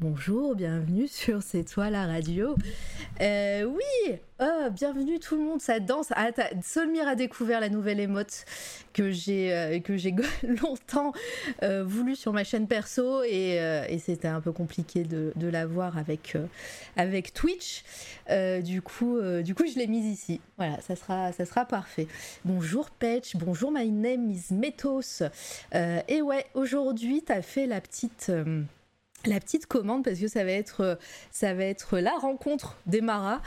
bonjour, bienvenue sur C'est toi la radio. Euh, oui, oh, bienvenue tout le monde, ça danse. Ah, Solmir a découvert la nouvelle émote que j'ai euh, longtemps euh, voulu sur ma chaîne perso et, c'était un peu compliqué de, de la voir avec Twitch. du coup du coup je l'ai mise ici. Voilà, ça sera ça sera parfait. Bonjour Patch, bonjour my name is Metos. et ouais, aujourd'hui tu as fait la petite la petite commande parce que ça va être être la rencontre des maras.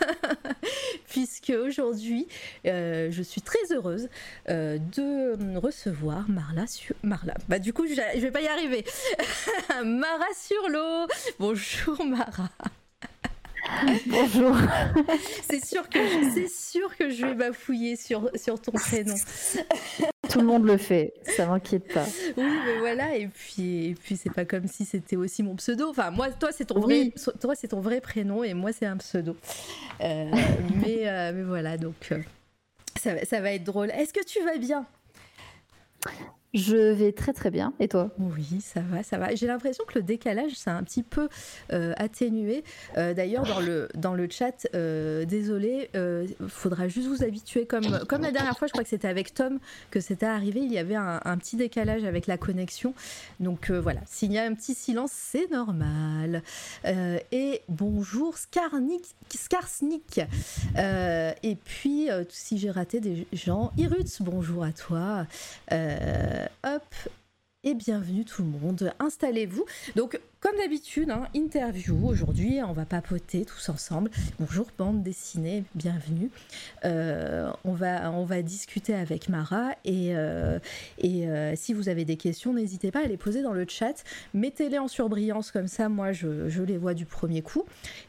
Puisque aujourd'hui euh, je suis très heureuse euh, de recevoir Marla sur Marla. Bah du coup je, je vais pas y arriver. Mara sur l'eau. Bonjour Mara Bonjour. c'est sûr que c'est sûr que je vais bafouiller sur sur ton prénom. Tout le monde le fait, ça m'inquiète pas. Oui, mais voilà, et puis et puis c'est pas comme si c'était aussi mon pseudo. Enfin, moi, toi c'est ton vrai, toi c'est ton vrai prénom et moi c'est un pseudo. Euh, mais euh, mais voilà, donc euh, ça, ça va être drôle. Est-ce que tu vas bien? Je vais très très bien. Et toi? Oui, ça va, ça va. J'ai l'impression que le décalage, s'est un petit peu euh, atténué. Euh, d'ailleurs, dans le, dans le chat, euh, désolé, il faudra juste vous habituer. Comme, comme la dernière fois, je crois que c'était avec Tom que c'était arrivé, il y avait un, petit décalage avec la connexion. Donc voilà, s'il y a un petit silence, c'est normal. et bonjour Skarnik, Skarsnik. et puis, si j'ai raté des gens, Irutz, bonjour à toi. Euh, hop, et bienvenue tout le monde. Installez-vous. Donc, comme d'habitude, hein, interview aujourd'hui, on va papoter tous ensemble. Bonjour bande dessinée, bienvenue. Euh, on, va, on va discuter avec Mara et, euh, et si vous avez des questions, n'hésitez pas à les poser dans le chat. Mettez-les en surbrillance comme ça, moi je, je, les vois du premier coup.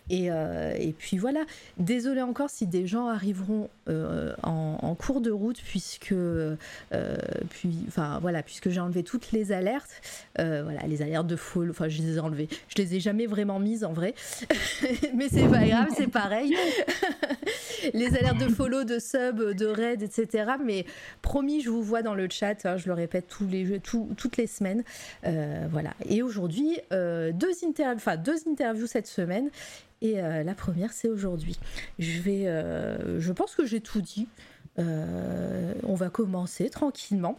Et, et puis voilà, désolé encore si des gens arriveront en, cours de route puisque, puis, enfin, voilà, puisque j'ai enlevé toutes les alertes. voilà, les alertes de follow, enfin je les Je les ai jamais vraiment mises en vrai. Mais c'est pas grave, c'est pareil. les alertes de follow, de sub, de raid, etc. Mais promis, je vous vois dans le chat, hein, je le répète tous les, toutes les semaines. Euh, voilà. Et aujourd'hui, euh, deux interviews cette semaine. Et euh, la première, c'est aujourd'hui. Je vais, je pense que j'ai tout dit. on va commencer tranquillement.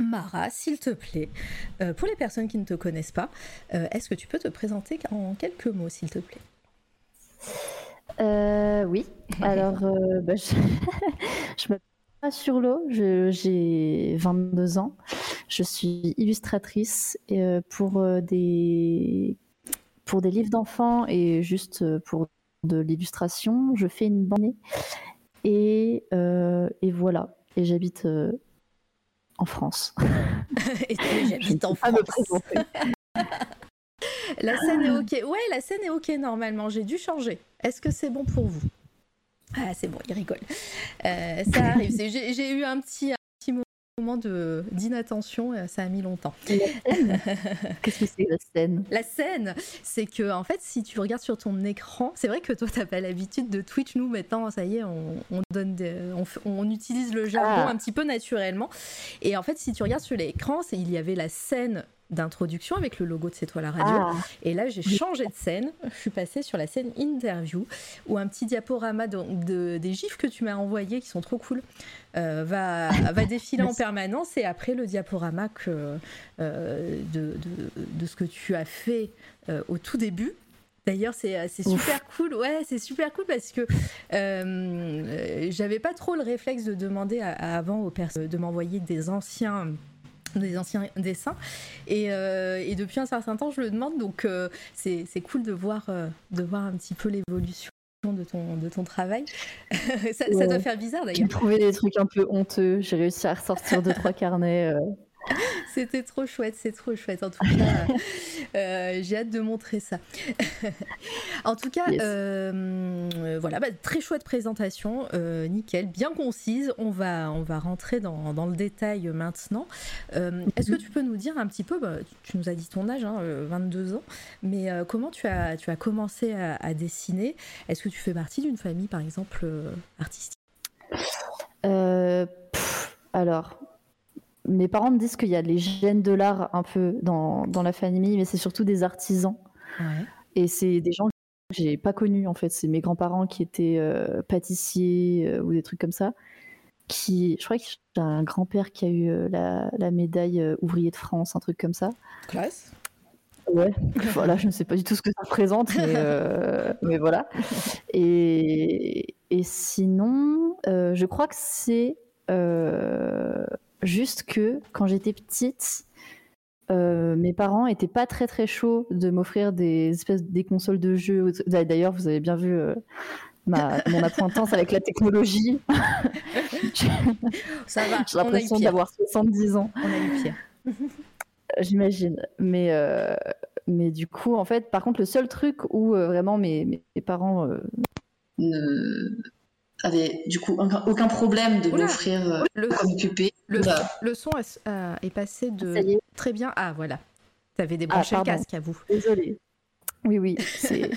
Mara, s'il te plaît, euh, pour les personnes qui ne te connaissent pas, euh, est-ce que tu peux te présenter en quelques mots, s'il te plaît? Euh, Oui. Alors, bah, je, je m'appelle sur l'eau, j'ai 22 ans, je suis illustratrice pour, des, pour des livres d'enfants et juste pour de l'illustration. Je fais une bande et, et voilà. Et j'habite en France. et j'habite en France. la scène est ok. Ouais, la scène est ok normalement. J'ai dû changer. Est-ce que c'est bon pour vous? Ah, c'est bon, il rigole. Euh, ça arrive. J'ai eu un petit, moment de d'inattention, euh, ça a mis longtemps. Qu'est-ce que c'est la scène? La scène, c'est que en fait, si tu regardes sur ton écran, c'est vrai que toi t'as pas l'habitude de Twitch. Nous maintenant, ça y est, on, donne, on, utilise le jargon ah. un petit peu naturellement. Et en fait, si tu regardes sur l'écran, il y avait la scène d'introduction avec le logo de C'est toi la radio. Ah. Et là, j'ai changé de scène. Je suis passée sur la scène interview où un petit diaporama de, des gifs que tu m'as envoyés qui sont trop cool euh, va, va défiler en permanence. Et après, le diaporama que, euh, de, de, ce que tu as fait euh, au tout début. D'ailleurs, c'est super cool. Ouais, c'est super cool parce que j'avais pas trop le réflexe de demander avant aux personnes de m'envoyer des anciens des anciens dessins. Euh, et, depuis un certain temps, je le demande, donc euh, c'est cool de voir, euh, de voir un petit peu l'évolution de ton, de ton travail. ça, doit faire bizarre d'ailleurs. J'ai trouvé des trucs un peu honteux. J'ai réussi à ressortir deux, trois carnets. C'était trop chouette, c'est trop chouette. En tout cas, euh, j'ai hâte de montrer ça. en tout cas, euh, voilà, bah, très chouette présentation, euh, nickel, bien concise. On va, on va rentrer dans, dans le détail maintenant. Est-ce que tu peux nous dire un petit peu, bah, tu nous as dit ton âge, 22 hein, ans, mais comment tu as, tu as commencé à, à dessiner? Est-ce que tu fais partie d'une famille, par exemple, artistique? Alors, mes parents me disent qu'il y a les gènes de l'art un peu dans, dans la famille, mais c'est surtout des artisans. Et c'est des gens que j'ai pas connus en fait. C'est mes grands-parents qui étaient euh, pâtissiers euh, ou des trucs comme ça. Qui, je crois que j'ai un grand-père qui a eu euh, la, la, médaille ouvrier de France, un truc comme ça. Classe. Ouais, voilà, je ne sais pas du tout ce que ça représente, mais, mais voilà. Et, et sinon, je crois que c'est Juste que quand j'étais petite, euh, mes parents étaient pas très très chauds de m'offrir des espèces des consoles de jeux. D'ailleurs, vous avez bien vu euh, ma, mon appointance avec la technologie. Ça va. J'ai l'impression d'avoir 70 ans. On a eu pire. J'imagine. Mais, euh, mais du coup, en fait, par contre, le seul truc où vraiment mes, mes parents ne avait du coup aucun problème de m'offrir euh, le, m'occuper. Le, le, son est passé de très bien. Ah voilà, tu avais débranché ah, le casque à vous. Désolée. Oui, oui.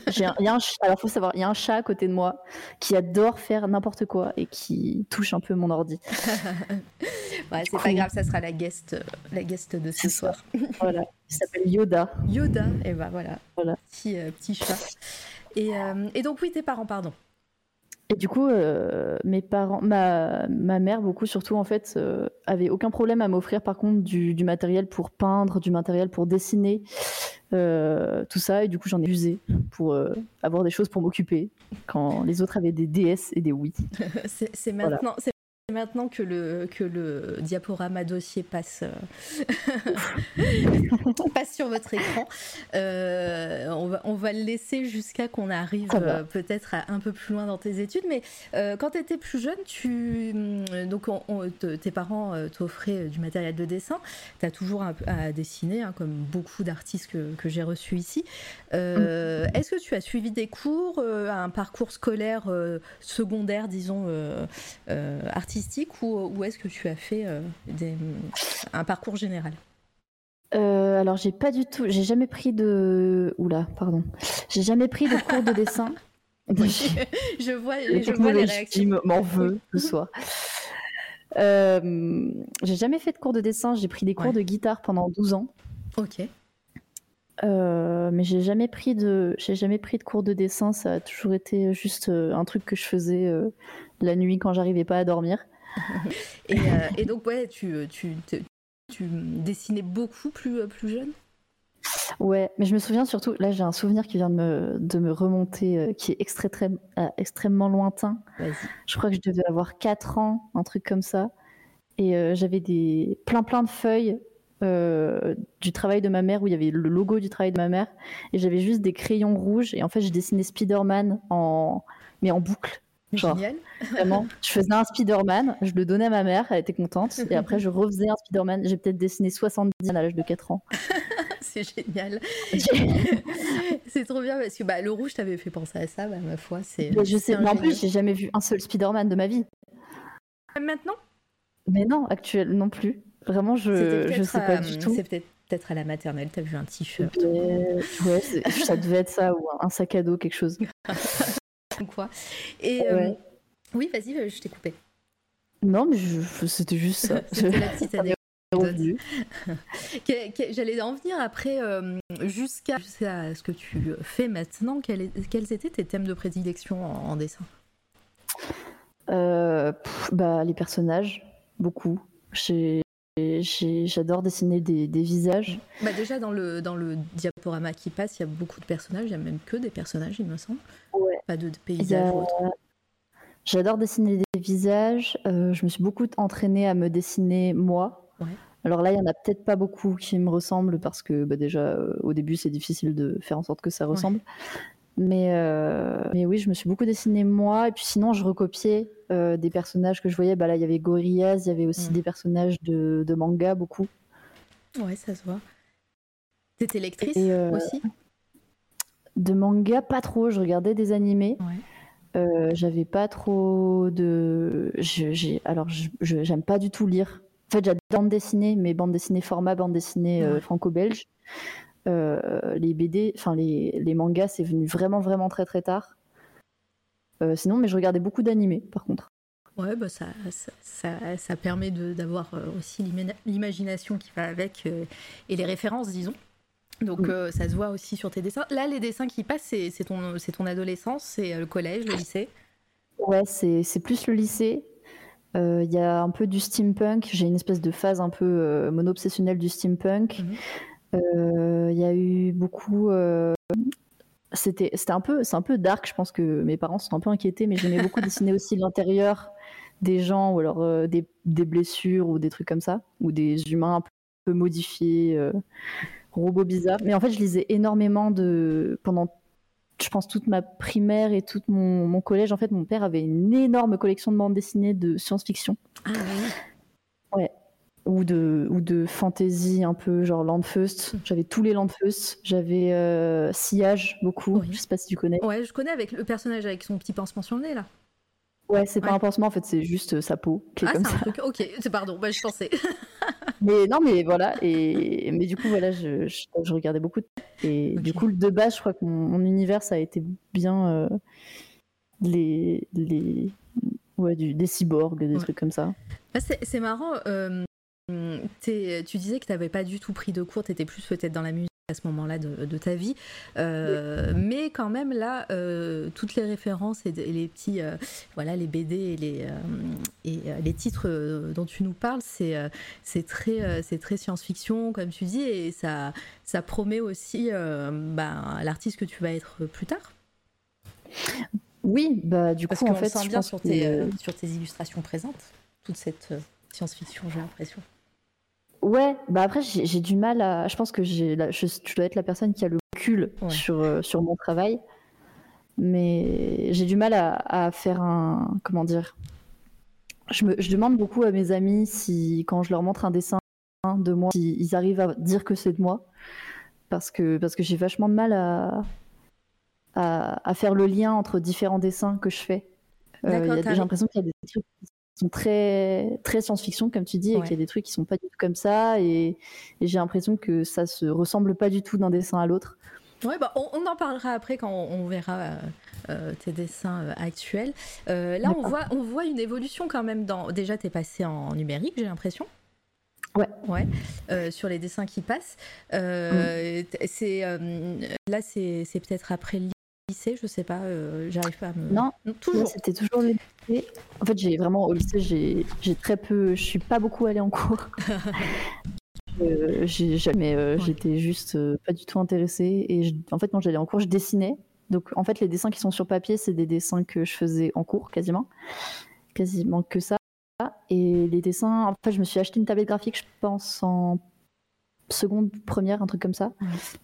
J'ai un, y a un, alors, faut savoir, il y a un chat à côté de moi qui adore faire n'importe quoi et qui touche un peu mon ordi. ouais, c'est pas grave, ça sera la guest, la guest de ce soir. voilà. Il s'appelle Yoda. Yoda, et ben voilà. voilà. Petit, euh, petit chat. Et, euh, et donc, oui, tes parents, pardon. Et du coup, euh, mes parents, ma, ma, mère, beaucoup surtout, en fait, euh, avait aucun problème à m'offrir, par contre, du, du, matériel pour peindre, du matériel pour dessiner, euh, tout ça. Et du coup, j'en ai usé pour euh, avoir des choses pour m'occuper quand les autres avaient des DS et des Wii. c'est maintenant, Maintenant que le, que le diaporama dossier passe, euh, passe sur votre écran, euh, on, va, on va le laisser jusqu'à qu'on arrive euh, peut-être un peu plus loin dans tes études. Mais quand tu étais plus jeune, tu, donc tes parents t'offraient du matériel de dessin. Tu as toujours à dessiner, hein, comme beaucoup d'artistes que, que j'ai reçus ici. Est-ce que tu as suivi des cours, un parcours scolaire secondaire, disons, artistique ou, est-ce que tu as fait euh, un parcours général? Euh, alors j'ai pas du tout, j'ai jamais pris de, oula, pardon, j'ai jamais pris de cours de dessin. je vois, je vois les réactions. m'en veut ce soir. Euh, j'ai jamais fait de cours de dessin, j'ai pris des cours de guitare pendant 12 ans. Ok. Mais j'ai jamais pris de, j'ai jamais pris de cours de dessin. Ça a toujours été juste un truc que je faisais la nuit quand j'arrivais pas à dormir. Euh, et, donc, ouais, tu, tu, tu, dessinais beaucoup plus, euh, plus jeune? Ouais, mais je me souviens surtout, là j'ai un souvenir qui vient de me, de me remonter, euh, qui est extré, très, extrêmement lointain. Je crois que je devais avoir 4 ans, un truc comme ça. Et j'avais des plein plein de feuilles du travail de ma mère où il y avait le logo du travail de ma mère. Et j'avais juste des crayons rouges. Et en fait, je dessinais Spider-Man en... mais en boucle. Génial. Vraiment. Je faisais un Spider-Man, je le donnais à ma mère, elle était contente. Et après, je refaisais un Spider-Man. J'ai peut-être dessiné 70 à l'âge de 4 ans. c'est génial. c'est trop bien parce que bah, le rouge t'avait fait penser à ça, bah, ma foi. C'est, je sais, mais en plus, j'ai jamais vu un seul Spider-Man de ma vie. Maintenant? Mais non, actuel non plus. Vraiment, je, je sais pas du tout. C'est peut-être peut-être à la maternelle, t'as vu un t-shirt. Ouais, ça devait être ça, ou un sac à dos, quelque chose. quoi. Et euh, oui, vas-y, euh, je t'ai coupé. Non, mais c'était juste ça. c'était la petite anecdote. J'allais en venir après, euh, jusqu'à ce que tu fais maintenant, quels, étaient tes thèmes de prédilection en, dessin? Bah, Les personnages, beaucoup. J'ai J'adore dessiner des, visages. Bah déjà, dans le, dans le diaporama qui passe, il y a beaucoup de personnages. Il y a même que des personnages, il me semble. Pas de, paysages ou autre. J'adore dessiner des visages. Euh, je me suis beaucoup entraînée à me dessiner moi. Alors là, il y en a peut-être pas beaucoup qui me ressemblent parce que bah, déjà, euh, au début, c'est difficile de faire en sorte que ça ressemble. Mais, euh, mais oui, je me suis beaucoup dessiné moi. Et puis sinon, je recopiais euh, des personnages que je voyais. Bah là, il y avait Gorillaz, il y avait aussi mm. des personnages de, de, manga, beaucoup. Ouais, ça se voit. T'étais lectrice euh, aussi? De manga, pas trop. Je regardais des animés. J'avais pas trop de. j'ai Alors, j'aime pas du tout lire. En fait, j'adore bande dessinée, mais bande dessinée format, bande dessinée franco-belge. Les BD, enfin les, les, mangas, c'est venu vraiment, vraiment très, très tard. sinon, mais je regardais beaucoup d'animés, par contre. Ouais, bah ça, ça, ça, permet d'avoir aussi l'imagination qui va avec et les références, disons. Donc euh, ça se voit aussi sur tes dessins. Là, les dessins qui passent, c'est ton, ton adolescence, c'est euh, le collège, le lycée? Ouais, c'est plus le lycée. Euh, il y a un peu du steampunk. J'ai une espèce de phase un peu mono-obsessionnelle du steampunk. Mhm. Il y a eu beaucoup. C'était un, peu, un peu dark. Je pense que mes parents sont un peu inquiétés, mais j'aimais beaucoup dessiner aussi l'intérieur des gens ou alors des, des, blessures ou des trucs comme ça, ou des humains un peu modifiés robot bizarre. Mais en fait, je lisais énormément de. Pendant, je pense, toute ma primaire et tout mon, mon collège. En fait, mon père avait une énorme collection de bandes dessinées de science-fiction. Ah ouais? Ouais. Ou de, ou de fantasy un peu, genre Landfeust. J'avais tous les Landfeust. J'avais euh, Sillage, beaucoup. Je sais pas si tu connais. Ouais, je connais avec le personnage avec son petit pansement sur le nez, là. Ouais, c'est pas un pansement, en fait, c'est juste euh, sa peau qui est ah, comme ça. Un truc... Ok, pardon, bah, je pensais. mais non, mais voilà. Et mais du coup, voilà, je, je, regardais beaucoup. Et du coup, de base, je crois que mon, univers, ça a été bien euh, les les ouais, du, des cyborgs, des trucs comme ça. Ah, c'est marrant. Euh, tu disais que tu n'avais pas du tout pris de cours, tu étais plus peut-être dans la musique à ce moment-là de, ta vie. Euh, mais quand même, là, euh, toutes les références et, les petits, euh, voilà, les BD et les, et, les titres dont tu nous parles, c'est c'est très, c'est très science-fiction, comme tu dis, et ça, ça promet aussi bah, l'artiste que tu vas être plus tard. Oui, bah du Parce coup, en fait, sent bien sur, tes, sur tes illustrations présentes, toute cette science-fiction, j'ai l'impression. Ouais, bah après j'ai du mal à. Je pense que j'ai, je, dois être la personne qui a le recul sur, euh, sur mon travail, mais j'ai du mal à, faire un. Comment dire je, me, je demande beaucoup à mes amis si, quand je leur montre un dessin de moi, s'ils arrivent à dire que c'est de moi, parce que, parce que j'ai vachement de mal à, à, faire le lien entre différents dessins que je fais. Euh, j'ai l'impression qu'il y a des trucs sont très très science-fiction comme tu dis et qu'il y a des trucs qui sont pas du tout comme ça et, j'ai l'impression que ça se ressemble pas du tout d'un dessin à l'autre. Ouais, bah, on, en parlera après quand on, verra euh, euh, tes dessins euh, actuels. là, on voit, on voit une évolution quand même. Dans... Déjà, tu es passé en numérique, j'ai l'impression. Ouais. Ouais. sur les dessins qui passent. C'est là, c'est peut-être après le lycée, je sais pas, j'arrive pas à me. Non, toujours. C'était toujours le lycée. En fait, j'ai vraiment au lycée, j'ai très peu, je suis pas beaucoup allée en cours. euh, mais euh, j'étais juste euh, pas du tout intéressée. Et en fait, quand j'allais en cours, je dessinais. Donc, en fait, les dessins qui sont sur papier, c'est des dessins que je faisais en cours, quasiment, quasiment que ça. Et les dessins, en fait, je me suis acheté une tablette graphique, je pense en seconde, première, un truc comme ça.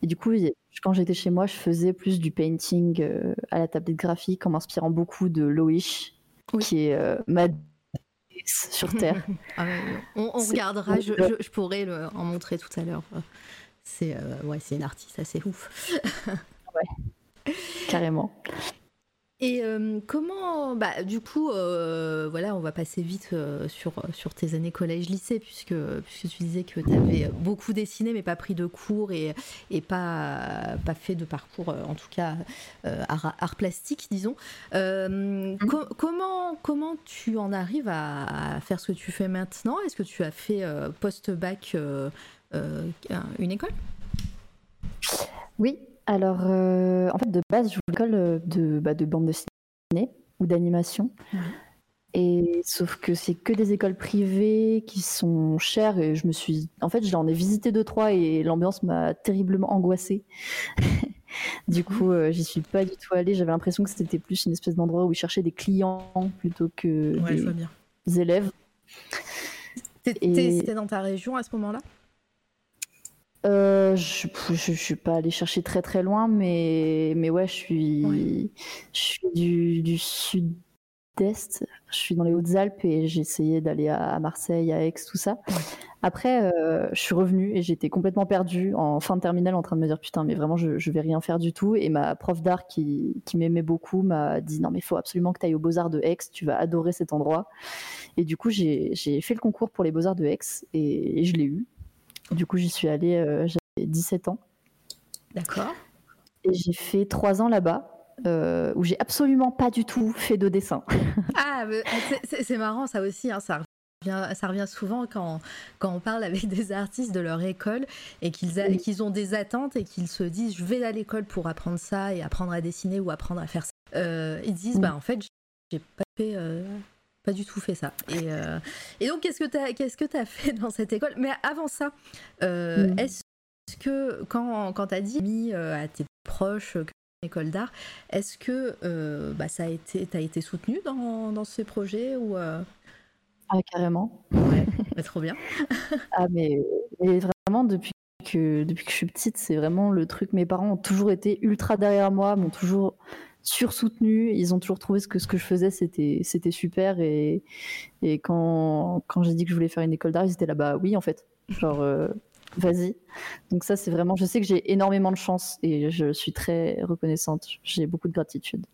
Et du coup, quand j'étais chez moi, je faisais plus du painting euh, à la tablette graphique en m'inspirant beaucoup de Loish, qui est euh, ma sur Terre. Ah on, regardera, je, pourrais en montrer tout à l'heure. C'est euh, ouais, c'est une artiste assez ouf. ouais, carrément. Et euh, comment, bah, du coup, euh, voilà, on va passer vite euh, sur, sur tes années collège-lycée, puisque, puisque tu disais que tu avais beaucoup dessiné, mais pas pris de cours et, et pas, pas fait de parcours, en tout cas, art, plastique, disons. Mhm. comment, comment tu en arrives à, faire ce que tu fais maintenant? Est-ce que tu as fait post-bac une école? Oui, alors, euh, en fait, de base, je voulais l'école euh, de, bah, de bande dessinée ou d'animation. Et sauf que c'est que des écoles privées qui sont chères et je me suis, en fait, j'en ai visité deux trois et l'ambiance m'a terriblement angoissée. du coup, euh, j'y suis pas du tout allée. J'avais l'impression que c'était plus une espèce d'endroit où ils cherchaient des clients plutôt que des élèves. C'était dans ta région à ce moment-là? Euh, je, je, suis pas allée chercher très très loin, mais, mais ouais, je suis, je suis du, du sud-est. Je suis dans les Hautes-Alpes et j'ai essayé d'aller à, Marseille, à Aix, tout ça. Après, euh, je suis revenue et j'étais complètement perdue en fin de terminale en train de me dire putain, mais vraiment, je, je vais rien faire du tout. Et ma prof d'art qui, qui m'aimait beaucoup m'a dit non, mais il faut absolument que tu ailles aux Beaux-Arts de Aix, tu vas adorer cet endroit. Et du coup, j'ai fait le concours pour les Beaux-Arts de Aix et, je l'ai eu. Du coup, j'y suis allée, euh, j'avais 17 ans. D'accord. Et j'ai fait trois ans là-bas. Euh, où j'ai absolument pas du tout fait de dessin. ah, c'est marrant ça aussi, hein, ça ça revient souvent quand, quand on parle avec des artistes de leur école et qu'ils ont des attentes et qu'ils se disent je vais à l'école pour apprendre ça et apprendre à dessiner ou apprendre à faire ça. Euh, ils disent bah en fait j'ai pas fait euh, pas du tout fait ça. Et, euh, et donc qu'est-ce que tu as qu'est-ce que tu as fait dans cette école? Mais avant ça, mm. est-ce que quand quand tu as dit à tes proches que école d'art, est-ce que bah, ça a été, as été soutenu dans, dans ces projets ou ah, carrément. Ouais, trop bien. ah, mais, vraiment, depuis que, depuis que je suis petite, c'est vraiment le truc. Mes parents ont toujours été ultra derrière moi, m'ont toujours sursoutenu. Ils ont toujours trouvé que ce que je faisais, c'était, super. Et, et quand, quand j'ai dit que je voulais faire une école d'art, ils étaient là, bas oui, en fait. Genre, euh, vas-y. Donc, ça, c'est vraiment. Je sais que j'ai énormément de chance et je suis très reconnaissante. J'ai beaucoup de gratitude.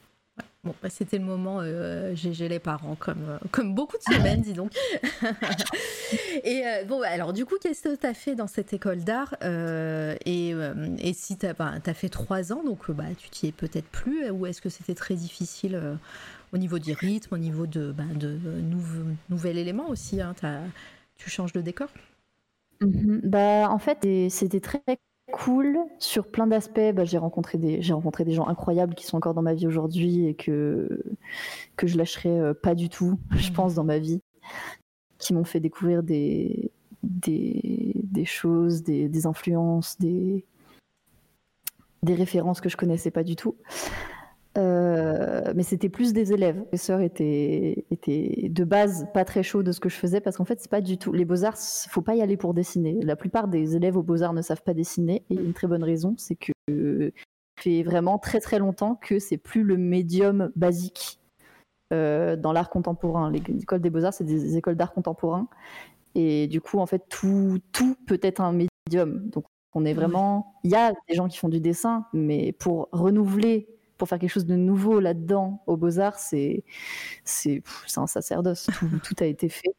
Bon, bah, c'était le moment euh, GG les parents, comme, euh, comme beaucoup de semaines, dis donc. et euh, bon, alors du coup, qu'est-ce que tu as fait dans cette école d'art et, et, si tu as, bah, as, fait trois ans, donc bah, tu t'y es peut-être plus, ou est-ce que c'était très difficile au niveau du rythme, au niveau de, bah, de nouvel élément aussi hein, Tu changes de décor? Mm-hmm. bah, En fait, c'était très cool sur plein d'aspects. Bah, j'ai rencontré des j'ai rencontré des gens incroyables qui sont encore dans ma vie aujourd'hui et que que je lâcherai euh, pas du tout, je mmh. pense dans ma vie, qui m'ont fait découvrir des des, des choses, des, des influences, des des références que je connaissais pas du tout. Euh, mais c'était plus des élèves. Les professeurs étaient, étaient de base pas très chauds de ce que je faisais parce qu'en fait, c'est pas du tout. Les beaux-arts, faut pas y aller pour dessiner. La plupart des élèves aux beaux-arts ne savent pas dessiner et une très bonne raison, c'est que ça fait vraiment très très longtemps que c'est plus le médium basique euh, dans l'art contemporain. Les écoles des beaux-arts, c'est des écoles d'art contemporain et du coup, en fait, tout, tout peut être un médium. Donc, on est vraiment. Il y a des gens qui font du dessin, mais pour renouveler pour faire quelque chose de nouveau là-dedans aux Beaux-Arts, c'est c'est un sacerdoce. Tout, a été fait.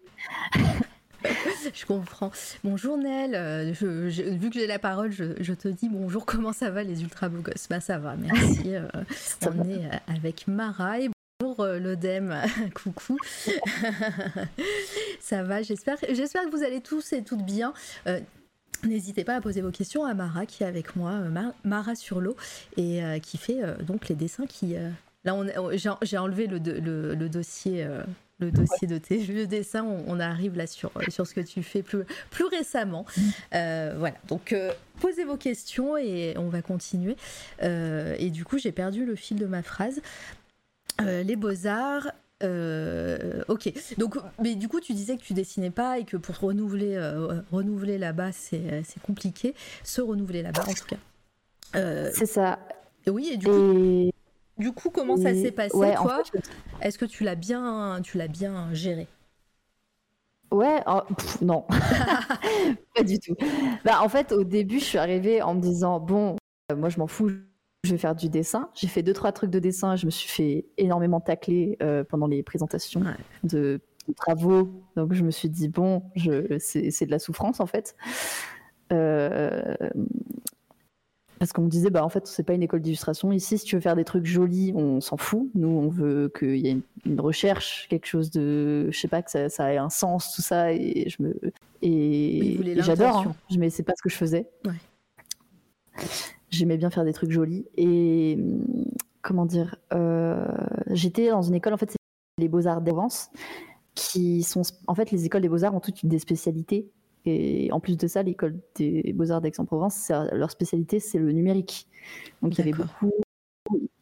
je comprends. Bonjour Nel, euh, vu que j'ai la parole, je, te dis bonjour, comment ça va les ultra beaux gosses Bah ça va, merci. Euh, on est euh, avec Mara et bonjour l'Odem, coucou. ça va, j'espère j'espère que vous allez tous et toutes bien. N'hésitez pas à poser vos questions à Mara qui est avec moi, euh, Mara sur l'eau, et euh, qui fait euh, donc les dessins qui... Là, j'ai enlevé le, le, dossier, le dossier de tes vieux dessins. On, arrive là sur, sur ce que tu fais plus, plus récemment. voilà, donc posez vos questions et on va continuer. et du coup, j'ai perdu le fil de ma phrase. les beaux-arts, euh, ok. Donc, mais du coup, tu disais que tu dessinais pas et que pour renouveler, euh, renouveler là-bas, c'est, compliqué. Se renouveler là-bas, en tout cas. Euh, c'est ça. Oui, et du coup, du coup comment ça s'est passé, toi Est-ce que tu l'as bien, tu l'as bien géré Ouais, non, pas du tout. Bah, en fait, au début, je suis arrivée en me disant bon, moi, je m'en fous, je vais faire du dessin. J'ai fait deux trois trucs de dessin. Je me suis fait énormément tacler euh, pendant les présentations de, travaux. Donc je me suis dit bon, c'est de la souffrance en fait. Euh, parce qu'on me disait bah en fait c'est pas une école d'illustration ici. Si tu veux faire des trucs jolis, on s'en fout. Nous on veut qu'il y ait une, recherche, quelque chose de, je sais pas que ça, ça, ait un sens tout ça. Et je me et, j'adore. Hein. Mais c'est pas ce que je faisais. Ouais. J'aimais bien faire des trucs jolis. Et hum, comment dire euh, J'étais dans une école, en fait, c'est les Beaux-Arts d'Avance, qui sont. En fait, les écoles des Beaux-Arts ont toutes des spécialités. Et en plus de ça, l'école des Beaux-Arts d'Aix-en-Provence, leur spécialité, c'est le numérique. Donc il y avait beaucoup.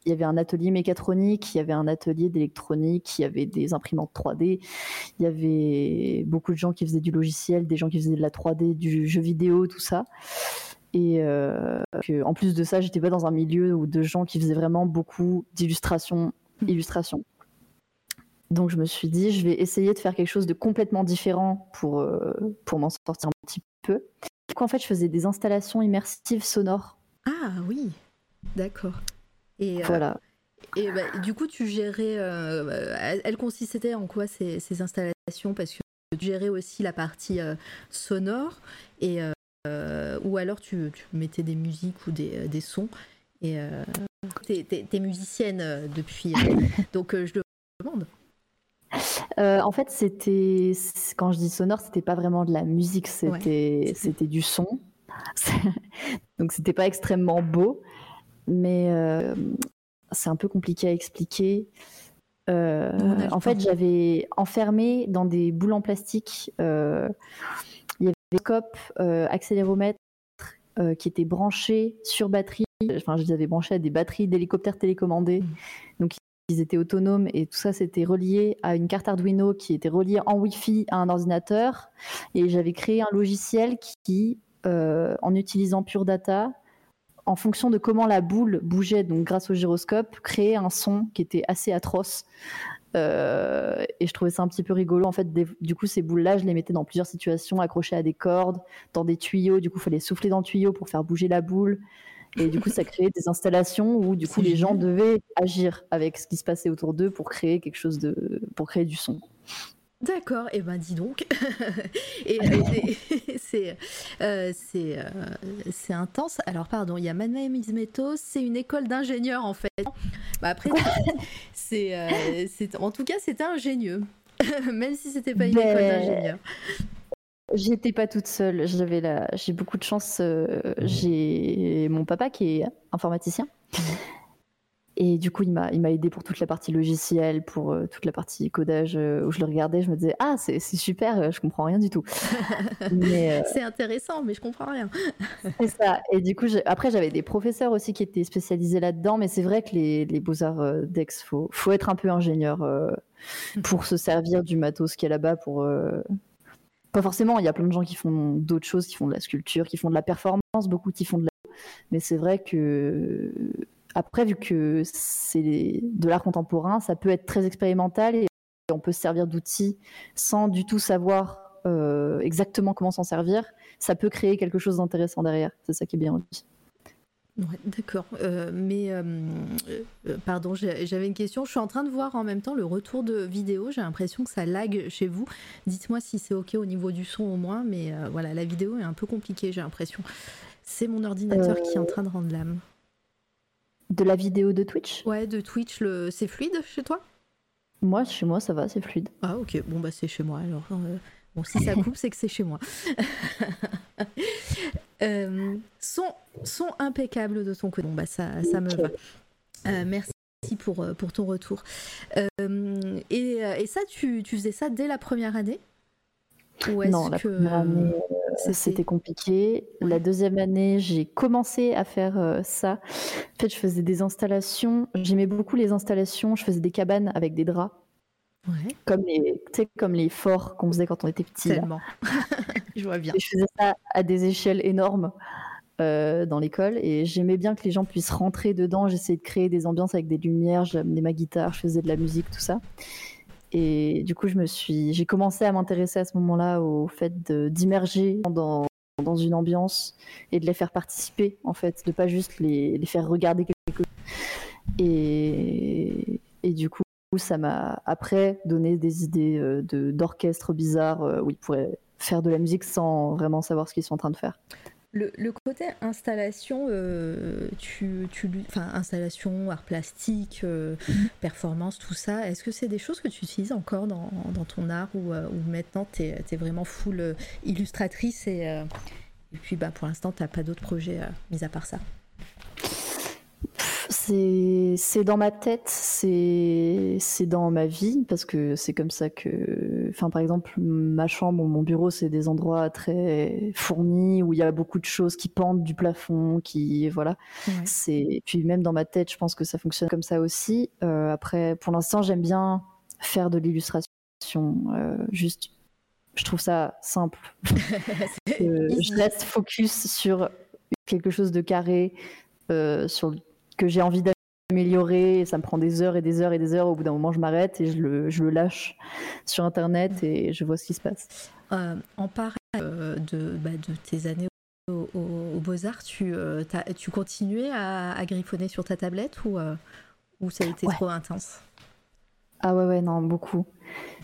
Il y avait un atelier mécatronique, il y avait un atelier d'électronique, il y avait des imprimantes 3D, il y avait beaucoup de gens qui faisaient du logiciel, des gens qui faisaient de la 3D, du jeu vidéo, tout ça. Et euh, en plus de ça, j'étais pas dans un milieu où de gens qui faisaient vraiment beaucoup d'illustrations, mmh. illustration. Donc je me suis dit, je vais essayer de faire quelque chose de complètement différent pour, euh, pour m'en sortir un petit peu. Coup, en fait, je faisais des installations immersives sonores. Ah oui, d'accord. Et voilà. Et bah, du coup, tu gérais. elles consistaient en quoi ces, ces installations? Parce que tu gérais aussi la partie sonore et ou alors tu, tu, mettais des musiques ou des, des sons et euh, t'es, es, musicienne euh, depuis, euh, donc je te demande. en fait, c'était quand je dis sonore, c'était pas vraiment de la musique, c'était c'était du son. donc c'était pas extrêmement beau, mais c'est un peu compliqué à expliquer. en fait, j'avais enfermé dans des boules en plastique. Des scopes, accéléromètre qui étaient branchés sur batterie Enfin, je les avais branchés à des batteries d'hélicoptères télécommandés. Mmh. Donc, ils étaient autonomes et tout ça, c'était relié à une carte Arduino qui était reliée en Wi-Fi à un ordinateur. Et j'avais créé un logiciel qui, euh, en utilisant Pure Data, en fonction de comment la boule bougeait, donc grâce au gyroscope, créait un son qui était assez atroce. Euh, et je trouvais ça un petit peu rigolo. En fait, du coup, ces boules-là, je les mettais dans plusieurs situations, accrochées à des cordes, dans des tuyaux. Du coup, il fallait souffler dans le tuyau pour faire bouger la boule. Et du coup, ça créait des installations où du coup les gens devaient agir avec ce qui se passait autour d'eux pour créer quelque chose de, pour créer du son. D'accord, et eh ben dis donc. et, c'est euh, c'est euh, c'est intense. Alors pardon, il y a Manuel Mizmeto, c'est une école d'ingénieurs en fait. Bah, après, c'est euh, en tout cas c'était ingénieux, même si c'était pas une ben, école d'ingénieurs. J'étais pas toute seule. J'avais la... J'ai beaucoup de chance. J'ai mon papa qui est informaticien. Et du coup, il m'a, il m'a aidé pour toute la partie logicielle, pour euh, toute la partie codage, euh, où je le regardais, je me disais, ah, c'est, super, je comprends rien du tout. c'est intéressant, mais je comprends rien. c'est ça. Et du coup, après, j'avais des professeurs aussi qui étaient spécialisés là-dedans, mais c'est vrai que les, les beaux-arts d'Aix, faut, faut être un peu ingénieur pour se servir du matos qui est là-bas pour pas forcément, il y a plein de gens qui font d'autres choses, qui font de la sculpture, qui font de la performance, beaucoup qui font de la. Mais c'est vrai que, après, vu que c'est de l'art contemporain, ça peut être très expérimental et on peut se servir d'outils sans du tout savoir euh, exactement comment s'en servir. Ça peut créer quelque chose d'intéressant derrière. C'est ça qui est bien aussi. D'accord. Euh, mais, euh, pardon, j'avais une question. Je suis en train de voir en même temps le retour de vidéo. J'ai l'impression que ça lag chez vous. Dites-moi si c'est OK au niveau du son au moins. Mais voilà, la vidéo est un peu compliquée, j'ai l'impression. C'est mon ordinateur qui est en train de rendre l'âme. De la vidéo de Twitch Ouais, de Twitch. Le... C'est fluide chez toi? Moi, chez moi, ça va, c'est fluide. Ah, ok. Bon, bah, c'est chez moi alors. Bon, si ça coupe, c'est que c'est chez moi. Euh, son, son impeccable de ton côté. Bon, bah, ça, ça me va. Euh, merci pour, euh, pour ton retour. Euh, et, et, ça, tu, tu, faisais ça dès la première année? Ou Non, la première année, c'était compliqué. La deuxième année, j'ai commencé à faire ça. En fait, je faisais des installations. J'aimais beaucoup les installations. Je faisais des cabanes avec des draps. Comme les, comme les forts qu'on faisait quand on était petit. Tellement. je vois bien. je faisais ça à des échelles énormes euh, dans l'école et j'aimais bien que les gens puissent rentrer dedans. J'essayais de créer des ambiances avec des lumières, j'amenais ma guitare, je faisais de la musique, tout ça. Et du coup, je me suis, j'ai commencé à m'intéresser à ce moment-là au fait d'immerger dans, dans une ambiance et de les faire participer, en fait, de pas juste les, les faire regarder quelque chose. Et, et du coup, ça m'a après donné des idées euh, de d'orchestre bizarre euh, où ils pourraient faire de la musique sans vraiment savoir ce qu'ils sont en train de faire. Le, côté installation, euh, tu, tu, enfin, installation, art plastique, mhm. performance, tout ça, est-ce que c'est des choses que tu utilises encore dans, dans ton art ou, ou maintenant tu es, es, vraiment full illustratrice et, et puis bah, pour l'instant tu n'as pas d'autres projets mis à part ça? C'est dans ma tête, c'est dans ma vie, parce que c'est comme ça que. Enfin, par exemple, ma chambre, mon bureau, c'est des endroits très fournis où il y a beaucoup de choses qui pendent du plafond, qui. Voilà. c'est Puis même dans ma tête, je pense que ça fonctionne comme ça aussi. Euh, après, pour l'instant, j'aime bien faire de l'illustration. Euh, juste, je trouve ça simple. je reste focus sur quelque chose de carré, euh, sur que j'ai envie améliorer. Ça me prend des heures et des heures et des heures. Au bout d'un moment, je m'arrête et je le, je le, lâche sur Internet et je vois ce qui se passe. Euh, en parallèle euh, de, bah, de, tes années aux au, Beaux-Arts, tu, euh, tu continuais à, à, griffonner sur ta tablette ou, ou ça a été trop intense? Ah ouais, ouais, non, beaucoup.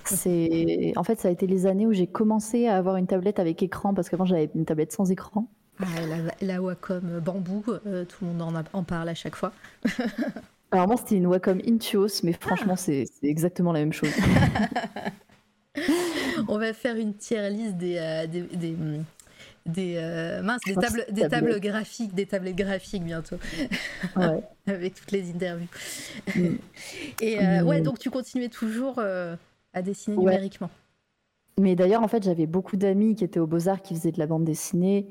C'est en fait ça a été les années où j'ai commencé à avoir une tablette avec écran parce qu'avant j'avais une tablette sans écran. Ah, la, la, Wacom bambou, euh, tout le monde en, en, parle à chaque fois. Alors moi c'était une Wacom Intuos, mais franchement ah. c'est exactement la même chose. On va faire une tier list des, euh, des, des, des euh, mince, des tables, des tables graphiques, des tablettes graphiques bientôt, ouais. avec toutes les interviews. Mm. Et euh, ouais, mm. donc tu continuais toujours euh, à dessiner numériquement. Mais d'ailleurs, en fait, j'avais beaucoup d'amis qui étaient au Beaux-Arts qui faisaient de la bande dessinée.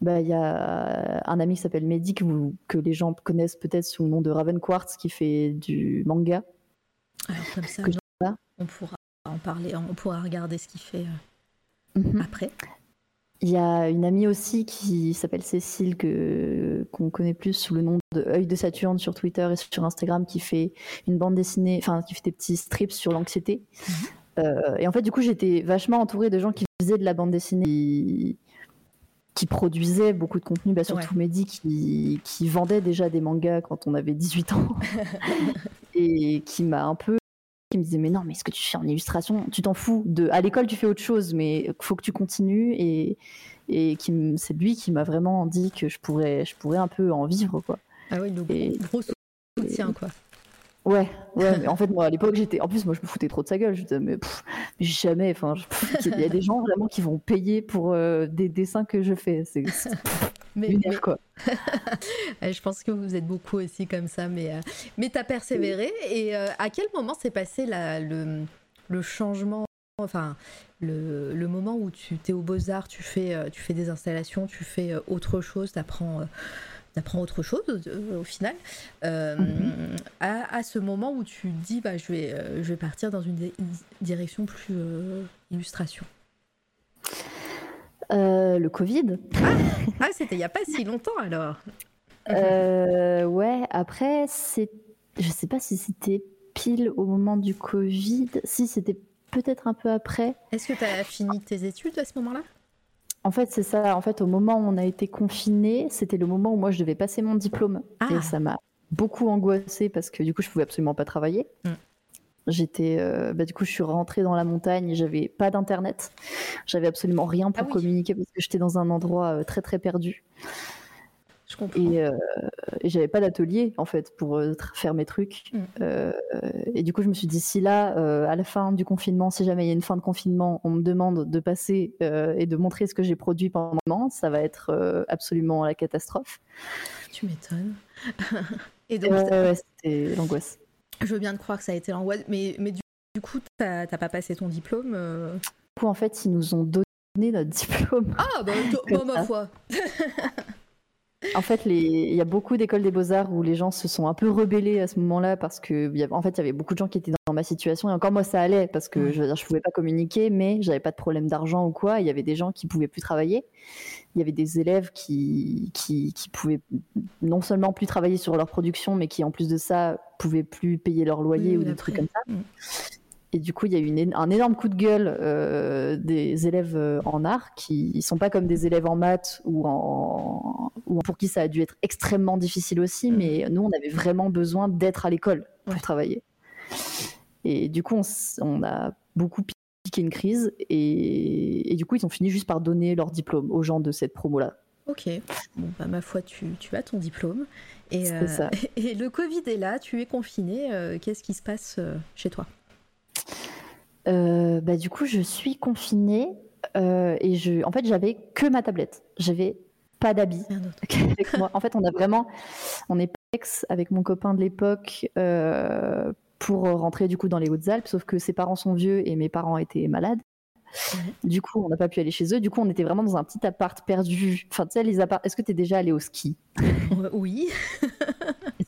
Bah, il y a un ami qui s'appelle Mehdi, que, que, les gens connaissent peut-être sous le nom de Raven Quartz, qui fait du manga. Alors, comme ça, on pourra en parler, on pourra regarder ce qu'il fait mm-hmm. après. Il y a une amie aussi qui s'appelle Cécile, que, qu'on connaît plus sous le nom de Œil de Saturne sur Twitter et sur Instagram, qui fait une bande dessinée, enfin, qui fait des petits strips sur l'anxiété. Mhm. Euh, et en fait, du coup, j'étais vachement entourée de gens qui faisaient de la bande dessinée, qui, produisaient beaucoup de contenu, bah, surtout Mehdi, qui, qui vendait déjà des mangas quand on avait 18 ans, et qui m'a un peu qui me disait mais non mais ce que tu fais en illustration? Tu t'en fous de à l'école tu fais autre chose mais faut que tu continues. Et et qui c'est lui qui m'a vraiment dit que je pourrais je pourrais un peu en vivre quoi. Ah oui donc gros soutien quoi Ouais, ouais, mais en fait, moi, à l'époque, j'étais. En plus, moi, je me foutais trop de sa gueule. Je disais, mais, mais jamais. Enfin, il y a des gens vraiment qui vont payer pour euh, des dessins que je fais. C'est mais, quoi. je pense que vous êtes beaucoup aussi comme ça, mais, euh, mais tu as persévéré. Et euh, à quel moment s'est passé la, le, le changement Enfin, le, le, moment où tu es au Beaux-Arts, tu fais, tu fais des installations, tu fais autre chose, tu apprends apprends autre chose euh, au final. Euh, mhm. à, ce moment où tu dis, bah, je, vais, euh, je vais partir dans une, direction plus illustration Le Covid. Ah, ah, c'était il n'y a pas si longtemps alors. ouais, après, c'est... je sais pas si c'était pile au moment du Covid. Si, c'était peut-être un peu après. Est-ce que tu as fini tes études à ce moment-là? En fait, c'est ça. En fait, au moment où on a été confiné, c'était le moment où moi je devais passer mon diplôme. Et ah. ça m'a beaucoup angoissée parce que du coup, je pouvais absolument pas travailler. Mm. J'étais, euh, bah, du coup, je suis rentrée dans la montagne et j'avais pas d'internet. J'avais absolument rien pour ah communiquer parce que j'étais dans un endroit euh, très très perdu. Euh, et, j'avais pas d'atelier en fait pour euh, faire mes trucs. Mm. Euh, et du coup, je me suis dit si là, à la fin du confinement, si jamais il y a une fin de confinement, on me demande de passer et de montrer ce que j'ai produit pendant un moment, ça va être absolument la catastrophe. Tu m'étonnes. et donc, ouais, c'était l'angoisse. Je veux bien te croire que ça a été l'angoisse, mais, mais du, coup, t'as pas passé ton diplôme Du coup, en fait, ils nous ont donné notre diplôme. Ah, bah, ma foi en fait, il y a beaucoup d'écoles des beaux-arts où les gens se sont un peu rebellés à ce moment-là parce que, en fait, il y avait beaucoup de gens qui étaient dans ma situation. Et encore moi, ça allait parce que je ne pouvais pas communiquer, mais j'avais pas de problème d'argent ou quoi. Il y avait des gens qui pouvaient plus travailler. Il y avait des élèves qui, qui, qui, pouvaient non seulement plus travailler sur leur production, mais qui, en plus de ça, pouvaient plus payer leur loyer ou des trucs comme ça. Et du coup, il y a eu un énorme coup de gueule euh, des élèves euh, en art qui ne sont pas comme des élèves en maths ou, en, ou pour qui ça a dû être extrêmement difficile aussi, mm. mais nous, on avait vraiment besoin d'être à l'école pour travailler. Et du coup, on, a beaucoup piqué une crise et, du coup, ils ont fini juste par donner leur diplôme aux gens de cette promo-là. Ok, bon, bah, ma foi, tu, tu as ton diplôme. Et, euh, ça. et le Covid est là, tu es confiné. Qu'est-ce qui se passe chez toi? Euh, bah, du coup, je suis confinée euh, et je, en fait, j'avais que ma tablette. J'avais pas d'habits En fait, on a vraiment, on est ex avec mon copain de l'époque euh, pour rentrer du coup dans les Hautes-Alpes, sauf que ses parents sont vieux et mes parents étaient malades. Du coup, on n'a pas pu aller chez eux. Du coup, on était vraiment dans un petit appart perdu. Enfin, tu sais, les apparts. Est-ce que tu es déjà allé au ski? Oui.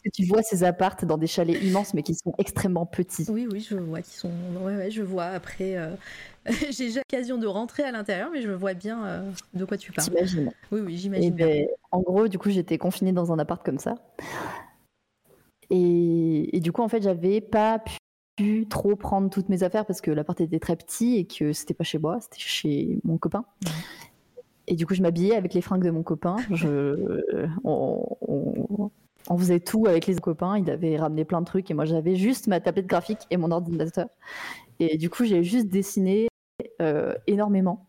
Que tu vois ces apparts dans des chalets immenses mais qui sont extrêmement petits Oui, oui, je vois qui sont. Ouais, ouais, je vois. Après, euh, j'ai déjà l'occasion de rentrer à l'intérieur, mais je vois bien euh, de quoi tu parles. J'imagine. Oui, oui, j'imagine. Ben, en gros, du coup, j'étais confinée dans un appart comme ça. Et et, du coup, en fait, j'avais pas pu trop prendre toutes mes affaires parce que l'appart était très petit et que c'était pas chez moi, c'était chez mon copain. Et du coup, je m'habillais avec les fringues de mon copain. Je, on, faisait tout avec les copains. Il avait ramené plein de trucs et moi, j'avais juste ma tablette graphique et mon ordinateur. Et du coup, j'ai juste dessiné euh, énormément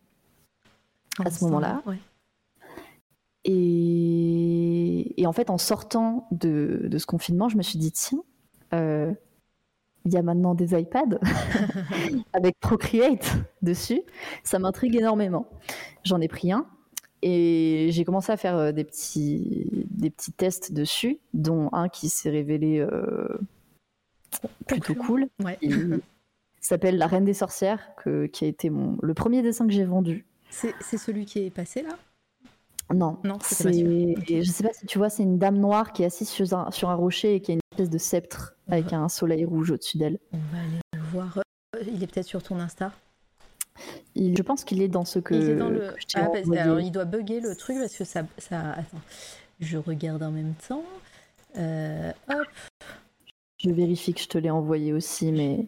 à ce moment-là. Et... en fait, en sortant de, ce confinement, je me suis dit, tiens, euh, il y a maintenant des iPads avec Procreate dessus. Ça m'intrigue énormément. J'en ai pris un et j'ai commencé à faire euh, des petits, des petits tests dessus, dont un qui s'est révélé plutôt cool. Il s'appelle La Reine des Sorcières, qui a été mon, le premier dessin que j'ai vendu. C'est celui qui est passé là? Non, non c'est je sais pas si tu vois, c'est une dame noire qui est assise sur un, sur un rocher et qui a une espèce de sceptre avec un soleil rouge au-dessus d'elle. On va aller le voir. Euh, il est peut-être sur ton Insta. Il, je pense qu'il est dans ce que. Il est dans le. ah, alors il doit bugger le truc parce que ça, ça. Attends, je regarde en même temps. Euh, hop. Je vérifie que je te l'ai envoyé aussi, mais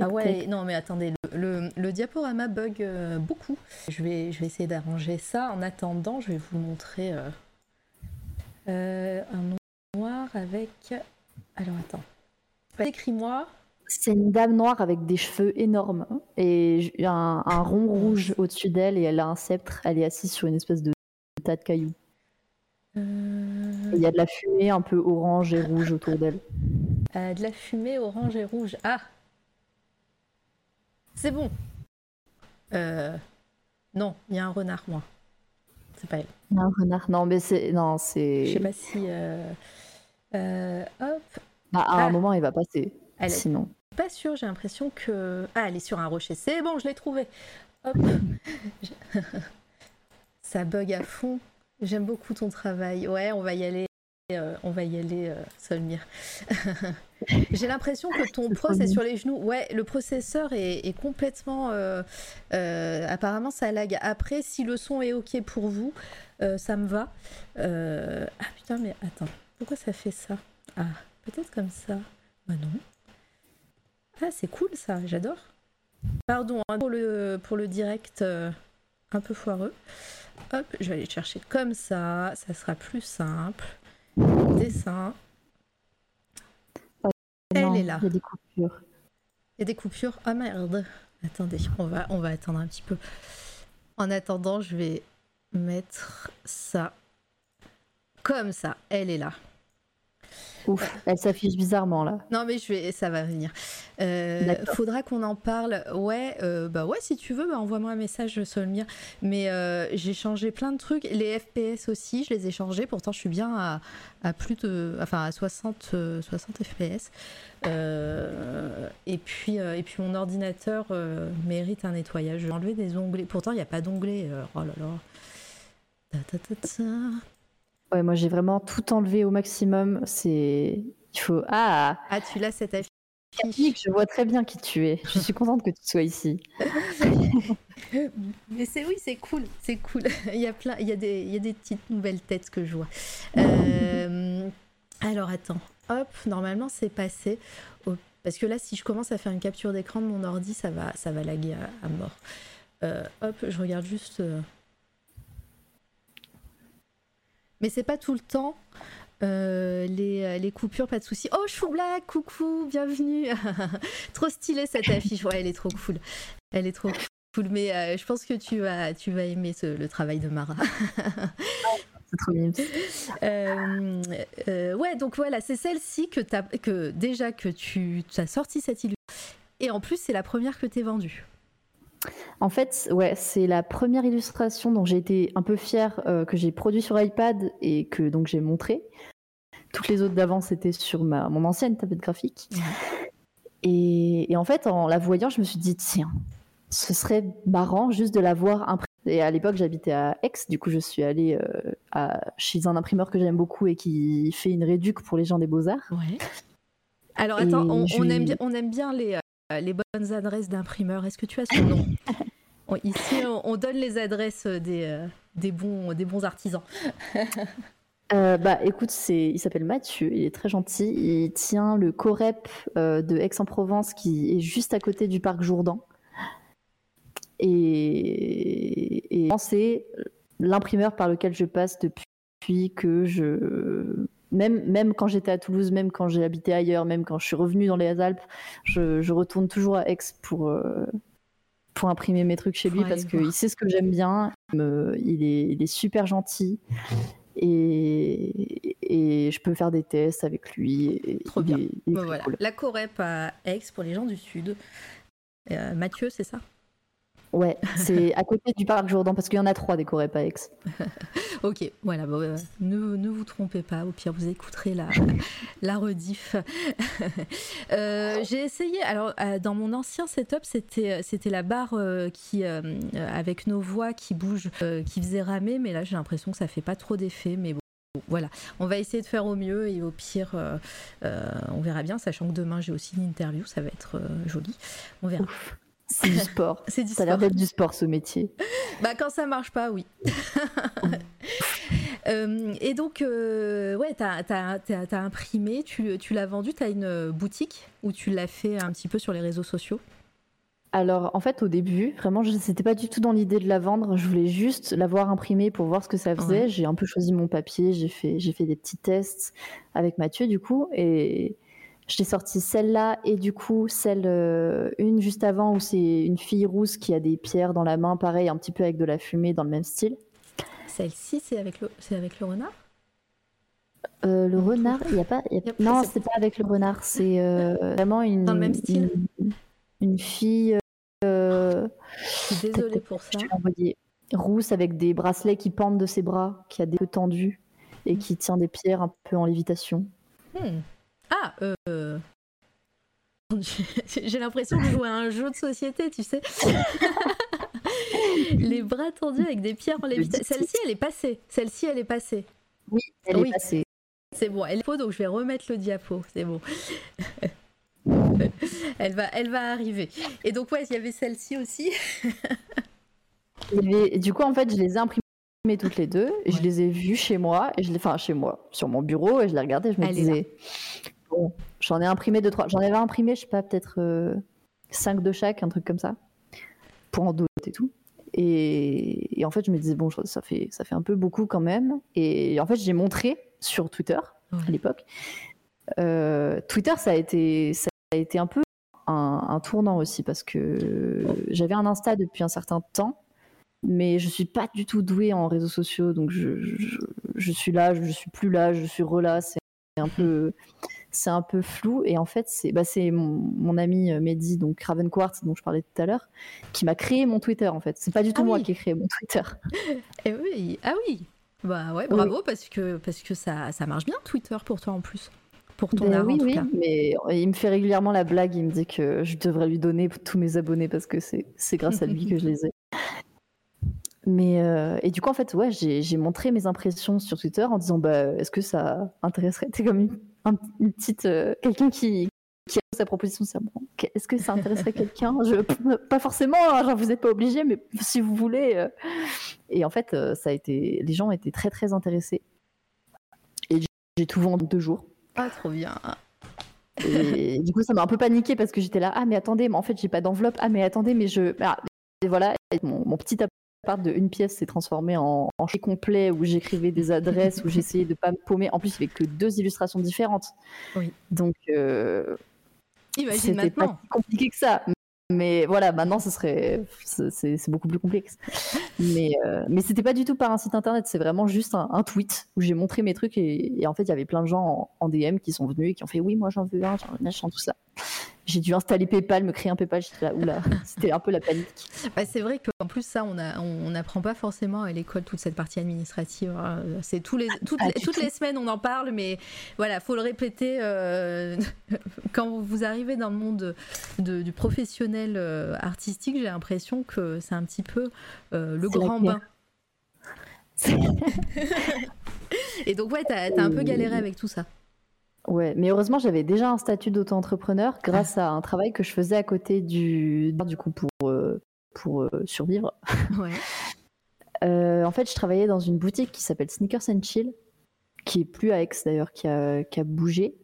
ah ouais, non mais attendez, le, diaporama bug euh, beaucoup. Je vais, je vais essayer d'arranger ça. En attendant, je vais vous montrer euh, euh, un noir avec... Alors attends. Écris-moi. C'est une dame noire avec des cheveux énormes et un, un rond rouge au-dessus d'elle et elle a un sceptre. Elle est assise sur une espèce de tas de cailloux. Il y a de la fumée un peu orange et rouge autour d'elle. de la fumée orange et rouge. Ah, c'est bon. Euh, non, il y a un renard, moi. C'est pas elle. Il y a un renard. Non, mais c'est. Non, c'est. Je sais pas si. Euh, euh, hop. Bah, à un ah. moment, il va passer. Elle Sinon. Pas sûr, j'ai l'impression que. Ah, elle est sur un rocher. C'est bon, je l'ai trouvé. Hop. Ça bug à fond. J'aime beaucoup ton travail. Ouais, on va y aller. Euh, on va y aller, euh, Solmir. J'ai l'impression que ton pro c'est sur les genoux. Ouais, le processeur est, complètement. Euh, apparemment, ça lag. Après, si le son est ok pour vous, ça me va. Ah putain, mais attends, pourquoi ça fait ça? Ah, peut-être comme ça. Bah non. Ah, c'est cool ça, j'adore. Pardon hein, pour, le, pour le direct un peu foireux. Hop, je vais aller chercher comme ça, ça sera plus simple. Dessin. Elle est là. Il y a des coupures. Il y a des coupures. Ah merde. Attendez, on va, on va attendre un petit peu. En attendant, je vais mettre ça comme ça. Elle est là. Ouf, elle s'affiche bizarrement là. Non mais je vais, ça va venir. Euh, faudra qu'on en parle. Ouais, euh, bah ouais, si tu veux, bah envoie-moi un message Solmir. Mais euh, j'ai changé plein de trucs. Les FPS aussi, je les ai changés. Pourtant, je suis bien à, à plus de, enfin à 60, 60 FPS. et puis, et puis mon ordinateur mérite un nettoyage. J'ai enlevé des onglets. Pourtant, il n'y a pas d'onglets. oh là là. Ta, ta, ta, Ouais, moi j'ai vraiment tout enlevé au maximum. C'est. Il faut. Ah Ah, tu l'as cette affiche. Je vois très bien qui tu es. Je suis contente que tu sois ici. Mais c'est oui, c'est cool, c'est cool. il y a plein, il y a des, il y a des petites nouvelles têtes que je vois. Euh, alors attends, hop, normalement c'est passé. Parce que là, si je commence à faire une capture d'écran de mon ordi, ça va, ça va laguer à, mort. Euh, hop, je regarde juste. Euh, mais c'est pas tout le temps. Euh, les, les, coupures, pas de souci. Oh, Chou Black, coucou, bienvenue. trop stylée cette affiche. Ouais, elle est trop cool. Elle est trop cool. Mais euh, je pense que tu vas, tu vas aimer le travail de Mara. Euh, ouais, donc voilà, c'est celle-ci que, que déjà que tu as sorti cette illustration. Et en plus, c'est la première que tu es vendue. En fait, ouais, c'est la première illustration dont j'ai été un peu fière euh, que j'ai produit sur iPad et que donc j'ai montré. Toutes les autres d'avant, c'était sur ma, mon ancienne tablette graphique. Et, en fait, en la voyant, je me suis dit, tiens, ce serait marrant juste de la voir imprimée. Et à l'époque, j'habitais à Aix, du coup, je suis allée euh, chez un imprimeur que j'aime beaucoup et qui fait une réduc pour les gens des beaux-arts. Alors attends, on, aime bien, on aime bien les, euh, les bonnes adresses d'imprimeur. Est-ce que tu as son nom Ici, on, donne les adresses des, euh, des, bons, des bons artisans. Euh, bah écoute, c'est, il s'appelle Mathieu, il est très gentil. Il tient le Corep euh, de Aix-en-Provence qui est juste à côté du parc Jourdan. Et, et c'est l'imprimeur par lequel je passe depuis que je. Même, même quand j'étais à Toulouse, même quand j'ai habité ailleurs, même quand je suis revenue dans les Alpes, je, je retourne toujours à Aix pour, euh, pour imprimer mes trucs chez lui parce qu'il sait ce que j'aime bien. il, est, il est super gentil. Et, et, je peux faire des tests avec lui. Et, Trop bien. Bah voilà. La Corep à Aix pour les gens du Sud. Euh, Mathieu, c'est ça? Ouais, c'est à côté du parc Jourdan parce qu'il y en a trois des Corépaex. ok, voilà, euh, ne, ne, vous trompez pas, au pire vous écouterez la, la rediff. euh, J'ai essayé, alors euh, dans mon ancien setup, c'était c'était la barre qui avec nos voix qui bouge, qui faisait ramer, mais là j'ai l'impression que ça fait pas trop d'effet, mais bon. Voilà, on va essayer de faire au mieux et au pire, on verra bien, sachant que demain j'ai aussi une interview, ça va être joli. On verra. C'est du sport. c'est du ça a l'air d'être du sport ce métier. Bah quand ça marche pas, oui. euh, et donc, euh, ouais, t'as as, imprimé, tu, tu l'as vendu, t'as une boutique où tu l'as fait un petit peu sur les réseaux sociaux? Alors, en fait, au début, vraiment, je n'étais pas du tout dans l'idée de la vendre. Je voulais juste l'avoir imprimée pour voir ce que ça faisait. J'ai un peu choisi mon papier, j'ai fait, fait des petits tests avec Mathieu, du coup. Et, je t'ai sorti celle-là et du coup celle euh, une juste avant où c'est une fille rousse qui a des pierres dans la main, pareil, un petit peu avec de la fumée dans le même style. Celle-ci, c'est avec le, c'est avec le renard? Euh, le renard, il y a pas, non, c'est pas avec le renard, c'est euh, vraiment une dans le même style. Une, fille. Je suis désolée pour ça. rousse avec des bracelets qui pendent de ses bras, qui a des peu tendus et qui tient des pierres un peu en lévitation. Hmm. Ah, euh... J'ai l'impression de jouer à un jeu de société, tu sais. les bras tendus avec des pierres en lévitation. Celle-ci, elle est passée. Celle-ci, elle est passée. Oui, elle est passée. C'est bon, elle est faux, donc je vais remettre le diapo. C'est bon. elle, va, elle va arriver. Et donc, ouais, il y avait celle-ci aussi. Du coup, en fait, je les ai imprimées toutes les deux. Je les ai vues chez moi, et je les... enfin chez moi, sur mon bureau, et je les regardais. Je me disais, j'en ai imprimé deux, trois. J'en avais imprimé, je sais pas, peut-être euh, cinq de chaque, un truc comme ça, pour en doute et tout. Et, en fait, je me disais, bon, ça fait, ça fait un peu beaucoup quand même. Et en fait, j'ai montré sur Twitter à l'époque. Euh, Twitter, ça a, été, ça a été un peu un, tournant aussi parce que j'avais un Insta depuis un certain temps, mais je suis pas du tout douée en réseaux sociaux. Donc, je, je, suis là, je, suis plus là, je suis relâ. C'est un peu c'est un peu flou. Et en fait, c'est bah, mon, ami euh, Mehdi, donc Raven Quartz, dont je parlais tout à l'heure, qui m'a créé mon Twitter, en fait. C'est pas du tout ah moi qui ai créé mon Twitter. Et eh oui, ah oui. Bah ouais, bravo, parce que, parce que ça, ça marche bien, Twitter, pour toi en plus. Pour ton ben art, oui, en tout oui, cas. mais il me fait régulièrement la blague, il me dit que je devrais lui donner tous mes abonnés parce que c'est grâce à lui que je les ai. Mais euh, et du coup en fait ouais j'ai montré mes impressions sur Twitter en disant bah est-ce que ça intéresserait? T'es une petite euh, quelqu'un qui qui a sa proposition c'est bon est-ce que ça intéresserait quelqu'un? Je pas forcément hein, genre vous n'êtes pas obligé mais si vous voulez euh. et en fait euh, ça a été les gens étaient très très intéressés. Et j'ai tout vendu en deux jours. Ah trop bien. Et du coup ça m'a un peu paniqué parce que j'étais là ah mais attendez mais en fait j'ai pas d'enveloppe. Ah mais attendez mais je ah, et voilà mon, mon petit part de une pièce s'est transformée en, en complet où j'écrivais des adresses, où j'essayais de pas me paumer. En plus, il n'y avait que deux illustrations différentes. Oui. Donc, euh, c'était pas si compliqué que ça. Mais voilà, maintenant, ce serait, c'est beaucoup plus complexe. Mais, euh, mais c'était pas du tout par un site internet, c'est vraiment juste un, tweet où j'ai montré mes trucs et, en fait, il y avait plein de gens en, DM qui sont venus et qui ont fait oui, moi j'en veux un, j'en tout ça j'ai dû installer PayPal, me créer un PayPal. J'étais là, oula, c'était un peu la panique. Bah, c'est vrai qu'en plus, ça, on n'apprend on, pas forcément à l'école toute cette partie administrative. Hein. C'est tous les, toutes, les, toutes les semaines, on en parle, mais voilà, faut le répéter. Euh, quand vous arrivez dans le monde de, du professionnel euh, artistique, j'ai l'impression que c'est un petit peu euh, le grand bain. Et donc, ouais, t'as as un peu galéré avec tout ça. Ouais, mais heureusement, j'avais déjà un statut d'auto-entrepreneur grâce à un travail que je faisais à côté du, du coup, pour, euh, pour euh, survivre. Ouais. Euh, en fait, je travaillais dans une boutique qui s'appelle Sneakers and Chill, qui est plus à Aix d'ailleurs, qui a, qui a bougé.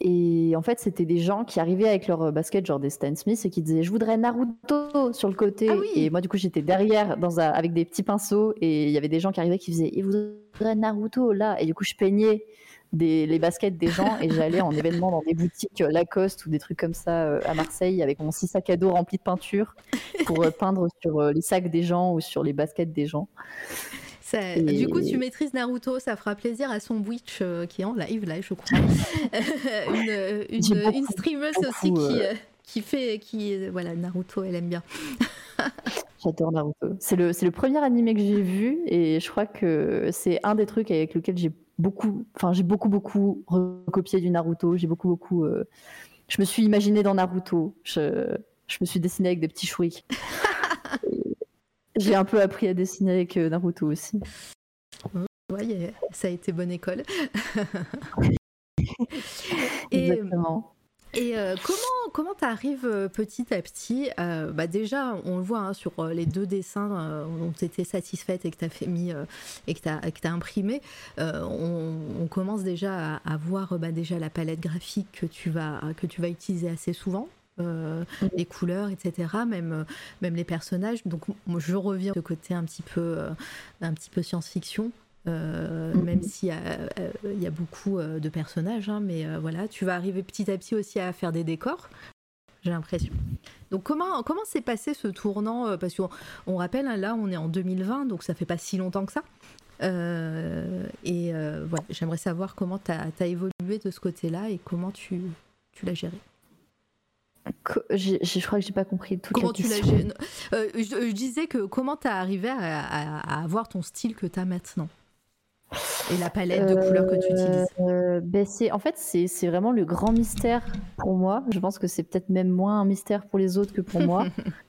Et en fait, c'était des gens qui arrivaient avec leur basket, genre des Stan Smith, et qui disaient Je voudrais Naruto sur le côté. Ah oui. Et moi, du coup, j'étais derrière dans un- avec des petits pinceaux, et il y avait des gens qui arrivaient qui faisaient Ils voudraient Naruto là. Et du coup, je peignais des, les baskets des gens, et j'allais en événement dans des boutiques euh, Lacoste ou des trucs comme ça euh, à Marseille, avec mon six sac à dos rempli de peinture pour euh, peindre sur les sacs des gens ou sur les baskets des gens. Ça- Et- Du coup, tu maîtrises Naruto, ça fera plaisir à son Witch euh, qui est en live là, je crois. une, une, J'ai beaucoup, une streameuse aussi qui, euh, qui fait, qui voilà, Naruto, elle aime bien. J'adore Naruto. C'est le, c'est le premier animé que j'ai vu et je crois que c'est un des trucs avec lequel j'ai beaucoup, enfin j'ai beaucoup beaucoup recopié du Naruto. J'ai beaucoup beaucoup. euh, je me suis imaginé dans Naruto. Je, je me suis dessiné avec des petits shurikens. J'ai un peu appris à dessiner avec euh, Naruto aussi. Ouais, ça a été bonne école. Et, Exactement. Et, euh, comment comment t'arrives euh, petit à petit euh, bah déjà on le voit hein, sur euh, les deux dessins euh, dont tu étais satisfaite et que tu as fait mis et que as, imprimé on, on commence déjà à, à voir bah, déjà la palette graphique que tu vas que tu vas utiliser assez souvent euh, les couleurs, etc. Même, même les personnages. Donc moi, je reviens de côté un petit peu, euh, un petit peu science-fiction. Euh. Même s'il y, a, euh, y a beaucoup euh, de personnages, hein, mais voilà, tu vas arriver petit à petit aussi à faire des décors, j'ai l'impression. Donc comment comment s'est passé ce tournant Parce qu'on on rappelle, hein, là on est en 2020, donc ça fait pas si longtemps que ça. Et voilà, j'aimerais savoir comment tu as, évolué de ce côté-là et comment tu, tu l'as géré. Je crois que j'ai pas compris toute Comment la tu l'as question. géré? Euh, je, je disais que comment tu as arrivé à, à- à avoir ton style que tu as maintenant? Et la palette de couleurs que tu utilises? Euh, ben en fait, c'est, vraiment le grand mystère pour moi. Je pense que c'est peut-être même moins un mystère pour les autres que pour moi.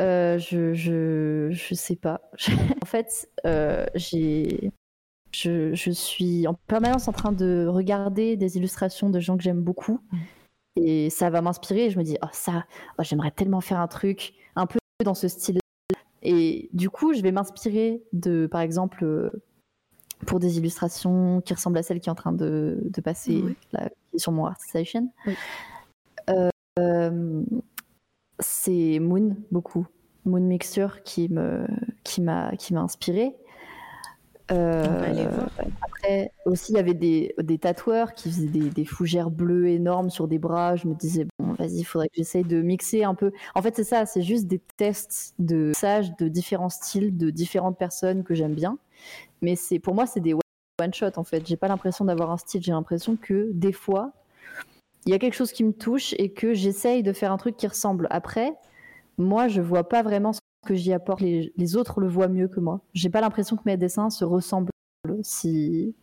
Euh, je, je, je sais pas. en fait, euh, j'ai, je, je suis en permanence en train de regarder des illustrations de gens que j'aime beaucoup. Et ça va m'inspirer. Je me dis, oh, ça, oh, j'aimerais tellement faire un truc un peu dans ce style. Et du coup, je vais m'inspirer de, par exemple, euh, pour des illustrations qui ressemblent à celle qui est en train de, de passer là, sur mon ArtStation. Oui. Euh, c'est Moon beaucoup, Moon Mixture qui me qui m'a qui m'a inspiré. Euh, après aussi il y avait des, des tatoueurs qui faisaient des, des fougères bleues énormes sur des bras. Je me disais bon vas-y il faudrait que j'essaye de mixer un peu. En fait c'est ça, c'est juste des tests de messages de différents styles de différentes personnes que j'aime bien. Mais c'est pour moi c'est des one shot en fait. J'ai pas l'impression d'avoir un style. J'ai l'impression que des fois il y a quelque chose qui me touche et que j'essaye de faire un truc qui ressemble. Après, moi, je vois pas vraiment ce que j'y apporte. Les, les autres le voient mieux que moi. J'ai pas l'impression que mes dessins se ressemblent. Si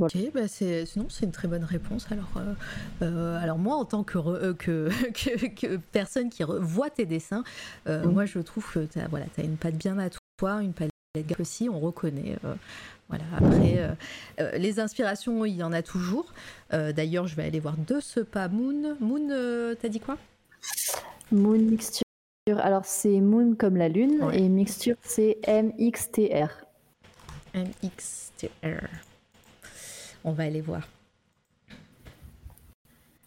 Ok, bah c'est, sinon c'est une très bonne réponse. Alors, euh, euh, alors moi, en tant que, re- euh, que, que, que personne qui voit tes dessins, euh, Mhm. moi je trouve que tu as, voilà, as une patte bien à toi, une palette aussi, on reconnaît. euh, voilà. Après, euh, euh, les inspirations, il y en a toujours. Euh, D'ailleurs, je vais aller voir de ce pas Moon. Moon, t'as dit quoi? Moon Mixture, alors c'est Moon comme la lune Ouais. et Mixture c'est M-X-T-R. MXTR. On va aller voir.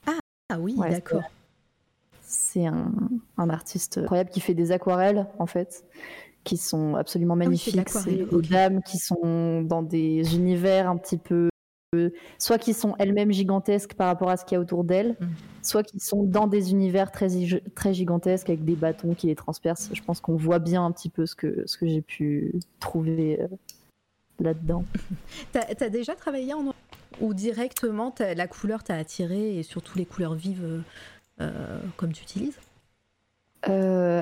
Ah, ah oui, Ouais, d'accord. C'est un, un artiste incroyable qui fait des aquarelles en fait, qui sont absolument Ah magnifiques. c'est ok. dames qui sont dans des univers un petit peu, soit qui sont elles-mêmes gigantesques par rapport à ce qu'il y a autour d'elles, Mm. soit qui sont dans des univers très, très gigantesques avec des bâtons qui les transpercent. Je pense qu'on voit bien un petit peu ce que, ce que j'ai pu trouver euh, là-dedans. T'as as déjà travaillé en noir ou directement la couleur t'a attiré et surtout les couleurs vives euh, comme tu utilises? Euh,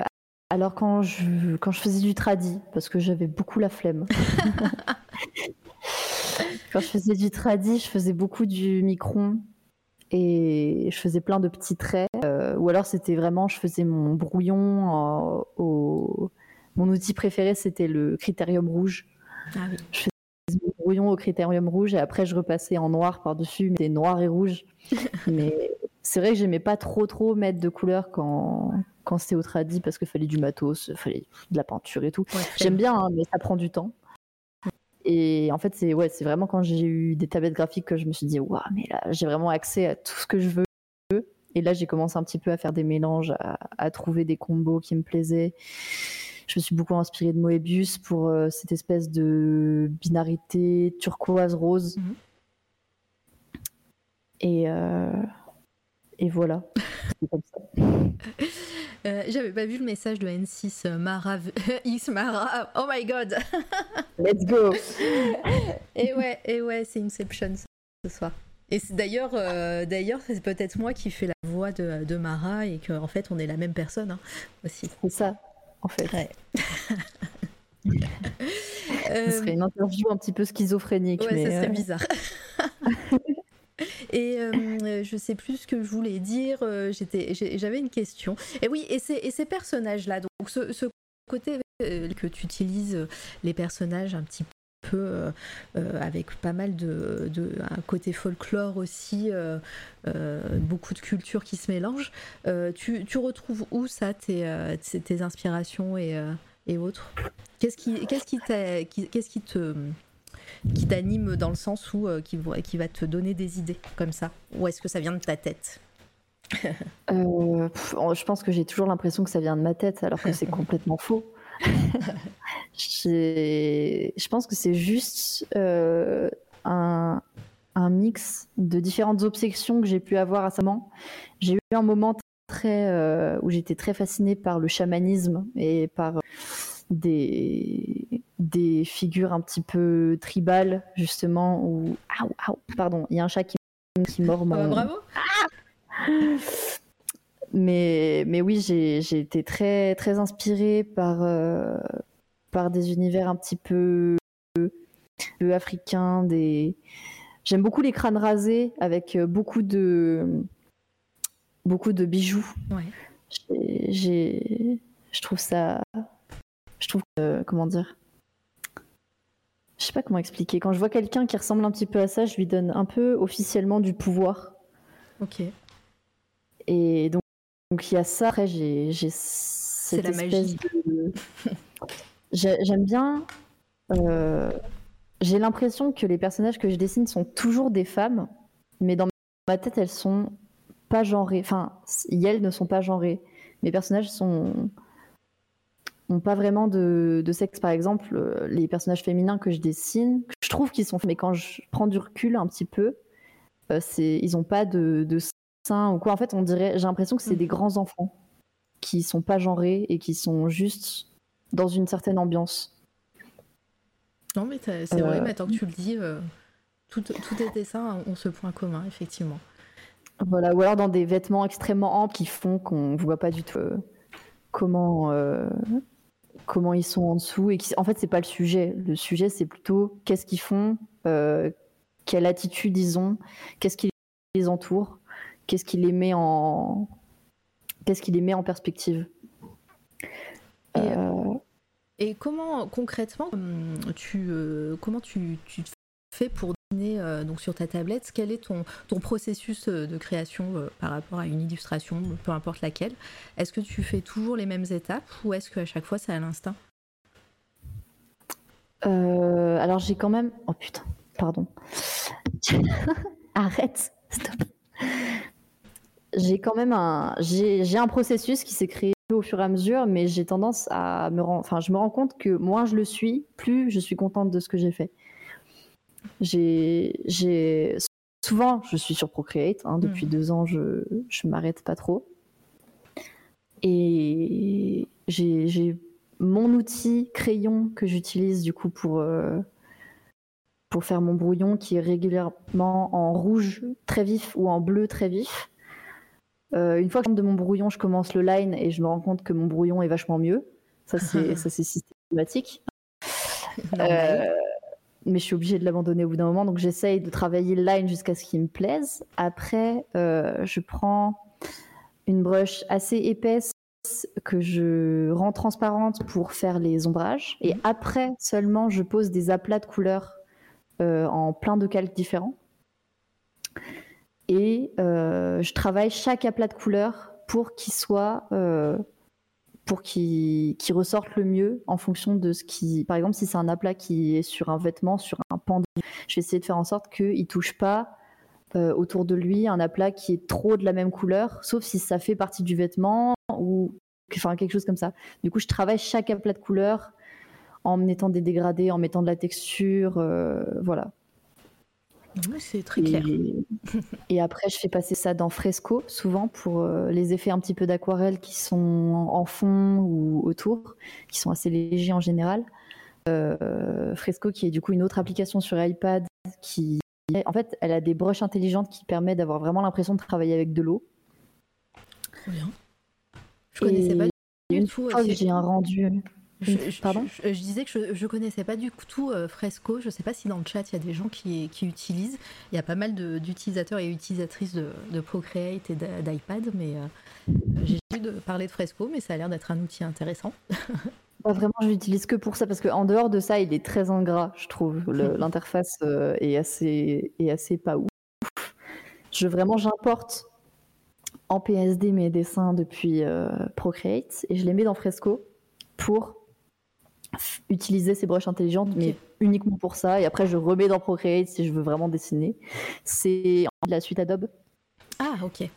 alors quand je, quand je faisais du tradi, parce que j'avais beaucoup la flemme. quand je faisais du tradi, je faisais beaucoup du micron et je faisais plein de petits traits. euh, ou alors c'était vraiment, je faisais mon brouillon euh, au... Mon outil préféré, c'était le critérium rouge. Ah oui. Je faisais mon brouillon au critérium rouge et après je repassais en noir par-dessus, mais c'était noir et rouge. mais c'est vrai que j'aimais pas trop trop mettre de couleur quand, quand c'était au tradi parce qu'il fallait du matos, il fallait de la peinture et tout. Ouais, J'aime bien, hein, mais ça prend du temps. Et en fait, c'est ouais, c'est vraiment quand j'ai eu des tablettes graphiques que je me suis dit, waouh, mais là, j'ai vraiment accès à tout ce que je veux. Et là, j'ai commencé un petit peu à faire des mélanges, à, trouver des combos qui me plaisaient. Je me suis beaucoup inspirée de Moebius pour euh, cette espèce de binarité turquoise-rose. Mhm. Et, euh, et voilà. comme ça. Euh, j'avais pas vu le message de N6 Mara X Mara. Oh my god. Let's go. et ouais, et ouais, c'est Inception ce soir. Et d'ailleurs, euh, d'ailleurs, c'est peut-être moi qui fais la voix de, de Mara et qu'en fait, on est la même personne hein, aussi. C'est ça, en fait. Ouais. Ce serait une interview un petit peu schizophrénique. Ouais, mais ça serait bizarre. Et euh, je sais plus ce que je voulais dire. Euh, j'avais une question. Et oui, et ces, personnages-là, donc ce, côté euh, que tu utilises les personnages un petit peu avec pas mal de, un côté folklore aussi, beaucoup de cultures qui se mélangent. Tu, retrouves où ça, tes, tes inspirations et, et autres? Qu'est-ce qui, qu'est-ce qui, qu'est-ce qui te qui t'anime dans le sens où euh, qui, qui, va te donner des idées comme ça Ou est-ce que ça vient de ta tête? Euh, Je pense que j'ai toujours l'impression que ça vient de ma tête, alors que c'est complètement faux. je pense que c'est juste euh, un, un, mix de différentes obsessions que j'ai pu avoir récemment. J'ai eu un moment très où j'étais très fascinée par le chamanisme et par des, des figures un petit peu tribales, justement, où. pardon, il y a un chat qui, qui mord mon. Ah, bravo! mais, mais oui, j'ai été très, très inspirée par, euh, par des univers un petit peu, peu africains. Des... J'aime beaucoup les crânes rasés avec beaucoup de, beaucoup de bijoux. Ouais. J'ai, je trouve ça je trouve que, comment dire, je sais pas comment expliquer. Quand je vois quelqu'un qui ressemble un petit peu à ça, je lui donne un peu officiellement du pouvoir. Ok. Et donc, donc il y a ça. Après, j'ai, j'ai C'est la magie. J'aime bien. Euh, j'ai l'impression que les personnages que je dessine sont toujours des femmes, mais dans ma tête, elles sont pas genrées. Enfin, elles ne sont pas genrées. Mes personnages sont n'ont pas vraiment de, sexe. Par exemple, euh, les personnages féminins que je dessine, je trouve qu'ils sont, mais quand je prends du recul un petit peu, euh, c'est, ils n'ont pas de, de sein ou quoi. En fait, on dirait, j'ai l'impression que c'est des mm. grands enfants qui sont pas genrés et qui sont juste dans une certaine ambiance. Non, mais c'est vrai, euh, maintenant que tu le dis, tout, tout tes dessins ont ce point commun, effectivement. Voilà, ou alors dans des vêtements extrêmement amples qui font qu'on ne voit pas du tout comment, comment ils sont en dessous. Et qui, en fait, c'est pas le sujet. Le sujet, c'est plutôt qu'est-ce qu'ils font, euh, quelle attitude ils ont, qu'est-ce qui les entoure, qu'est-ce qui les met en, qu'est-ce qui les met en perspective. Et, euh, et comment concrètement tu, euh, comment tu, tu fais pour euh, donc sur ta tablette, quel est ton, ton processus euh, de création euh, par rapport à une illustration, peu importe laquelle? Est-ce que tu fais toujours les mêmes étapes ou est-ce qu'à chaque fois c'est à l'instinct? Alors j'ai quand même... Oh putain, pardon. Arrête, stop. J'ai quand même un... J'ai un processus qui s'est créé au fur et à mesure, mais j'ai tendance à me rendre... Enfin, je me rends compte que moins je le suis, plus je suis contente de ce que j'ai fait. J'ai, souvent, je suis sur Procreate. Hein, depuis hmm. deux ans, je, je m'arrête pas trop. Et j'ai mon outil crayon que j'utilise du coup pour, euh, pour faire mon brouillon qui est régulièrement en rouge très vif ou en bleu très vif. Euh, une fois que je de mon brouillon, je commence le line et je me rends compte que mon brouillon est vachement mieux. Ça, c'est systématique. Euh, mais je suis obligée de l'abandonner au bout d'un moment. Donc j'essaye de travailler le line jusqu'à ce qu'il me plaise. Après, euh, je prends une brush assez épaisse que je rends transparente pour faire les ombrages. Et mhm. après seulement, je pose des aplats de couleurs euh, en plein de calques différents. Et euh, je travaille chaque aplat de couleurs pour qu'il soit pour qu'il ressorte le mieux en fonction de ce qui. Par exemple, si c'est un aplat qui est sur un vêtement, sur un pendu, je vais essayer de faire en sorte qu'il ne touche pas euh, autour de lui un aplat qui est trop de la même couleur, sauf si ça fait partie du vêtement ou enfin, quelque chose comme ça. Du coup, je travaille chaque aplat de couleur en mettant des dégradés, en mettant de la texture, euh, voilà. C'est très clair. Et, après, je fais passer ça dans Fresco, souvent, pour euh, les effets un petit peu d'aquarelle qui sont en fond ou autour, qui sont assez légers en général. Euh, Fresco, qui est du coup une autre application sur iPad, qui, en fait, elle a des brushes intelligentes qui permettent d'avoir vraiment l'impression de travailler avec de l'eau. bien. Je connaissais pas une fois j'ai un rendu. Je, Pardon je, disais que je, ne connaissais pas du tout euh, Fresco. Je sais pas si dans le chat il y a des gens qui, qui utilisent. Il y a pas mal d'utilisateurs et utilisatrices de, Procreate et d'iPad, mais euh, j'ai j'ai de parler de Fresco, mais ça a l'air d'être un outil intéressant. Pas vraiment, je l'utilise que pour ça parce qu'en dehors de ça, il est très ingrat, je trouve. L'interface euh, est assez est assez pas ouf. Je vraiment j'importe en PSD mes dessins depuis Procreate et je les mets dans Fresco pour utiliser ces brushes intelligentes, mais uniquement pour ça. Et après, je remets dans Procreate si je veux vraiment dessiner. C'est la suite Adobe. Ah, ok.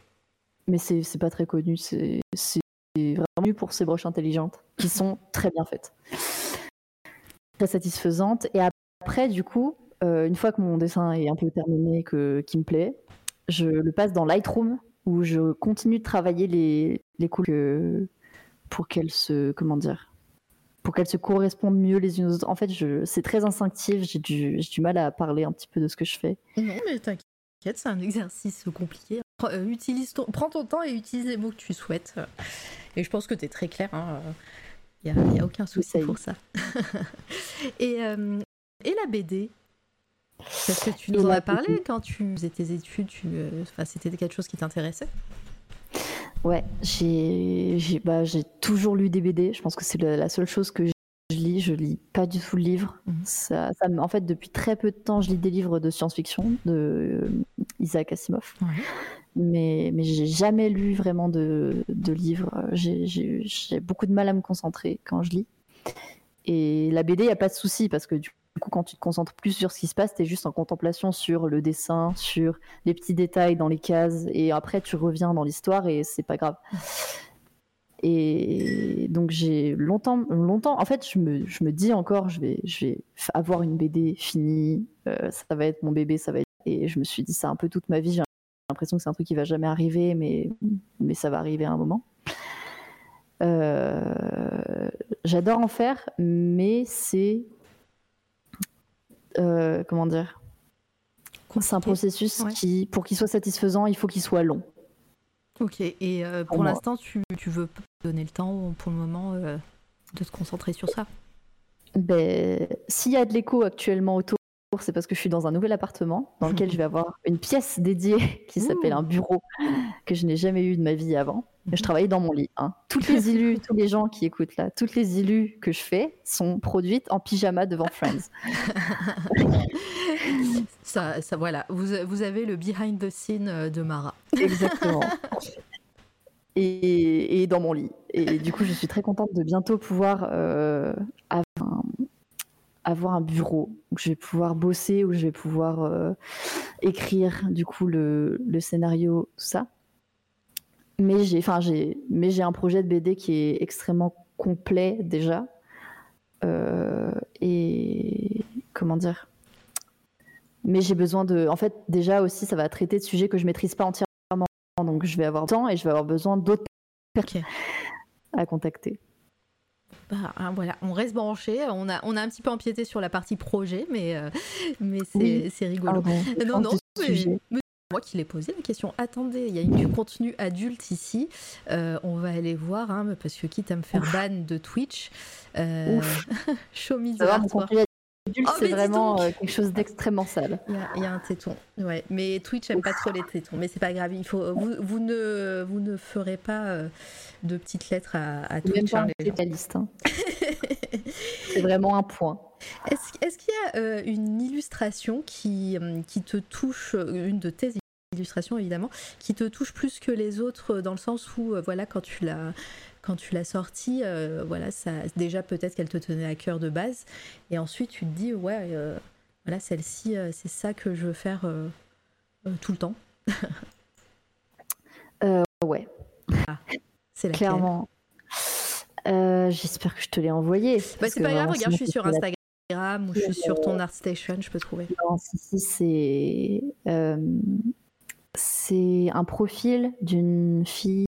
Mais c'est pas très connu. C'est vraiment mieux pour ces brushes intelligentes qui sont très bien faites. Très satisfaisantes. Et après, du coup, euh, une fois que mon dessin est un peu terminé, que, qui me plaît, je le passe dans Lightroom où je continue de travailler les, les couleurs pour qu'elles se. Comment dire pour qu'elles se correspondent mieux les unes aux autres. En fait, c'est très instinctif, j'ai du, du, mal à parler un petit peu de ce que je fais. Non, mais t'inquiète, c'est un exercice compliqué. Euh, utilise ton, prends ton temps et utilise les mots que tu souhaites. Et je pense que tu es très clair. Il hein. n'y a, a, aucun souci pour ça. et, euh, et la BD Parce que tu nous en as parlé quand tu faisais tes études, tu, euh, c'était quelque chose qui t'intéressait? Ouais, j'ai bah, toujours lu des BD. Je pense que c'est la, seule chose que je lis. Je lis pas du tout le livre. Mhm. Ça, en fait, depuis très peu de temps, je lis des livres de science-fiction de euh, Isaac Asimov. Mais, mais j'ai jamais lu vraiment de, de livres. J'ai beaucoup de mal à me concentrer quand je lis. Et la BD, il n'y a pas de souci parce que du du coup, quand tu te concentres plus sur ce qui se passe, tu es juste en contemplation sur le dessin, sur les petits détails dans les cases, et après tu reviens dans l'histoire et c'est pas grave. Et donc j'ai longtemps, longtemps, en fait, je me, dis encore, je vais, je vais avoir une BD finie, euh, ça va être mon bébé, ça va être. Et je me suis dit ça un peu toute ma vie. J'ai l'impression que c'est un truc qui va jamais arriver, mais, mais ça va arriver à un moment. Euh, j'adore en faire, mais c'est euh, comment dire C'est un processus qui, pour qu'il soit satisfaisant, il faut qu'il soit long. Ok, et euh, pour, l'instant, tu, tu, veux donner le temps pour le moment euh, de te concentrer sur ça? Ben, S'il y a de l'écho actuellement autour, c'est parce que je suis dans un nouvel appartement dans lequel je vais avoir une pièce dédiée qui s'appelle un bureau que je n'ai jamais eu de ma vie avant. Je travaillais dans mon lit. Hein. Toutes les élus, tous les gens qui écoutent là, toutes les élus que je fais sont produites en pyjama devant Friends. ça, ça, voilà, vous, vous avez le behind the scene euh, de Mara. Exactement. Et, et, dans mon lit. Et du coup, je suis très contente de bientôt pouvoir euh, avoir, un, avoir, un, bureau où je vais pouvoir bosser, où je vais pouvoir euh, écrire du coup le, le scénario, tout ça mais j'ai, enfin j'ai, mais j'ai un projet de BD qui est extrêmement complet déjà. Euh, et comment dire? Mais j'ai besoin de, en fait, déjà aussi, ça va traiter de sujets que je maîtrise pas entièrement, donc je vais avoir temps et je vais avoir besoin d'autres personnes à contacter. Bah, hein, voilà, on reste branché. On a, on a un petit peu empiété sur la partie projet, mais, euh, mais c'est, c'est rigolo. non, non, mais, moi qui l'ai posé la question. Attendez, il y a du contenu adulte ici. Euh, on va aller voir, hein, parce que quitte à me faire ban de Twitch, euh, show me the oh, c'est vraiment euh, quelque chose d'extrêmement sale. Il y, a un téton, ouais. Mais Twitch n'aime pas trop les tétons, mais c'est pas grave. Il faut, vous, vous, ne, vous ne ferez pas euh, de petites lettres à, à Twitch. Pas hein, c'est vraiment un point. Est-ce qu'il y a une illustration qui, qui te touche, une de tes illustration évidemment, qui te touche plus que les autres dans le sens où voilà quand tu l'as quand tu l'as sortie, voilà ça déjà peut-être qu'elle te tenait à cœur de base, et ensuite tu te dis ouais voilà celle-ci c'est ça que je veux faire tout le temps. ouais. Ah, c'est clairement. Euh, j'espère que je te l'ai envoyé. Bah, c'est pas grave, regarde, je suis sur Instagram ou je suis sur ton ArtStation, je peux trouver. Non, si, si, c'est. C'est un profil d'une fille.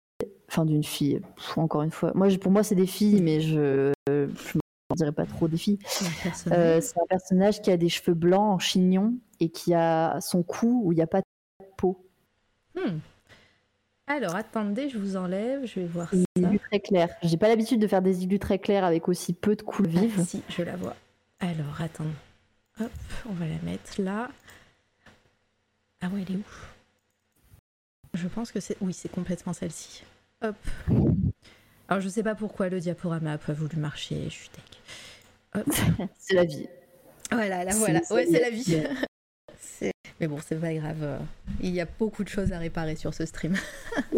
Enfin, d'une fille. encore une fois. Moi, pour moi, c'est des filles, mais je. Ne dirais pas trop des filles. Euh, c'est un personnage qui a des cheveux blancs en chignon et qui a son cou où il n'y a pas de peau. Hmm. Alors, attendez, je vous enlève, je vais voir ça. Très clair. J'ai pas l'habitude de faire des illus très clairs avec aussi peu de couleurs vives. Ah, si, je la vois. Alors, attends. Hop, on va la mettre là. Ah ouais, elle est où? Je pense que c'est... Oui, c'est complètement celle-ci. Hop. Alors, je sais pas pourquoi le diaporama a pas voulu marcher, je suis tech. c'est la vie. Voilà, là, voilà. Ouais, c'est la vie. Mais bon, c'est pas grave. Euh, il y a beaucoup de choses à réparer sur ce stream.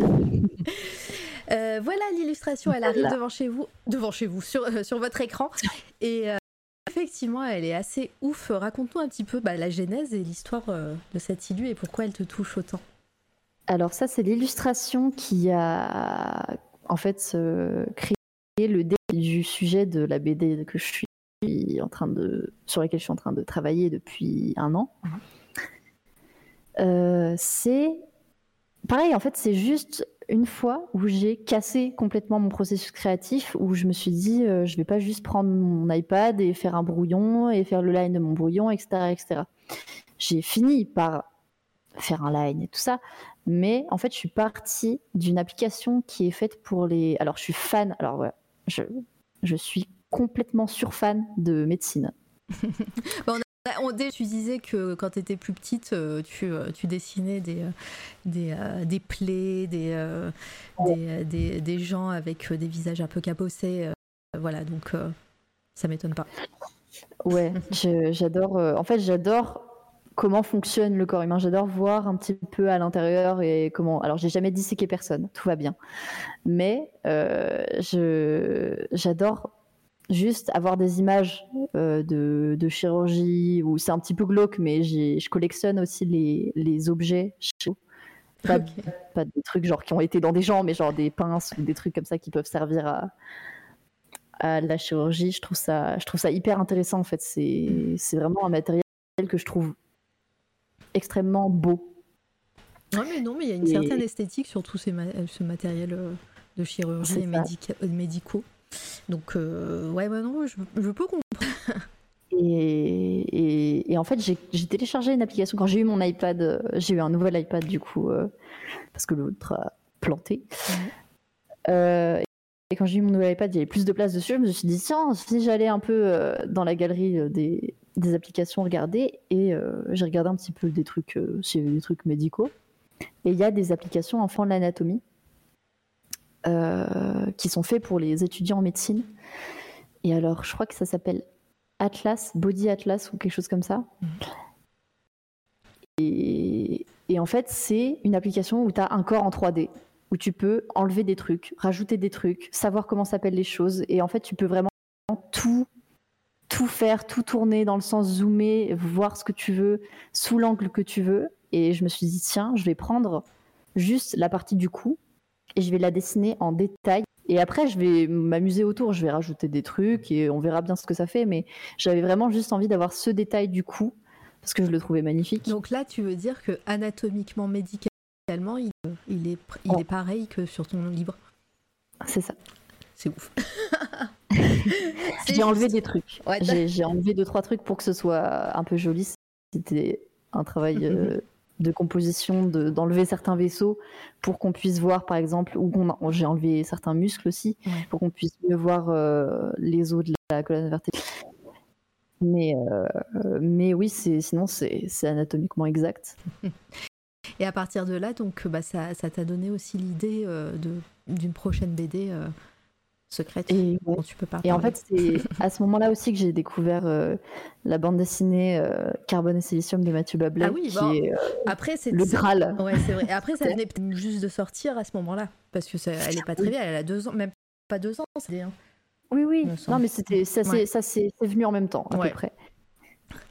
Euh, voilà l'illustration, elle arrive devant chez vous, devant chez vous, sur, euh, sur votre écran. Et effectivement, elle est assez ouf. Raconte-nous un petit peu bah, la genèse et l'histoire de cette illu et pourquoi elle te touche autant. Alors ça, c'est l'illustration qui a en fait créé le début du sujet de la BD que je suis en train de, sur laquelle je suis en train de travailler depuis un an. Mhm. Euh, c'est pareil, en fait, c'est juste une fois où j'ai cassé complètement mon processus créatif, où je me suis dit, euh, je vais pas juste prendre mon iPad et faire un brouillon et faire le line de mon brouillon, etc., etc. J'ai fini par faire un line et tout ça, mais en fait, je suis partie d'une application qui est faite pour les. Alors, je suis fan. Alors, ouais, je, je suis complètement surfan de médecine. Bah, tu disais que quand tu étais plus petite, euh, tu, euh, tu dessinais des, euh, des, des plaies, des, des, des, gens avec des visages un peu cabossés. voilà, donc ça m'étonne pas. Ouais, j'adore. en fait, j'adore comment fonctionne le corps humain. J'adore voir un petit peu à l'intérieur et comment. Alors, j'ai jamais disséqué personne, tout va bien. Mais je j'adore juste avoir des images euh, de, chirurgie, ou c'est un petit peu glauque, mais je collectionne aussi les, les objets pas, pas, des trucs genre qui ont été dans des gens, mais genre des pinces ou des trucs comme ça qui peuvent servir à, à la chirurgie. Je trouve ça, je trouve ça hyper intéressant en fait. C'est, c'est vraiment un matériel que je trouve extrêmement beau. Non mais non, mais il y a une certaine esthétique sur tout ces ce matériel euh, de chirurgie et euh, médicaux. Donc, euh, ouais, bah non, je, peux comprendre. Et, et, en fait, j'ai téléchargé une application. Quand j'ai eu mon iPad, euh, j'ai eu un nouvel iPad du coup, euh, parce que l'autre a planté. et quand j'ai eu mon nouvel iPad, il y avait plus de place dessus. Je me suis dit, tiens, si j'allais un peu dans la galerie des, des applications regarder, et j'ai regardé un petit peu des trucs, avait des trucs médicaux. Et il y a des applications enfants de l'anatomie. Euh, qui sont faits pour les étudiants en médecine. Et alors, je crois que ça s'appelle Atlas, Body Atlas ou quelque chose comme ça. Et, en fait, c'est une application où tu as un corps en 3D, où tu peux enlever des trucs, rajouter des trucs, savoir comment s'appellent les choses. Et en fait, tu peux vraiment tout tout faire, tout tourner dans le sens zoomer, voir ce que tu veux, sous l'angle que tu veux. Et je me suis dit, tiens, je vais prendre juste la partie du cou et je vais la dessiner en détail. Et après, je vais m'amuser autour, je vais rajouter des trucs et on verra bien ce que ça fait. Mais j'avais vraiment juste envie d'avoir ce détail du coup, parce que je le trouvais magnifique. Donc là, tu veux dire que anatomiquement, médicalement, il, il, est, il est pareil que sur ton livre? C'est ça. C'est ouf. j'ai enlevé des trucs. j'ai enlevé deux, trois trucs pour que ce soit un peu joli. C'était un travail euh, de composition, d'enlever certains vaisseaux pour qu'on puisse voir, par exemple, ou j'ai enlevé certains muscles aussi, pour qu'on puisse mieux voir euh, les os de la colonne vertébrale. Mais, euh, mais oui, sinon, c'est anatomiquement exact. Et à partir de là, donc, bah, ça t'a donné aussi l'idée d'une prochaine BD secrète Et, ouais. dont tu peux pas Et en fait, c'est à ce moment-là aussi que j'ai découvert euh, la bande dessinée euh, Carbone et Silicium de Mathieu Bablé, Ah oui, qui bon. est euh, après c'est le Graal. Ouais, c'est vrai. Et après, ça venait peut-être juste de sortir à ce moment-là. Parce que ça, elle est pas très vieille, elle a deux ans, même pas deux ans, c'est hein. Oui, oui. Non, mais c'était ça, Ouais. c'est ça, c'est c'est venu en même temps, à Ouais. peu près.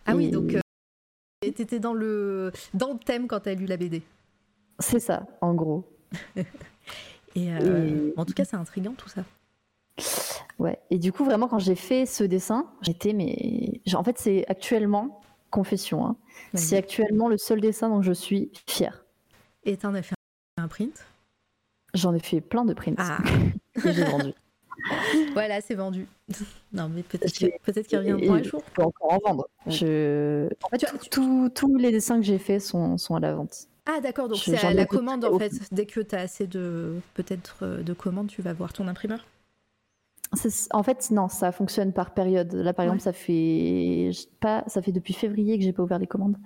Ah oui, donc euh, t'étais dans le, dans le thème quand t'as lu la BD. C'est ça, en gros. Et, euh, Et- en tout cas, c'est intriguant tout ça. Ouais. Et du coup, vraiment, quand j'ai fait ce dessin, j'étais, mais. En fait, c'est actuellement, confession, hein, c'est actuellement le seul dessin dont je suis fière. Et t'en as fait un print? J'en ai fait plein de prints Ah, j'ai vendus. voilà, c'est vendu. non, mais peut-être J'ai- que- peut-être qu'il reviendra un jour. Je peux encore en vendre. Je... En fait, Tu as- tu- tous- tous les dessins que j'ai faits sont, sont à la vente. Ah, d'accord, donc c'est à la commande en fait. Dès que t'as assez de, peut-être euh, de commandes, tu vas voir ton imprimeur? En fait, non, ça fonctionne par période. Là, par Ouais. exemple, ça fait pas, ça fait depuis février que j'ai pas ouvert les commandes.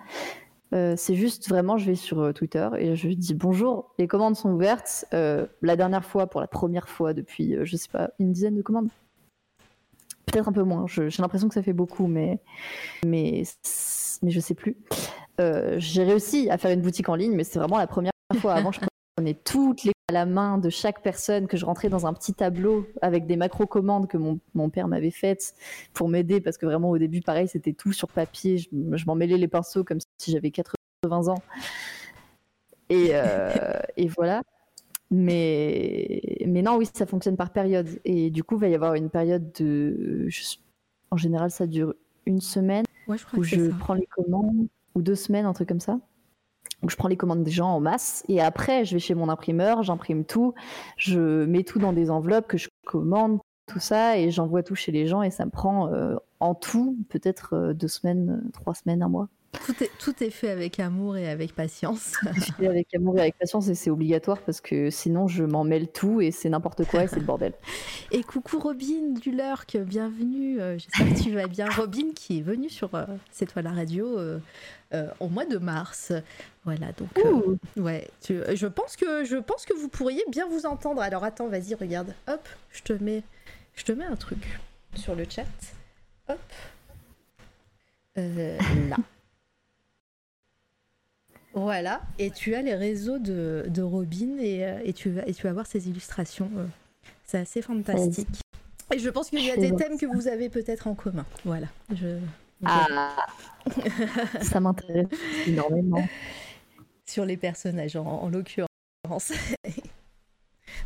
Euh, c'est juste vraiment, je vais sur euh, Twitter et je dis bonjour, les commandes sont ouvertes. Euh, la dernière fois, pour la première fois depuis, je sais pas, une dizaine de commandes. Peut-être un peu moins. J'ai l'impression que ça fait beaucoup, mais mais mais je sais plus. Euh, j'ai réussi à faire une boutique en ligne, mais c'est vraiment la première fois. Avant, je prenais toutes les à la main de chaque personne, que je rentrais dans un petit tableau avec des macro-commandes que mon, mon père m'avait faites pour m'aider, parce que vraiment au début, pareil, c'était tout sur papier. Je, je m'en mêlais les pinceaux comme si j'avais 80 ans. Et, euh, et voilà. Mais, mais non, oui, ça fonctionne par période. Et du coup, il va y avoir une période de. je- en général, ça dure une semaine Ouais, je crois où je ça. prends les commandes, ou deux semaines, un truc comme ça. Donc je prends les commandes des gens en masse, et après je vais chez mon imprimeur, j'imprime tout, je mets tout dans des enveloppes que je commande, tout ça, et j'envoie tout chez les gens, et ça me prend euh, en tout peut-être euh, deux semaines, euh, trois semaines, un mois. Tout est, tout est fait avec amour et avec patience. Je fais avec amour et avec patience, et c'est obligatoire parce que sinon je m'en mêle tout, et c'est n'importe quoi, et c'est le bordel. Et coucou Robin du Lurk, bienvenue. J'espère que tu vas bien. Robin qui est venue sur euh, C'est toi la radio euh, euh, au mois de mars. Voilà, donc euh, ouais, tu- je pense que je pense que vous pourriez bien vous entendre. Alors attends, vas-y, regarde. Hop, je te mets je te mets un truc sur le chat. Hop. Euh, là. Voilà, et tu as les réseaux de, de Robin et, euh, et, tu vas, et tu vas voir ses illustrations. euh, C'est assez fantastique. Et je pense qu'il y a des thèmes que vous avez peut-être en commun. Voilà. Je, Ah, ça m'intéresse énormément. Sur les personnages, en, en l'occurrence.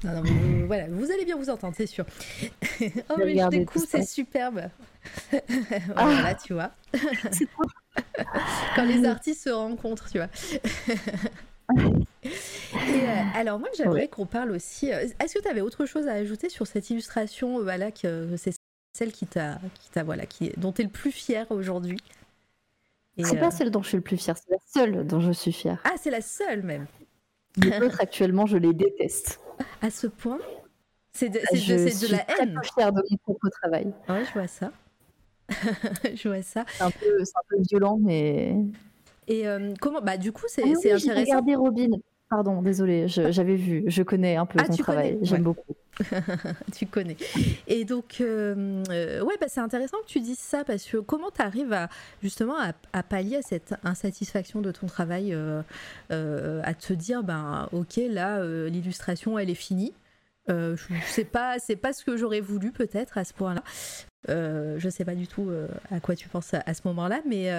non, non, mais vous- voilà, vous allez bien vous entendre, c'est sûr. oh, mais je découvre, c'est superbe. voilà, tu vois. Quand les artistes se rencontrent, tu vois. Et, euh, alors moi j'aimerais Ouais. qu'on parle aussi. euh, Est-ce que tu avais autre chose à ajouter sur cette illustration euh, voilà, que c'est celle qui t'a, qui t'a voilà, qui dont tu es le plus fier aujourd'hui C'est euh, pas celle dont je suis le plus fière, c'est la seule dont je suis fière. Ah c'est la seule même. Les autres actuellement, je les déteste. À ce point? C'est de, c'est de- je de suis la haine. fière de mon propre travail. Ouais, je vois ça. je vois ça. C'est un peu, c'est un peu violent, mais. Et euh, comment Bah du coup c'est, Ah oui, c'est j'ai intéressant. regardé Robin. Pardon, désolée, je- j'avais vu. Je connais un peu Ah, tu travail. J'aime ouais. beaucoup. tu connais. Et donc, euh, euh, ouais, bah, c'est intéressant que tu dises ça parce que comment tu arrives à, justement à, à pallier à cette insatisfaction de ton travail, euh, euh, à te dire, ben, ok, là, l'illustration, elle est finie. Je sais pas, c'est pas ce que j'aurais voulu peut-être à ce point-là. Je sais pas du tout à quoi tu penses à, à ce moment-là, mais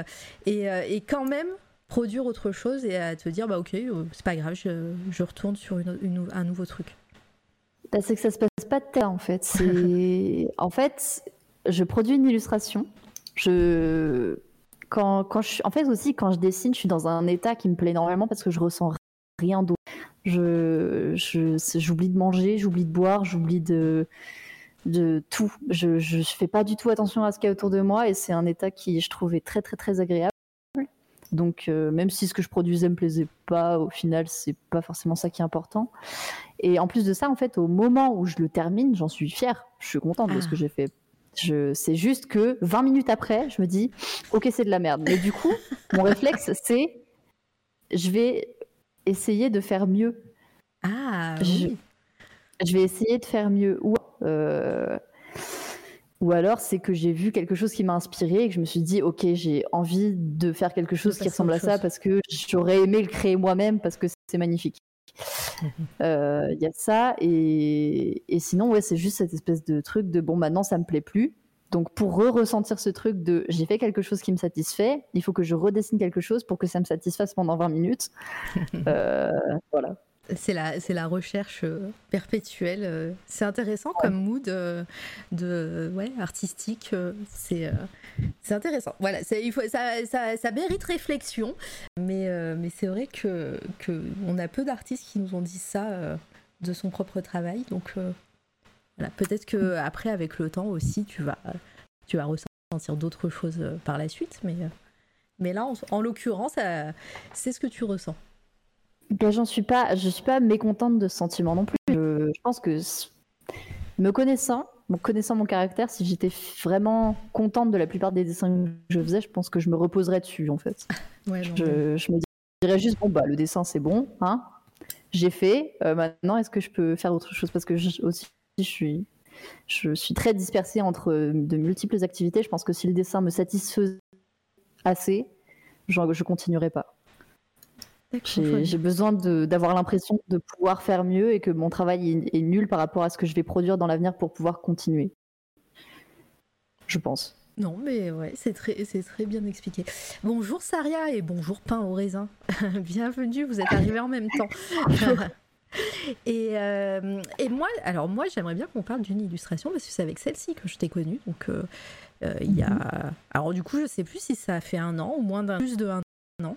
et, et quand même produire autre chose et à te dire, bah ok, euh, c'est pas grave, je, je retourne sur une, une- un nouveau truc. Bah, c'est que ça se passe pas de tête en fait. C'est en fait, je produis une illustration. Je quand, quand je en fait aussi quand je dessine, je suis dans un état qui me plaît énormément parce que je ressens rien d'autre. Je je- j'oublie de manger, j'oublie de boire, j'oublie de de tout. Je, je fais pas du tout attention à ce qu'il y a autour de moi et c'est un état qui je trouvais très très très agréable. Donc euh, même si ce que je produisais me plaisait pas, au final c'est pas forcément ça qui est important. Et en plus de ça, en fait, au moment où je le termine, j'en suis fière. Je suis contente de ce Ah. que j'ai fait. Je, c'est juste que 20 minutes après, je me dis, ok, c'est de la merde. Mais du coup, mon réflexe, c'est, je vais essayer de faire mieux. Ah Je- oui. Je vais essayer de faire mieux. Ou ou alors c'est que j'ai vu quelque chose qui m'a inspiré et que je me suis dit ok j'ai envie de faire quelque chose qui ressemble à ça parce que j'aurais aimé le créer moi-même parce que c'est magnifique. Mhm. Euh, il y a ça et, et sinon ouais c'est juste cette espèce de truc de bon maintenant ça me plaît plus donc pour re-ressentir ce truc de j'ai fait quelque chose qui me satisfait, il faut que je redessine quelque chose pour que ça me satisfasse pendant 20 minutes. Euh, voilà c'est la, c'est la recherche euh, perpétuelle. Euh. C'est intéressant comme mood euh, de, ouais, artistique. C'est, c'est intéressant. Voilà, c'est, il faut, ça, ça, ça, mérite réflexion. Mais, mais c'est vrai que, que on a peu d'artistes qui nous ont dit ça de son propre travail. Donc voilà, peut-être que après, avec le temps aussi, tu vas, tu vas ressentir d'autres choses par la suite. Mais, mais là, en, en l'occurrence, c'est ce que tu ressens. Ben, j'en suis pas, je suis pas mécontente de ce sentiment non plus. Je, pense que me connaissant, connaissant mon caractère, si j'étais vraiment contente de la plupart des dessins que je faisais, je pense que je me reposerais dessus en fait. je, me dirais juste bon bah le dessin c'est bon, hein, j'ai fait. Euh, maintenant est-ce que je peux faire autre chose? Parce que aussi je suis je suis très dispersée entre de multiples activités. Je pense que si le dessin me satisfaisait assez, je, je continuerai pas. J'ai besoin d'avoir l'impression de pouvoir faire mieux et que mon travail est, nul par rapport à ce que je vais produire dans l'avenir pour pouvoir continuer. Je pense. Non, mais ouais, c'est très, très bien expliqué. Bonjour Saria et bonjour Pain au raisin. Bienvenue, vous êtes arrivés en même temps. et, euh, et, moi, alors moi, j'aimerais bien qu'on parle d'une illustration parce que c'est avec celle-ci que je t'ai connue. Donc, euh, euh, il y a. Mhm. Alors, du coup, je sais plus si ça a fait un an ou moins d'un plus de un an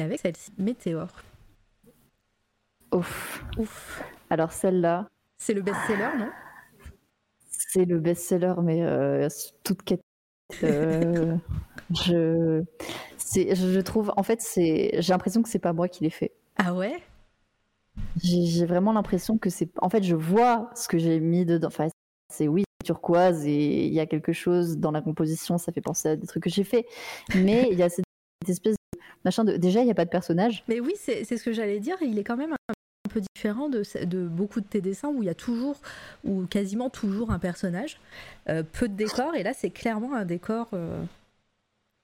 avec celle-ci, Météore. Ouf. Ouf. Alors celle-là. C'est le best-seller, non? C'est le best-seller, mais euh, toute quête. Euh, je, je trouve, en fait, c'est, j'ai l'impression que c'est pas moi qui l'ai fait. Ah ouais? J'ai vraiment l'impression que c'est. En fait, je vois ce que j'ai mis dedans. Enfin, c'est oui, turquoise et il y a quelque chose dans la composition, ça fait penser à des trucs que j'ai fait. Mais il y a cette espèce machin de... Déjà, il n'y a pas de personnage. Mais oui, c'est ce que j'allais dire. Il est quand même un peu différent de, de, beaucoup de tes dessins où il y a toujours, ou quasiment toujours un personnage, euh, peu de décors, et là c'est clairement un décor euh,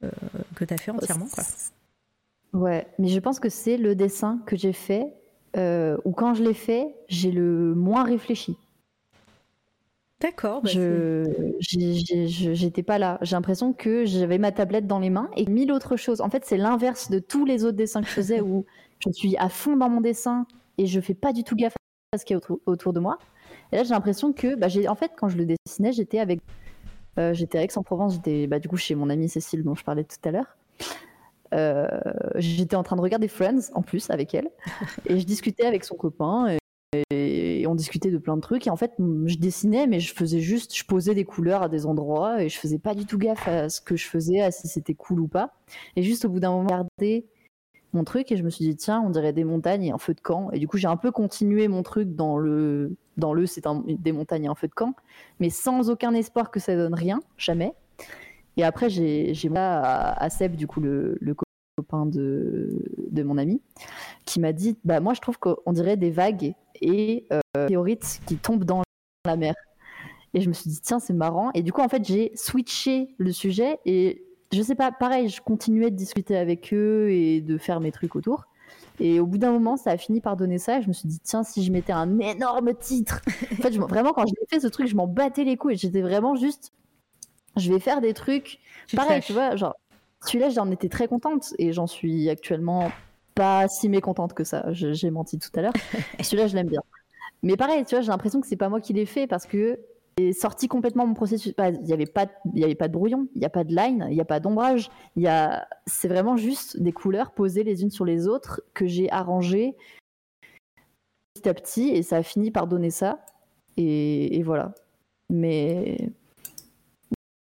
euh, que tu as fait entièrement. Quoi. Ouais, mais je pense que c'est le dessin que j'ai fait, ou quand je l'ai fait, j'ai le moins réfléchi. D'accord. Bah je j'étais pas là. J'ai l'impression que j'avais ma tablette dans les mains et mille autres choses. En fait, c'est l'inverse de tous les autres dessins que je faisais où je suis à fond dans mon dessin et je fais pas du tout gaffe à ce qu'il y a autour, de moi. Et là, j'ai l'impression que, bah, en fait, quand je le dessinais, j'étais avec, euh, j'étais à Aix-en-Provence, j'étais bah, du coup chez mon amie Cécile dont je parlais tout à l'heure. Euh, j'étais en train de regarder Friends en plus avec elle et je discutais avec son copain et on discutait de plein de trucs. Et en fait, je dessinais, mais je faisais juste, je posais des couleurs à des endroits et je faisais pas du tout gaffe à ce que je faisais, à si c'était cool ou pas. Et juste au bout d'un moment, j'ai regardé mon truc et je me suis dit, tiens, on dirait des montagnes et un feu de camp. Et du coup, j'ai un peu continué mon truc dans le, dans le, c'est des montagnes et un feu de camp, mais sans aucun espoir que ça donne rien, jamais. Et après, j'ai, j'ai à, à Seb, du coup, le, le copain de, de mon ami, qui m'a dit, bah moi, je trouve qu'on dirait des vagues et euh, théorites qui tombent dans la mer. Et je me suis dit, tiens, c'est marrant. Et du coup, en fait, j'ai switché le sujet et je sais pas, pareil, je continuais de discuter avec eux et de faire mes trucs autour. Et au bout d'un moment, ça a fini par donner ça. Et je me suis dit, tiens, si je mettais un énorme titre. en fait, vraiment, quand j'ai fait ce truc, je m'en battais les couilles. Et j'étais vraiment juste, je vais faire des trucs. pareil, tu vois, genre, celui-là, j'en étais très contente. Et j'en suis actuellement pas si mécontente que ça. J'ai menti tout à l'heure. Celui-là, je l'aime bien. Mais pareil, tu vois, j'ai l'impression que c'est pas moi qui l'ai fait parce que c'est sorti complètement mon processus. Il n'y avait, pas, y avait pas de brouillon, il n'y a pas de line, il n'y a pas d'ombrage. A... C'est vraiment juste des couleurs posées les unes sur les autres que j'ai arrangées petit à petit et ça a fini par donner ça. Et, et voilà. Mais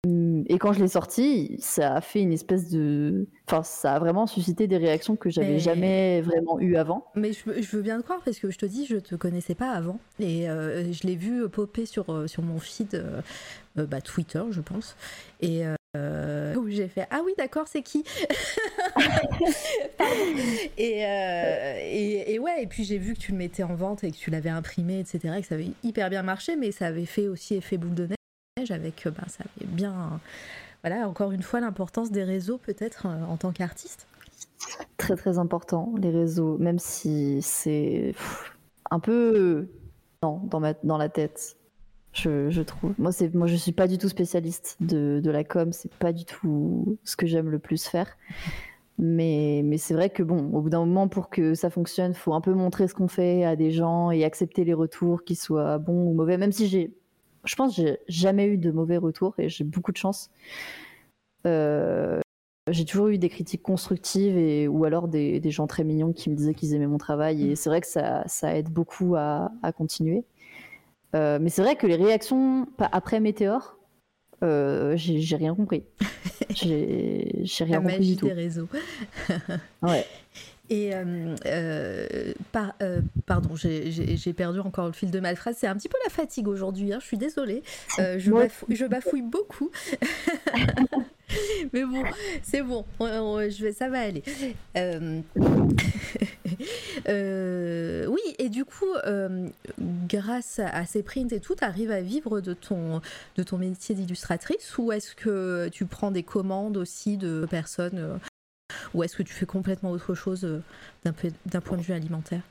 et quand je l'ai sorti, ça a fait une espèce de. Enfin, ça a vraiment suscité des réactions que j'avais jamais vraiment eues avant. Mais je, je, veux bien te croire parce que je te dis, je te connaissais pas avant. Et euh, je l'ai vu popper sur, euh, sur mon feed euh, bah, Twitter, je pense. Et. où j'ai fait ah oui d'accord c'est qui et, et, et ouais, et puis j'ai vu que tu le mettais en vente et que tu l'avais imprimé, etc., et que ça avait hyper bien marché, mais ça avait fait aussi effet boule de neige avec, bah, ça avait bien, voilà, encore une fois, l'importance des réseaux peut-être en tant qu'artiste. Très très important, les réseaux, même si c'est un peu non, dans, ma, dans la tête. Je, je, trouve. Moi, c'est, moi, je suis pas du tout spécialiste de, de la com. C'est pas du tout ce que j'aime le plus faire. Mais, mais c'est vrai que bon, au bout d'un moment, pour que ça fonctionne, faut un peu montrer ce qu'on fait à des gens et accepter les retours, qu'ils soient bons ou mauvais. Même si j'ai, je pense, j'ai jamais eu de mauvais retours et j'ai beaucoup de chance. Euh, j'ai toujours eu des critiques constructives et, ou alors des, des, gens très mignons qui me disaient qu'ils aimaient mon travail. Et c'est vrai que ça, ça aide beaucoup à, à continuer. Euh, mais c'est vrai que les réactions après Météor, euh, j'ai rien compris. j'ai rien La compris du tout. des réseaux. ouais. Et euh, euh, par, euh, pardon, j'ai perdu encore le fil de ma phrase. C'est un petit peu la fatigue aujourd'hui. Hein, je suis désolée. je, bafouille, je bafouille beaucoup. Mais bon, c'est bon. je vais, ça va aller. oui, et du coup, grâce à ces prints et tout, tu arrives à vivre de ton, de ton métier d'illustratrice ou est-ce que tu prends des commandes aussi de personnes ou est-ce que tu fais complètement autre chose euh, d'un point de vue alimentaire?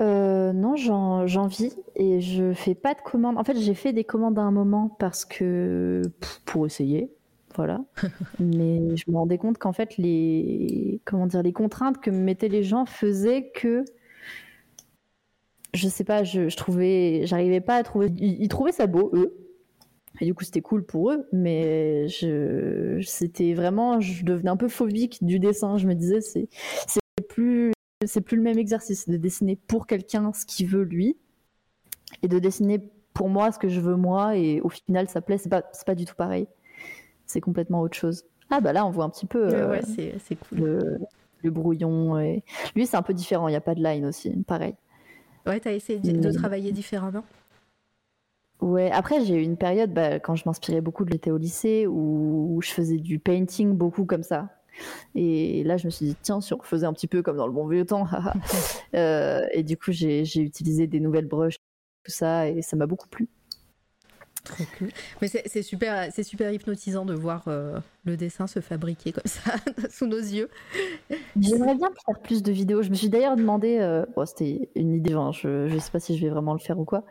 Euh, non, j'en vis et je fais pas de commandes. En fait, j'ai fait des commandes à un moment parce que pour essayer, voilà. Mais je me rendais compte qu'en fait les comment dire les contraintes que me mettaient les gens faisaient que je sais pas, je, je trouvais, j'arrivais pas à trouver. Ils, ils, trouvaient ça beau eux, et du coup, c'était cool pour eux, mais je, c'était vraiment, je devenais un peu phobique du dessin. Je me disais, c'est, c'est plus, c'est plus le même exercice de dessiner pour quelqu'un ce qu'il veut lui, et de dessiner pour moi ce que je veux moi, et au final, ça plaît. C'est pas, c'est pas du tout pareil. C'est complètement autre chose. Ah bah là, on voit un petit peu. ouais, c'est, c'est cool. Le, le brouillon. Et... Lui, c'est un peu différent. Il n'y a pas de line aussi, pareil. Ouais, t'as essayé de, de travailler différemment? Ouais, après j'ai eu une période bah, quand je m'inspirais beaucoup de l'été au lycée où je faisais du painting beaucoup comme ça. Et là je me suis dit tiens si on faisait un petit peu comme dans le bon vieux temps. euh, et du coup j'ai utilisé des nouvelles brushes, tout ça et ça m'a beaucoup plu. Trop cool. Mais c'est super, c'est super hypnotisant de voir euh, le dessin se fabriquer comme ça sous nos yeux. J'aimerais bien faire plus de vidéos. Je me suis d'ailleurs demandé, euh, bon, c'était une idée, hein, je, je sais pas si je vais vraiment le faire ou quoi,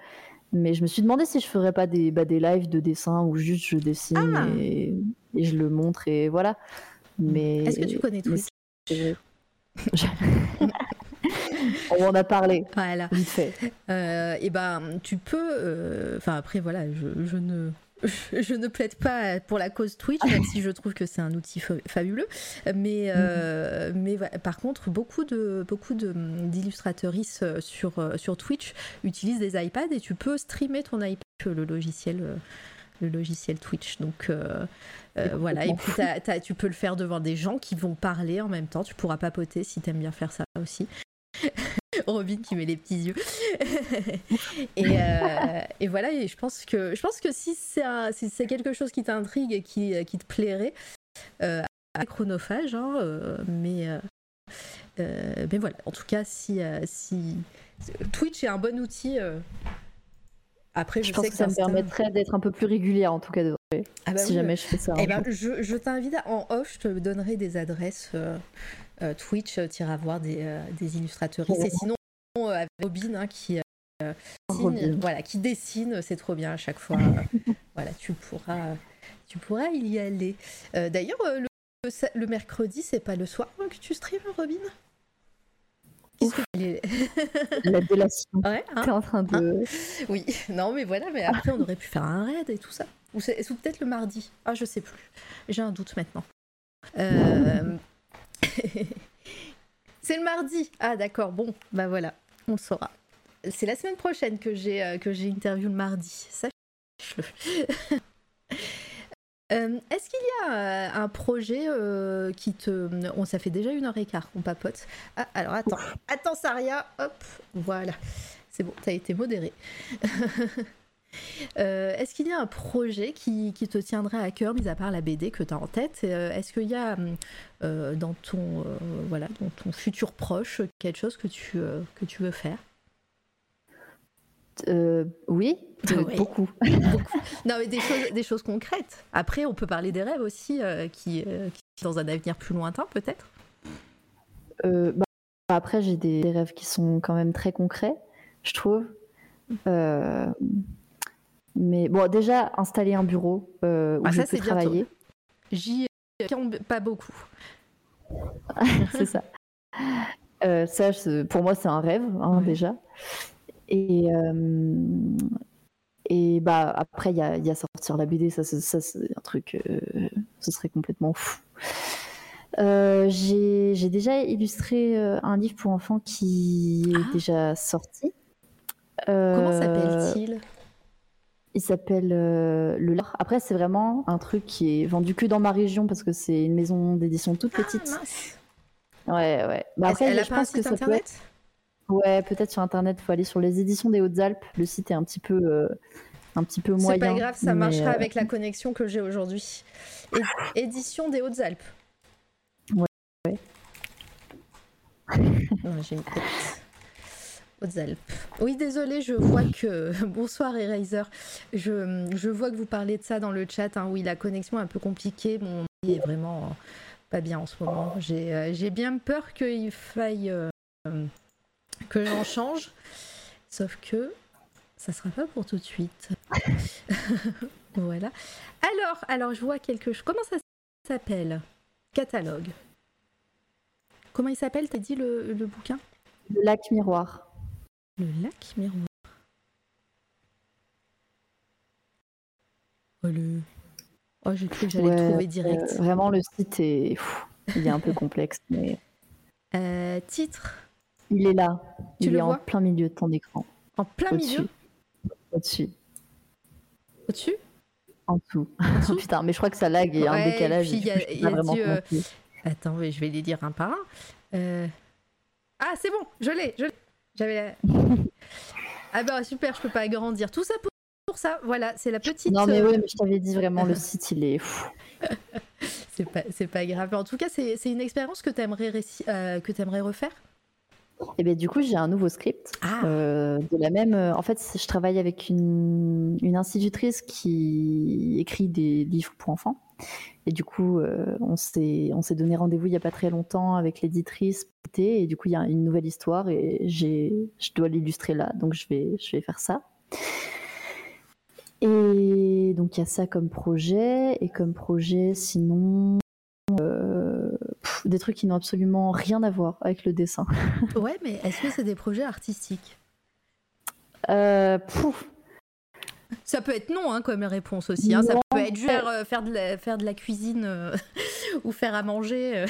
mais je me suis demandé si je ferais pas des, bah, des lives de dessin où juste je dessine ah. et, et, je le montre et voilà. Mais est-ce que tu connais Twitch On en a parlé. Voilà. Vite fait. Euh, et ben, tu peux. euh, Enfin, après, voilà, je, je ne. Je ne plaide pas pour la cause Twitch, même si je trouve que c'est un outil fa- fabuleux. Mais, euh, mais voilà, par contre, beaucoup de beaucoup de d'illustratrices sur sur Twitch utilisent des iPads et tu peux streamer ton iPad le logiciel le logiciel Twitch. Donc euh, euh, voilà, et puis tu peux le faire devant des gens qui vont parler en même temps. Tu pourras papoter si t'aimes bien faire ça aussi. Robin qui met les petits yeux. et, euh, et, voilà, et je pense que, je pense que si c'est si quelque chose qui t'intrigue et qui, qui, te plairait, euh, à chronophage, hein, euh, mais, mais voilà, en tout cas, si, si Twitch est un bon outil. après, je, je pense sais que, ça me permettrait d'être un peu plus régulière, en tout cas, de... ah bah si oui, jamais je fais ça. Eh ben, je, je t'invite en off, je te donnerai des adresses. Euh, Twitch, tu iras voir des, euh, des illustratrices. Et sinon, euh, avec Robin hein, qui, dessine, Robin. voilà, qui dessine, c'est trop bien à chaque fois. voilà, tu pourras, tu pourras y aller. D'ailleurs, le, le, mercredi, c'est pas le soir que tu streams, Robin? La délation. Ouais, hein T'es en train de. Hein? Oui, non, mais voilà, mais après, on aurait pu faire un raid et tout ça. Ou, ou peut-être le mardi. Ah, je sais plus. J'ai un doute maintenant. Euh, c'est le mardi. Ah d'accord, bon, bah voilà, on le saura. C'est la semaine prochaine que j'ai euh, que j'ai interview le mardi. Sache-le. euh, Est-ce qu'il y a euh, un projet euh, qui te... On, ça fait déjà une heure et quart qu'on papote. Ah, alors attends, attends Saria, hop, voilà. C'est bon, t'as été modéré. Euh, est-ce qu'il y a un projet qui, te tiendrait à cœur, mis à part la BD que tu as en tête? Euh, Est-ce qu'il y a euh, dans, ton, voilà, dans ton futur proche quelque chose que tu, que tu veux faire? Oui, Beaucoup. Non, mais des choses, des choses concrètes. Après, on peut parler des rêves aussi, qui, qui, dans un avenir plus lointain, peut-être? Bah, Après, j'ai des, rêves qui sont quand même très concrets, je trouve. Euh, mais bon, déjà, installer un bureau euh, où ah, je peux travailler. J'y pas beaucoup. c'est ça. Euh, ça, pour moi, c'est un rêve, hein, déjà. Et, euh, et bah, après, il y a, y a, sortir la BD, ça, ça c'est un truc, ce serait complètement fou. J'ai déjà illustré un livre pour enfants qui est ah. déjà sorti. Comment s'appelle-t-il? Il s'appelle euh, Le Lard. Après, c'est vraiment un truc qui est vendu que dans ma région parce que c'est une maison d'édition toute ah, petite. ouais, ouais. Bah, après, elle a je pas pense un site que internet peut Ouais, peut-être sur internet. Il faut aller sur les éditions des Hautes-Alpes. Le site est un petit peu, euh, un petit peu moyen. C'est pas grave, ça marchera euh, avec la connexion que j'ai aujourd'hui. Édition des Hautes-Alpes. Ouais. ouais. j'ai une. Oui, désolé, je vois que. Bonsoir, Eraser. Je, je, vois que vous parlez de ça dans le chat. Hein. Oui, la connexion est un peu compliquée. Mon est vraiment pas bien en ce moment. J'ai euh, bien peur qu'il faille euh, que j'en change. Sauf que ça sera pas pour tout de suite. voilà. Alors, alors, je vois quelque chose. Comment ça s'appelle? Catalogue. Comment il s'appelle? T'as dit le, le bouquin? Le lac miroir. Le lac miroir. Oh, le... oh j'ai cru que j'allais trouver direct. Euh, vraiment, le site est, il est un peu complexe, mais. Euh, titre. Il est là. Tu il est en plein milieu de ton écran. En plein milieu? Au-dessus. Au-dessus? En dessous. oh, putain, mais je crois que ça lag et un décalage. y a, y a du, euh, Attends, je vais les dire un par un. Ah, c'est bon, je l'ai, je l'ai. J'avais Ah bah super, je peux pas agrandir. Tout ça pour, ça, voilà, c'est la petite... Non mais euh, oui, mais je t'avais dit vraiment, le site, il est fou. c'est pas, pas grave. En tout cas, c'est une expérience que tu aimerais, euh, aimerais refaire? Et eh bien du coup, j'ai un nouveau script ah. euh, de la même. En fait, je travaille avec une, une, institutrice qui écrit des livres pour enfants. Et du coup, euh, on s'est on s'est donné rendez-vous il y a pas très longtemps avec l'éditrice et du coup il y a une nouvelle histoire et j'ai je dois l'illustrer là, donc je vais je vais faire ça. Et donc il y a ça comme projet et comme projet sinon euh, des trucs qui n'ont absolument rien à voir avec le dessin. ouais, mais est-ce que c'est des projets artistiques? Euh, ça peut être non hein, comme réponse aussi. Hein. Ça peut être faire, euh, faire, de, la, faire de la cuisine euh, ou faire à manger. Euh.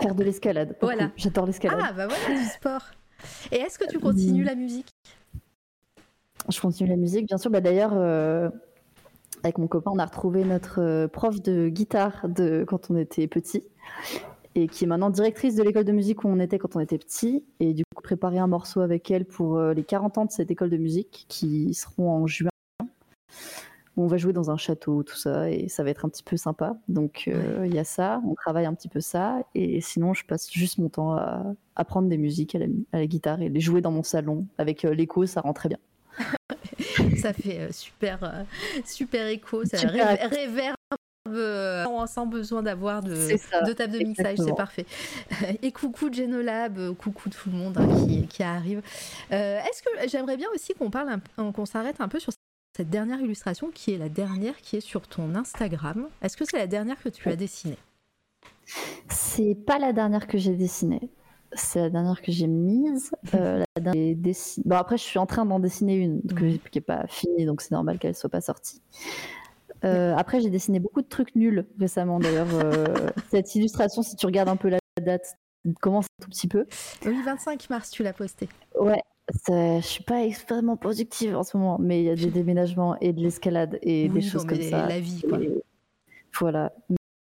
Faire de l'escalade. Voilà. J'adore l'escalade. Ah bah voilà, du sport. Et est-ce que tu continues la musique? Je continue la musique, bien sûr. Bah, D'ailleurs, avec mon copain, on a retrouvé notre prof de guitare de quand on était petit et qui est maintenant directrice de l'école de musique où on était quand on était petit. Et du coup, préparer un morceau avec elle pour les 40 ans de cette école de musique qui seront en juin on va jouer dans un château, tout ça, et ça va être un petit peu sympa. Donc euh, il y a ça, on travaille un petit peu ça, et sinon je passe juste mon temps à apprendre des musiques à la, guitare et les jouer dans mon salon. Avec euh, l'écho, ça rend très bien. ça fait euh, super, super écho, ça réverbe sans besoin d'avoir de, de, table de mixage, c'est parfait. Et coucou Genolab, coucou tout le monde hein, qui, arrive. Est-ce que j'aimerais bien aussi qu'on parle, qu'on s'arrête un peu sur cette dernière illustration qui est la dernière qui est sur ton Instagram. Est-ce que c'est la dernière que tu as dessinée? C'est pas la dernière que j'ai dessinée. C'est la dernière que j'ai mise. Euh, bon, après, je suis en train d'en dessiner une qui n'est pas finie, donc c'est normal qu'elle soit pas sortie. Euh, après, j'ai dessiné beaucoup de trucs nuls récemment. D'ailleurs, euh, cette illustration, si tu regardes un peu la date, commence un tout petit peu. Oui, 25 mars, tu l'as posté. Ouais, je suis pas extrêmement productive en ce moment, mais il y a des déménagements et de l'escalade et des choses comme ça. La vie, quoi. voilà.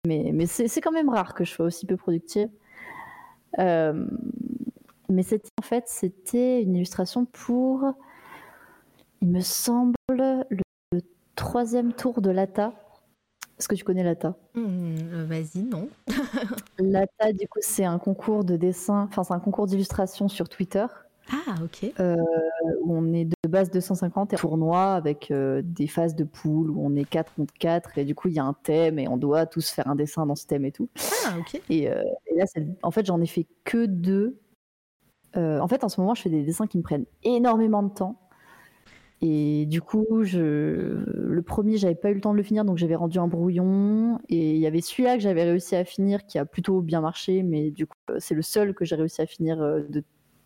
Mais, mais c'est quand même rare que je sois aussi peu productive. Euh, mais c'était en fait, c'était une illustration pour il me semble, le, troisième tour de l'ATA. Est-ce que tu connais l'ATA hmm, Vas-y, non. L'ATA, du coup, c'est un concours de dessin, enfin, c'est un concours d'illustration sur Twitter. Ah, ok. Euh, on est de base 250 et tournoi avec euh, des phases de poule où on est 4 contre 4 et du coup il y a un thème et on doit tous faire un dessin dans ce thème et tout. Ah, ok. Et, euh, et là, en fait, j'en ai fait que deux. en fait, en ce moment, je fais des dessins qui me prennent énormément de temps. Et du coup, je... le premier, j'avais pas eu le temps de le finir, donc j'avais rendu un brouillon. Et il y avait celui-là que j'avais réussi à finir, qui a plutôt bien marché, mais du coup, c'est le seul que j'ai réussi à finir de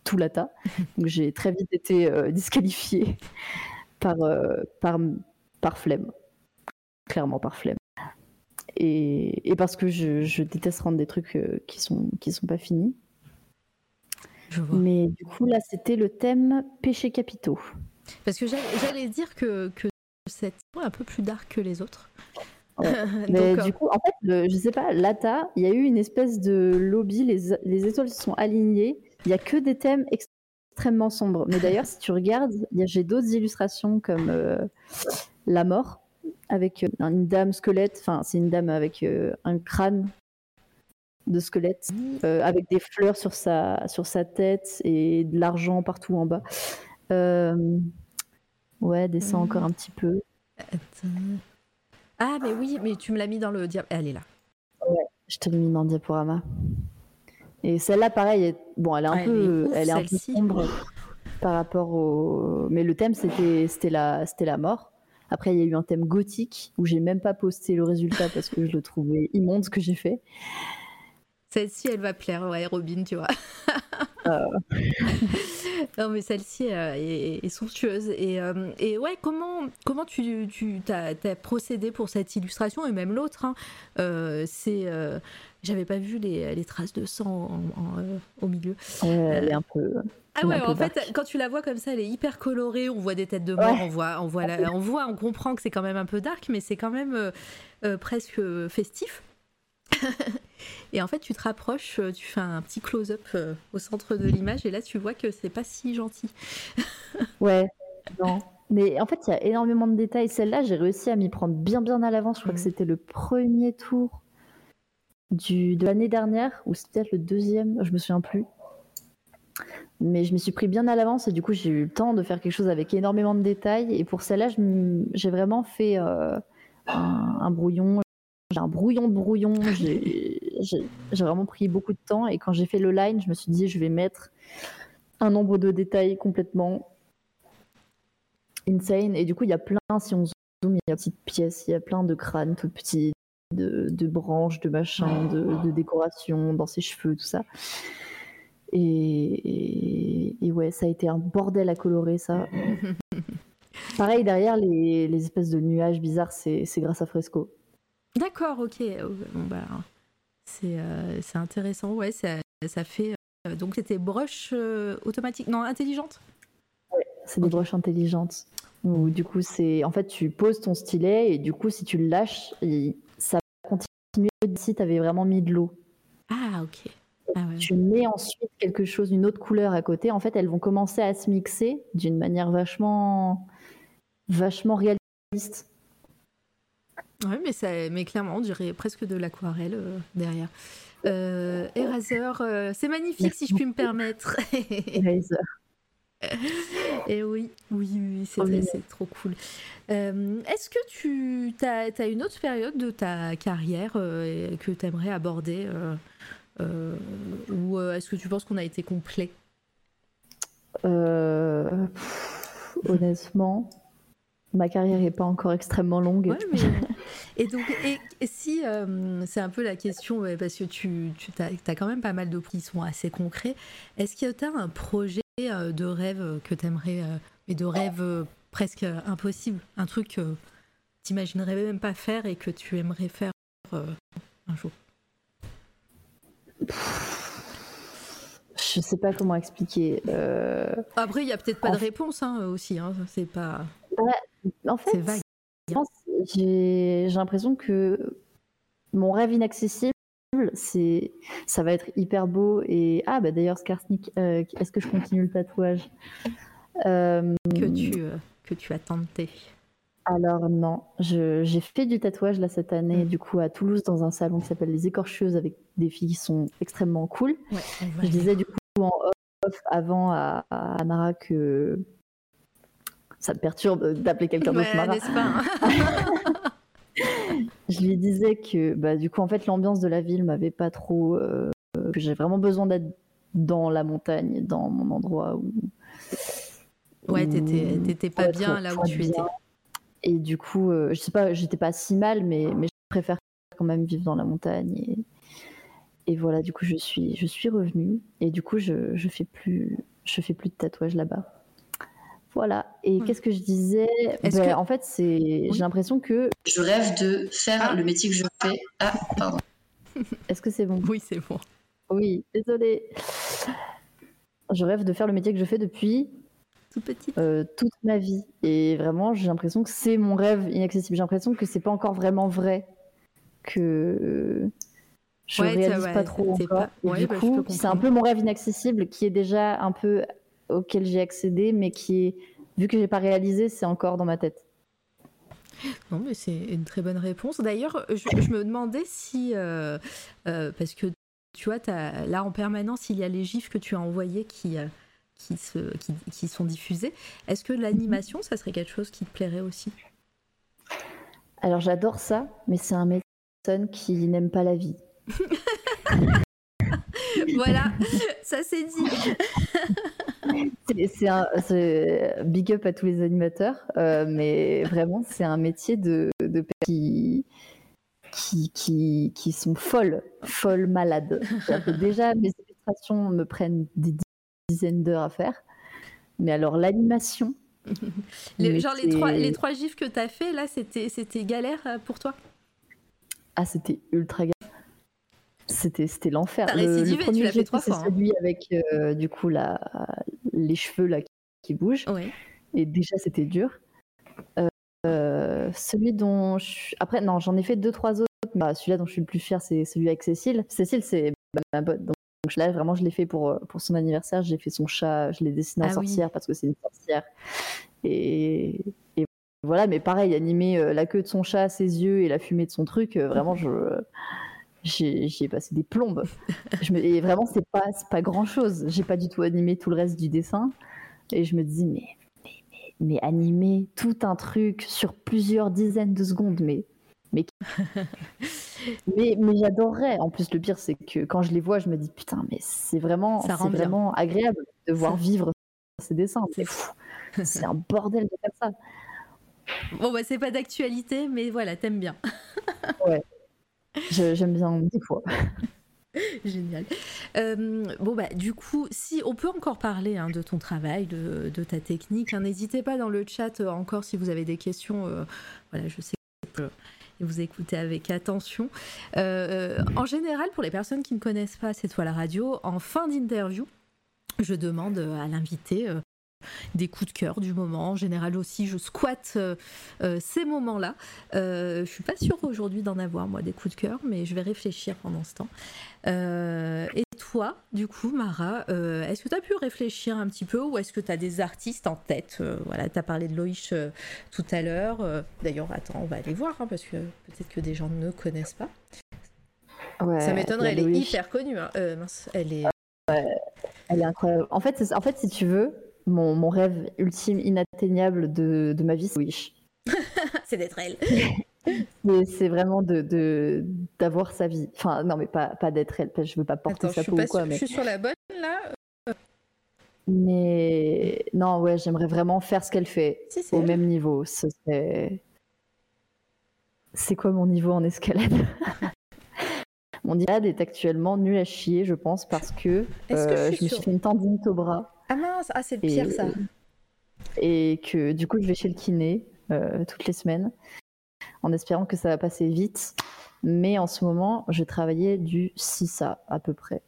tout l'ATA. Donc j'ai très vite été euh, disqualifiée par, euh, par, par flemme. Clairement par flemme. Et, et parce que je, je, déteste rendre des trucs euh, qui sont, qui sont pas finis. Mais du coup, là, c'était le thème péché capitaux. Parce que j'allais dire que, que c'est un peu plus dark que les autres. Mais du coup, en fait, je sais pas, l'ATA, il y a eu une espèce de lobby, les, les étoiles se sont alignées il y a que des thèmes extrêmement sombres. Mais d'ailleurs, si tu regardes, j'ai d'autres illustrations comme euh, la mort avec euh, une dame squelette. Enfin, c'est une dame avec euh, un crâne de squelette, avec des fleurs sur sa sur sa tête et de l'argent partout en bas. Ouais, descend encore un petit peu. Ah, mais oui, mais tu me l'as mis dans le diaporama. Elle est là. Ouais, je te l'ai mis dans le diaporama. Et celle-là, pareil, est... bon, elle est un peu, elle est un peu sombre par rapport au. Mais le thème, c'était, c'était la, c'était la mort. Après, il y a eu un thème gothique où j'ai même pas posté le résultat parce que je le trouvais immonde ce que j'ai fait. Celle-ci, elle va plaire, ouais, Robin, tu vois. Euh. non, mais celle-ci euh, est, somptueuse. Et, euh, et, ouais, comment, comment tu, tu as, procédé pour cette illustration et même l'autre hein, C'est j'avais pas vu les, les, traces de sang au milieu. elle est un peu. Ah ouais, en fait, quand tu la vois comme ça, elle est hyper colorée. On voit des têtes de mort, on voit, on voit, on voit, on comprend que c'est quand même un peu dark, mais c'est quand même presque festif. et en fait, tu te rapproches, euh, tu fais un petit close-up euh, au centre de l'image, et là, tu vois que c'est pas si gentil. ouais, non. Mais en fait, il y a énormément de détails. Celle-là, j'ai réussi à m'y prendre bien, bien à l'avance. Je crois que mm. c'était le premier tour du, de l'année dernière, ou c'était peut-être le deuxième, je me souviens plus. Mais je m'y suis pris bien à l'avance et du coup, j'ai eu le temps de faire quelque chose avec énormément de détails. Et pour celle-là, j'ai vraiment fait euh, un, un, brouillon j'ai un brouillon de brouillon. J'ai vraiment pris beaucoup de temps. Et quand j'ai fait le line, je me suis dit, je vais mettre un nombre de détails complètement insane. Et du coup, il y a plein, si on zoome, il y a petites pièces, il y a plein de crânes tout petits, de, de branches, de machins, de, de décorations dans ses cheveux, tout ça. Et, et, ouais, ça a été un bordel à colorer, ça. Pareil, derrière, les, les espèces de nuages bizarres, c'est grâce à Fresco. D'accord, ok. Oh, bon, bah, c'est intéressant. Ouais, ça, ça fait. Euh, donc, c'était broche euh, automatique, non, intelligente? Ouais, c'est des broches intelligentes. Où, du coup, c'est. En fait, tu poses ton stylet et du coup, si tu le lâches, ça va continuer si tu avais vraiment mis de l'eau. Ah, ok. Ah, ouais. Tu mets ensuite quelque chose, une autre couleur à côté. En fait, elles vont commencer à se mixer d'une manière vachement, vachement réaliste. Oui, mais, ça, mais clairement, on dirait presque de l'aquarelle euh, derrière. Euh, Eraser, euh, c'est magnifique si je puis me permettre. Eraser. Et oui, oui, oui, c'est trop cool. Euh, est-ce que tu as, as, une autre période de ta carrière que tu aimerais aborder Ou est-ce que tu penses qu'on a été complet? Honnêtement, ma carrière n'est pas encore extrêmement longue. et donc, et, si euh, c'est un peu la question, parce que tu, tu as, quand même pas mal de qui sont assez concrets, est-ce que tu as un projet euh, de rêve que tu aimerais, euh, mais de rêve presque impossible, un truc que tu n'imaginerais même pas faire et que tu aimerais faire un jour? Je sais pas comment expliquer. Après, il n'y a peut-être pas de réponse hein, aussi. Hein, c'est pas. En fait, j'ai l'impression que mon rêve inaccessible, c'est ça va être hyper beau et ah bah d'ailleurs Skarsnik, euh, est-ce que je continue le tatouage? Euh, que tu euh, que tu as tenté alors non, j'ai fait du tatouage là cette année, mm. du coup à Toulouse dans un salon qui s'appelle les Écorcheuses avec des filles qui sont extrêmement cool. je disais du coup en off avant à, à que ça me perturbe d'appeler quelqu'un d'autre Mara. Hein je lui disais que bah, du coup en fait l'ambiance de la ville m'avait pas trop, euh, que j'ai vraiment besoin d'être dans la montagne, dans mon endroit où. Ouais, t'étais pas bien là où tu étais. Et du coup, euh, je sais pas, j'étais pas si mal, mais, mais je préfère quand même vivre dans la montagne. Et, et voilà, du coup, je suis, je suis revenue. Et du coup, je, je fais plus, je fais plus de tatouage là-bas. Voilà. Et qu'est-ce que je disais? Ben, En fait, c'est, j'ai l'impression que je rêve de faire ah. le métier que je fais. Ah, pardon. Est-ce que c'est bon? Oui, c'est bon. Oui, désolé. Je rêve de faire le métier que je fais depuis euh, toute ma vie. Et vraiment, j'ai l'impression que c'est mon rêve inaccessible. J'ai l'impression que c'est pas encore vraiment vrai. Que je réalise pas trop encore. du bah, coup, c'est un peu mon rêve inaccessible qui est déjà un peu auquel j'ai accédé, mais qui vu que j'ai pas réalisé, c'est encore dans ma tête. Non, mais c'est une très bonne réponse. D'ailleurs, je, me demandais si, euh, euh, parce que tu vois, as, là en permanence, il y a les gifs que tu as envoyés qui, qui, se, qui, sont diffusés. Est-ce que l'animation, ça serait quelque chose qui te plairait aussi? Alors j'adore ça, mais c'est un médecin qui n'aime pas la vie. voilà, ça c'est dit. c'est un big up à tous les animateurs, euh, mais vraiment c'est un métier de, de qui, qui, qui, qui sont folles, folles malades. Déjà mes illustrations me prennent des dizaines d'heures à faire. Mais alors l'animation. les, genre les trois, les trois gifs que tu as fait, là, c'était, galère euh, pour toi? Ah, c'était ultra galère. C'était, c'était l'enfer. Le, le, premier tu l'as fait trois fois. C'est hein. celui avec euh, du coup la, les cheveux là qui bougent. Et déjà, c'était dur. Euh, celui dont je... après non j'en ai fait deux trois autres bah, celui-là dont je suis le plus fier c'est celui avec Cécile Cécile c'est ma pote donc là, vraiment, je l'ai fait pour, euh, pour son anniversaire. J'ai fait son chat, je l'ai dessiné en ah sorcière parce que c'est une sorcière. Et, voilà, mais pareil, animer la queue de son chat, ses yeux et la fumée de son truc, vraiment, je j'y ai passé des plombes. Je me, et vraiment, c'est pas, pas grand chose. J'ai pas du tout animé tout le reste du dessin. Et je me dis, mais, mais, mais animer tout un truc sur plusieurs dizaines de secondes, mais mais, mais, mais j'adorerais. En plus, le pire, c'est que quand je les vois, je me dis putain, mais c'est vraiment, c'est vraiment agréable de voir vivre ces dessins. C'est fou. C'est un bordel de faire ça. Bon, bah, c'est pas d'actualité, mais voilà, t'aimes bien. ouais. J'aime bien des fois. Génial. Euh, bon, bah, du coup, si on peut encore parler hein, de ton travail, de, ta technique, hein, n'hésitez pas dans le chat euh, encore si vous avez des questions. Euh, voilà, je sais que vous écoutez avec attention. En général, pour les personnes qui ne connaissent pas cette fois la radio, en fin d'interview, je demande à l'invité des coups de cœur du moment. En général aussi, je squatte euh, ces moments-là. Euh, je suis pas sûre aujourd'hui d'en avoir, moi, des coups de cœur, mais je vais réfléchir pendant ce temps. et toi, du coup, Mara, est-ce que tu as pu réfléchir un petit peu ou est-ce que tu as des artistes en tête? Voilà, tu as parlé de Loïch tout à l'heure. D'ailleurs, attends, on va aller voir, hein, parce que peut-être que des gens ne connaissent pas. Ça m'étonnerait, elle est hyper connue. Hein. mince, elle est... elle est incroyable. En fait, en fait, si tu veux, mon, rêve ultime, inatteignable de, ma vie, c'est Wish. c'est d'être elle. c'est vraiment de d'avoir sa vie. Enfin, non, mais pas, pas d'être elle. Je veux pas porter sa peau ou quoi. Mais... Je suis sur la bonne là. Mais non, ouais, j'aimerais vraiment faire ce qu'elle fait au même niveau. C'est quoi mon niveau en escalade? Mon escalade est actuellement nul à chier, je pense, parce que, euh, je, me suis fait une tendinite au bras. Ah mince, ah, c'est pire ça. Et que du coup, je vais chez le kiné euh, toutes les semaines en espérant que ça va passer vite. Mais en ce moment, je travaillais du 6 à à peu près.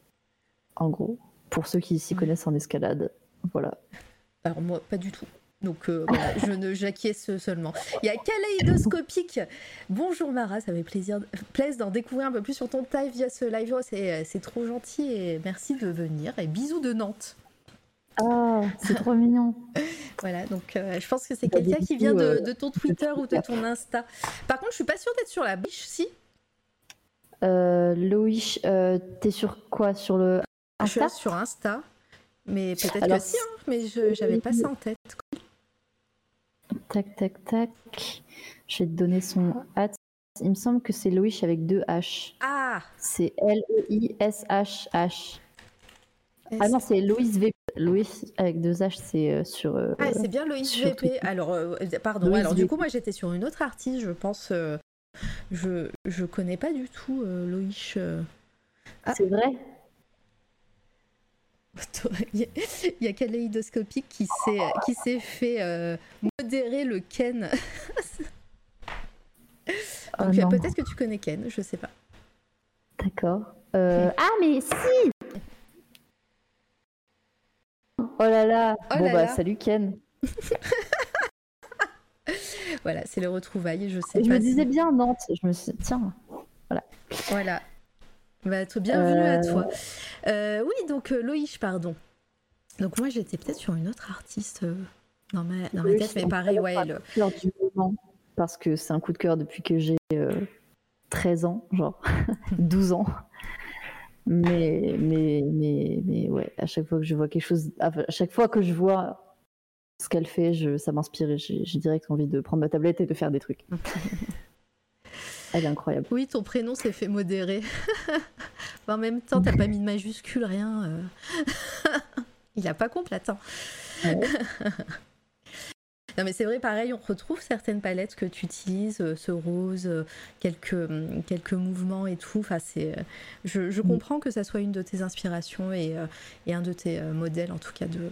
En gros, pour ceux qui s'y connaissent en escalade. Voilà. Alors moi, pas du tout. Donc euh, je ne j'acquiesce seulement. Il y a Kaleidoscopique. Bonjour Mara, ça fait plaisir, plaisir d'en découvrir un peu plus sur ton taille via ce live. C'est trop gentil et merci de venir. Et bisous de Nantes. Ah, c'est trop mignon. Voilà, donc euh, je pense que c'est quelqu'un qui vient de, de, ton Twitter ou de ton Insta. Par contre, je suis pas sûre d'être sur la biche, si euh, Loïc, euh, t'es sur quoi? Sur le Insta Je suis sur Insta, mais peut-être que si, hein, mais je j'avais pas ça en tête. Tac, tac, tac. Je vais te donner son hâte. Il me semble que c'est Loïc avec deux H. Ah C'est L-O-I-S-H-H. Ah non, c'est Loïs VP. Loïs avec deux H, c'est euh, sur. Euh, ah, c'est bien Loïs VP. Alors, euh, pardon. alors, du coup, moi, j'étais sur une autre artiste, je pense. je, je connais pas du tout Loïs. Ah. C'est vrai? Il y a Kaléidoscopique qui s'est qui s'est fait modérer le Ken. Oh Donc peut-être que tu connais Ken, je sais pas. D'accord. Ah mais si Oh là là oh Bon bah salut Ken Voilà, c'est les retrouvailles, je sais je pas. me disais bien Nantes, je me suis tiens, voilà. Voilà. Bah, bienvenue à toi. Euh, oui, donc euh, Loïc, pardon. Donc moi j'étais peut-être sur une autre artiste euh, dans ma, dans ma tête, mais pareil, ouais. Le... Du moment, parce que c'est un coup de cœur depuis que j'ai 13 ans, genre 12 ans. Mais, mais, mais, mais ouais, à chaque fois que je vois quelque chose, à chaque fois que je vois ce qu'elle fait, je, ça m'inspire et j'ai direct envie de prendre ma tablette et de faire des trucs. Elle est incroyable. Oui, ton prénom s'est fait modérer. en même temps, t'as pas mis de majuscule, rien. Euh. Il a pas complètement. Non mais c'est vrai, pareil, on retrouve certaines palettes que tu utilises, euh, ce rose, euh, quelques, hum, quelques mouvements et tout. Enfin, c'est, euh, je, je, mm. comprends que ça soit une de tes inspirations et, et un de tes modèles, en tout cas, de,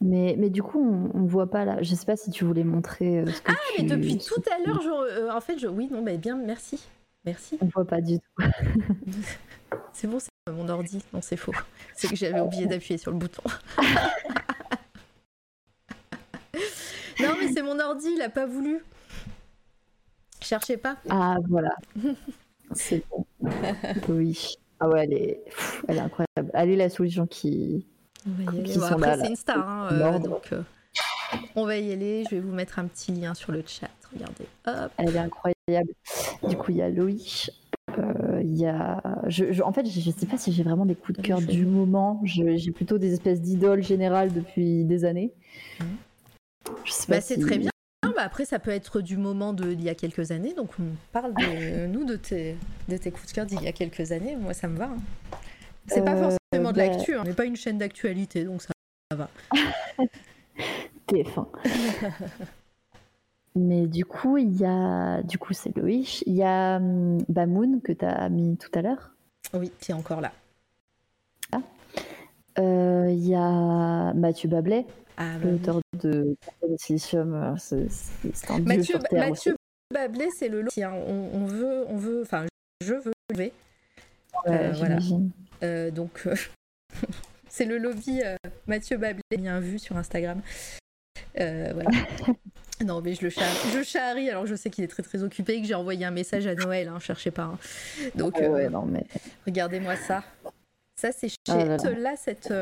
mais, mais, du coup, on, ne voit pas là. Je sais pas si tu voulais montrer. Ce que ah, mais depuis tout à l'heure, en fait, je... oui, non, mais bien, merci. Merci. On voit pas du tout. c'est bon, c'est mon ordi. Non, c'est faux. C'est que j'avais oublié d'appuyer sur le bouton. Non, mais c'est mon ordi, il a pas voulu. Cherchez pas. Ah, voilà. c'est bon. oui. Ah ouais, elle est, elle est incroyable. Elle est la solution qui. On va y aller. après, c'est une star, hein, euh, donc euh, on va y aller. Je vais vous mettre un petit lien sur le chat. Regardez. Hop. Elle est incroyable. Du coup, il y a Loïc. Euh, y a, je, en fait, je, ne sais pas si j'ai vraiment des coups de cœur du moment. J'ai plutôt des espèces d'idoles générales depuis des années. Mmh. Bah, c'est très bien. Bah, après, ça peut être du moment d'il y a quelques années. Donc, on parle de nous, de tes, de tes coups de cœur d'il y a quelques années. Moi, ça me va. Hein. C'est pas euh, forcément de bah, l'actu. Hein. On n'est pas une chaîne d'actualité, donc ça, va. T'es fin. Mais du coup, il y a. Du coup, c'est Loïc. Il y a hum, Bamoun que tu as mis tout à l'heure. Oui, qui est encore là. Ah. Euh, il y a Mathieu Bablet ah, bah l'auteur de Silicium, euh, c'est un Mathieu, dieu Mathieu Bablé, c'est le lot. On, veut, on veut, enfin, je veux lever. Euh, voilà. Euh, donc, c'est le lobby Mathieu Bablé, bien vu sur Instagram. voilà. non, mais je le charrie. Je charrie, alors je sais qu'il est très très occupé et que j'ai envoyé un message à Noël, hein, cherchez pas. Hein. Donc, ah ouais, non, mais... regardez-moi ça. Ça, c'est ah chez là, cette,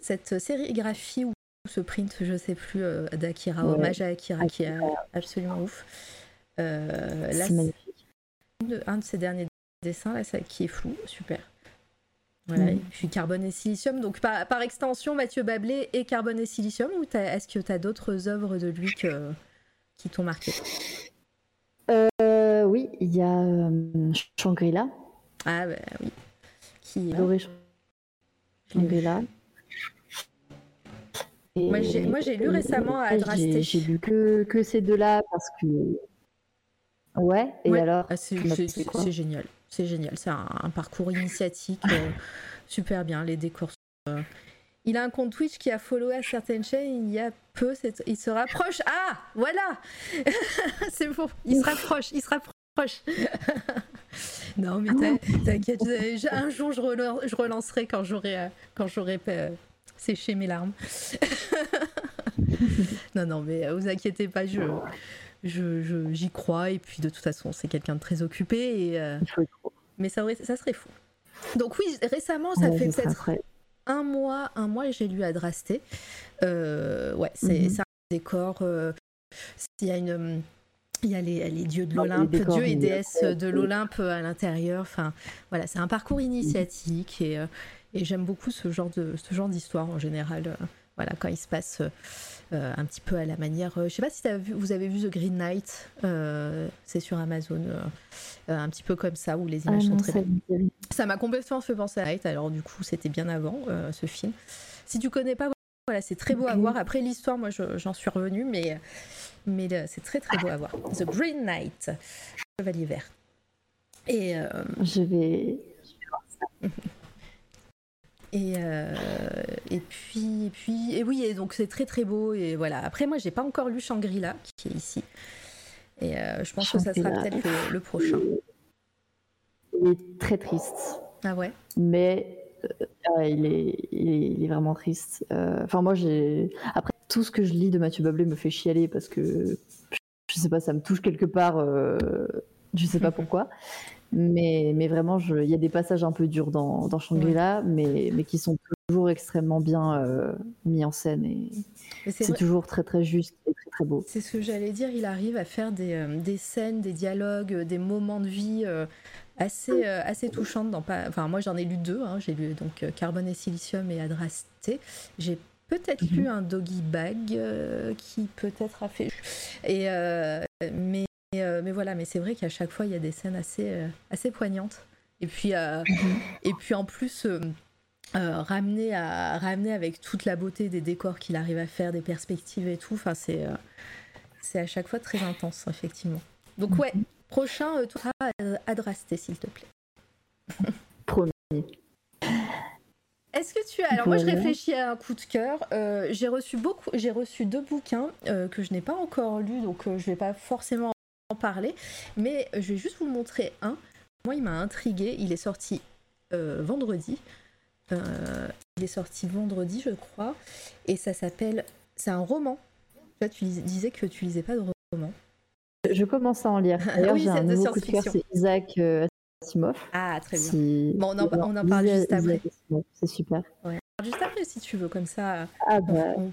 cette sérigraphie ce print, je sais plus, euh, d'Akira, hommage à Akira, qui est absolument ouf. Euh, là, c'est un de ses derniers dessins, là, ça, qui est flou, super. Voilà, mm. puis carbone et silicium. Donc par, par extension, Mathieu Bablé et carbone et silicium, ou est-ce que tu as d'autres œuvres de lui que, qui t'ont marqué? Euh, Oui, il y a euh, Shangri-La. Ah bah oui. Qui, Shangri-La. Moi, j'ai lu récemment à Adrasté. J'ai lu que, que ces deux-là parce que. Ouais, et alors ah, C'est génial. C'est génial. C'est un, parcours initiatique euh, super bien. Les décors. Euh, il a un compte Twitch qui a follow à certaines chaînes il y a peu. Il se rapproche. Ah, voilà C'est bon. Il se rapproche. Il se rapproche. non, mais t'inquiète. Un jour, je, relancerai quand j'aurai euh, quand j'aurai sécher mes larmes. non, non, mais euh, vous inquiétez pas, je, je, j'y crois. Et puis de toute façon, c'est quelqu'un de très occupé. Et, euh, mais ça, ça serait fou. Donc oui, récemment, ça fait peut-être un mois, un mois, j'ai lu Adrasté. ouais, c'est Mhm. ça, un décor. Il y a une il y a les, les dieux de l'Olympe, dieux et déesses de l'Olympe à l'intérieur. Enfin, voilà, c'est un parcours initiatique et, euh, et j'aime beaucoup ce genre de ce genre d'histoire en général. euh, voilà, quand il se passe euh, euh, un petit peu à la manière. je sais pas si vu, vous avez vu The Green Knight, c'est sur Amazon, un petit peu comme ça où les Ah images sont non, très ça ça m'a complètement fait penser à Night, alors du coup c'était bien avant ce film. Si tu connais pas, voilà, c'est très beau à voir. Après l'histoire, moi je- j'en suis revenue, mais, mais c'est très très beau à voir. The Green Knight, Chevalier Vert. Et, euh, Je vais. et, euh, et puis, et puis, et oui, et donc c'est très très beau. Et voilà. Après, moi j'ai pas encore lu Shangri-La, qui est ici. Et euh, je pense que ça sera peut-être le, le prochain. Il est très triste. Ah ouais? Mais euh, il, est, il, est, il est vraiment triste. Enfin, moi, j'ai. Après, tout ce que je lis de Mathieu Bablé me fait chialer parce que je sais pas, ça me touche quelque part. je sais pas pourquoi. Mais, mais vraiment, il y a des passages un peu durs dans, dans Shangri-La, mais, mais qui sont toujours extrêmement bien euh, mis en scène et Mais c'est toujours très très juste et très très beau. C'est ce que j'allais dire, il arrive à faire des, euh, des scènes, des dialogues, euh, des moments de vie euh, assez, assez touchantes. Dans pas... Enfin, moi j'en ai lu deux, hein. j'ai lu donc Carbone et Silicium et Adrasté. J'ai peut-être Mhm. lu un Doggy Bag qui peut-être a fait. Et, euh, mais, euh, mais voilà, mais c'est vrai qu'à chaque fois il y a des scènes assez, euh, assez poignantes. Et puis, euh, et puis en plus. ramener, à, ramener avec toute la beauté des décors qu'il arrive à faire, des perspectives et tout. C'est c'est à chaque fois très intense, effectivement. Donc ouais, prochain, toi, Adrasté, s'il te plaît. Promis. Est-ce que tu as... Alors moi, je réfléchis à un coup de cœur. Euh, j'ai reçu beaucoup... J'ai reçu deux bouquins euh, que je n'ai pas encore lus, donc euh, je vais pas forcément en parler. Mais je vais juste vous montrer un. Moi, il m'a intrigué. Il est sorti euh, vendredi. Euh, il est sorti vendredi, je crois. Et ça s'appelle... C'est un roman. Toi, tu disais que tu lisais pas de roman. Je commence à en lire. D'ailleurs, Oui, j'ai c'est un de nouveau coup de cœur, c'est Isaac euh, Asimov. Ah, très bien. Si- Bon, on en- si- on en parle juste après. C'est super. Alors, Juste après, si tu veux, comme ça... Ah bah, on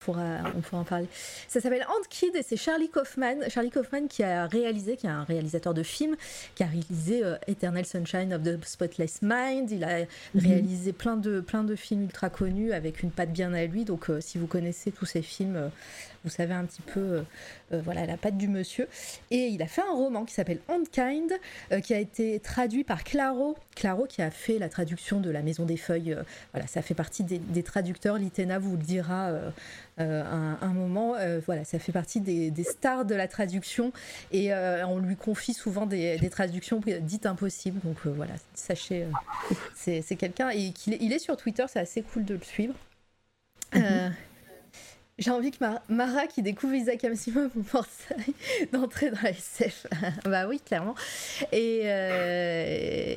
pourra, on pourra en parler. Ça s'appelle Ant Kid et c'est Charlie Kaufman. Charlie Kaufman qui a réalisé, qui est un réalisateur de films, qui a réalisé euh, Eternal Sunshine of the Spotless Mind. Il a Mhm. réalisé plein de, plein de films ultra connus avec une patte bien à lui. Donc, euh, si vous connaissez tous ces films, euh, vous savez un petit peu euh, euh, voilà, la patte du monsieur. Et il a fait un roman qui s'appelle Handkind, euh, qui a été traduit par Claro. Claro qui a fait la traduction de La Maison des Feuilles. voilà, ça fait partie des, des traducteurs. Litena vous le dira un, un moment. Voilà, ça fait partie des, des stars de la traduction. Et on lui confie souvent des, des traductions dites impossibles. Donc voilà, sachez, c'est quelqu'un. Et qu'il est- il est sur Twitter, c'est assez cool de le suivre. Euh, j'ai envie que Mar- Mara, qui découvre Isaac Asimov, me force d'entrer dans la SF. bah oui, clairement. Et, euh,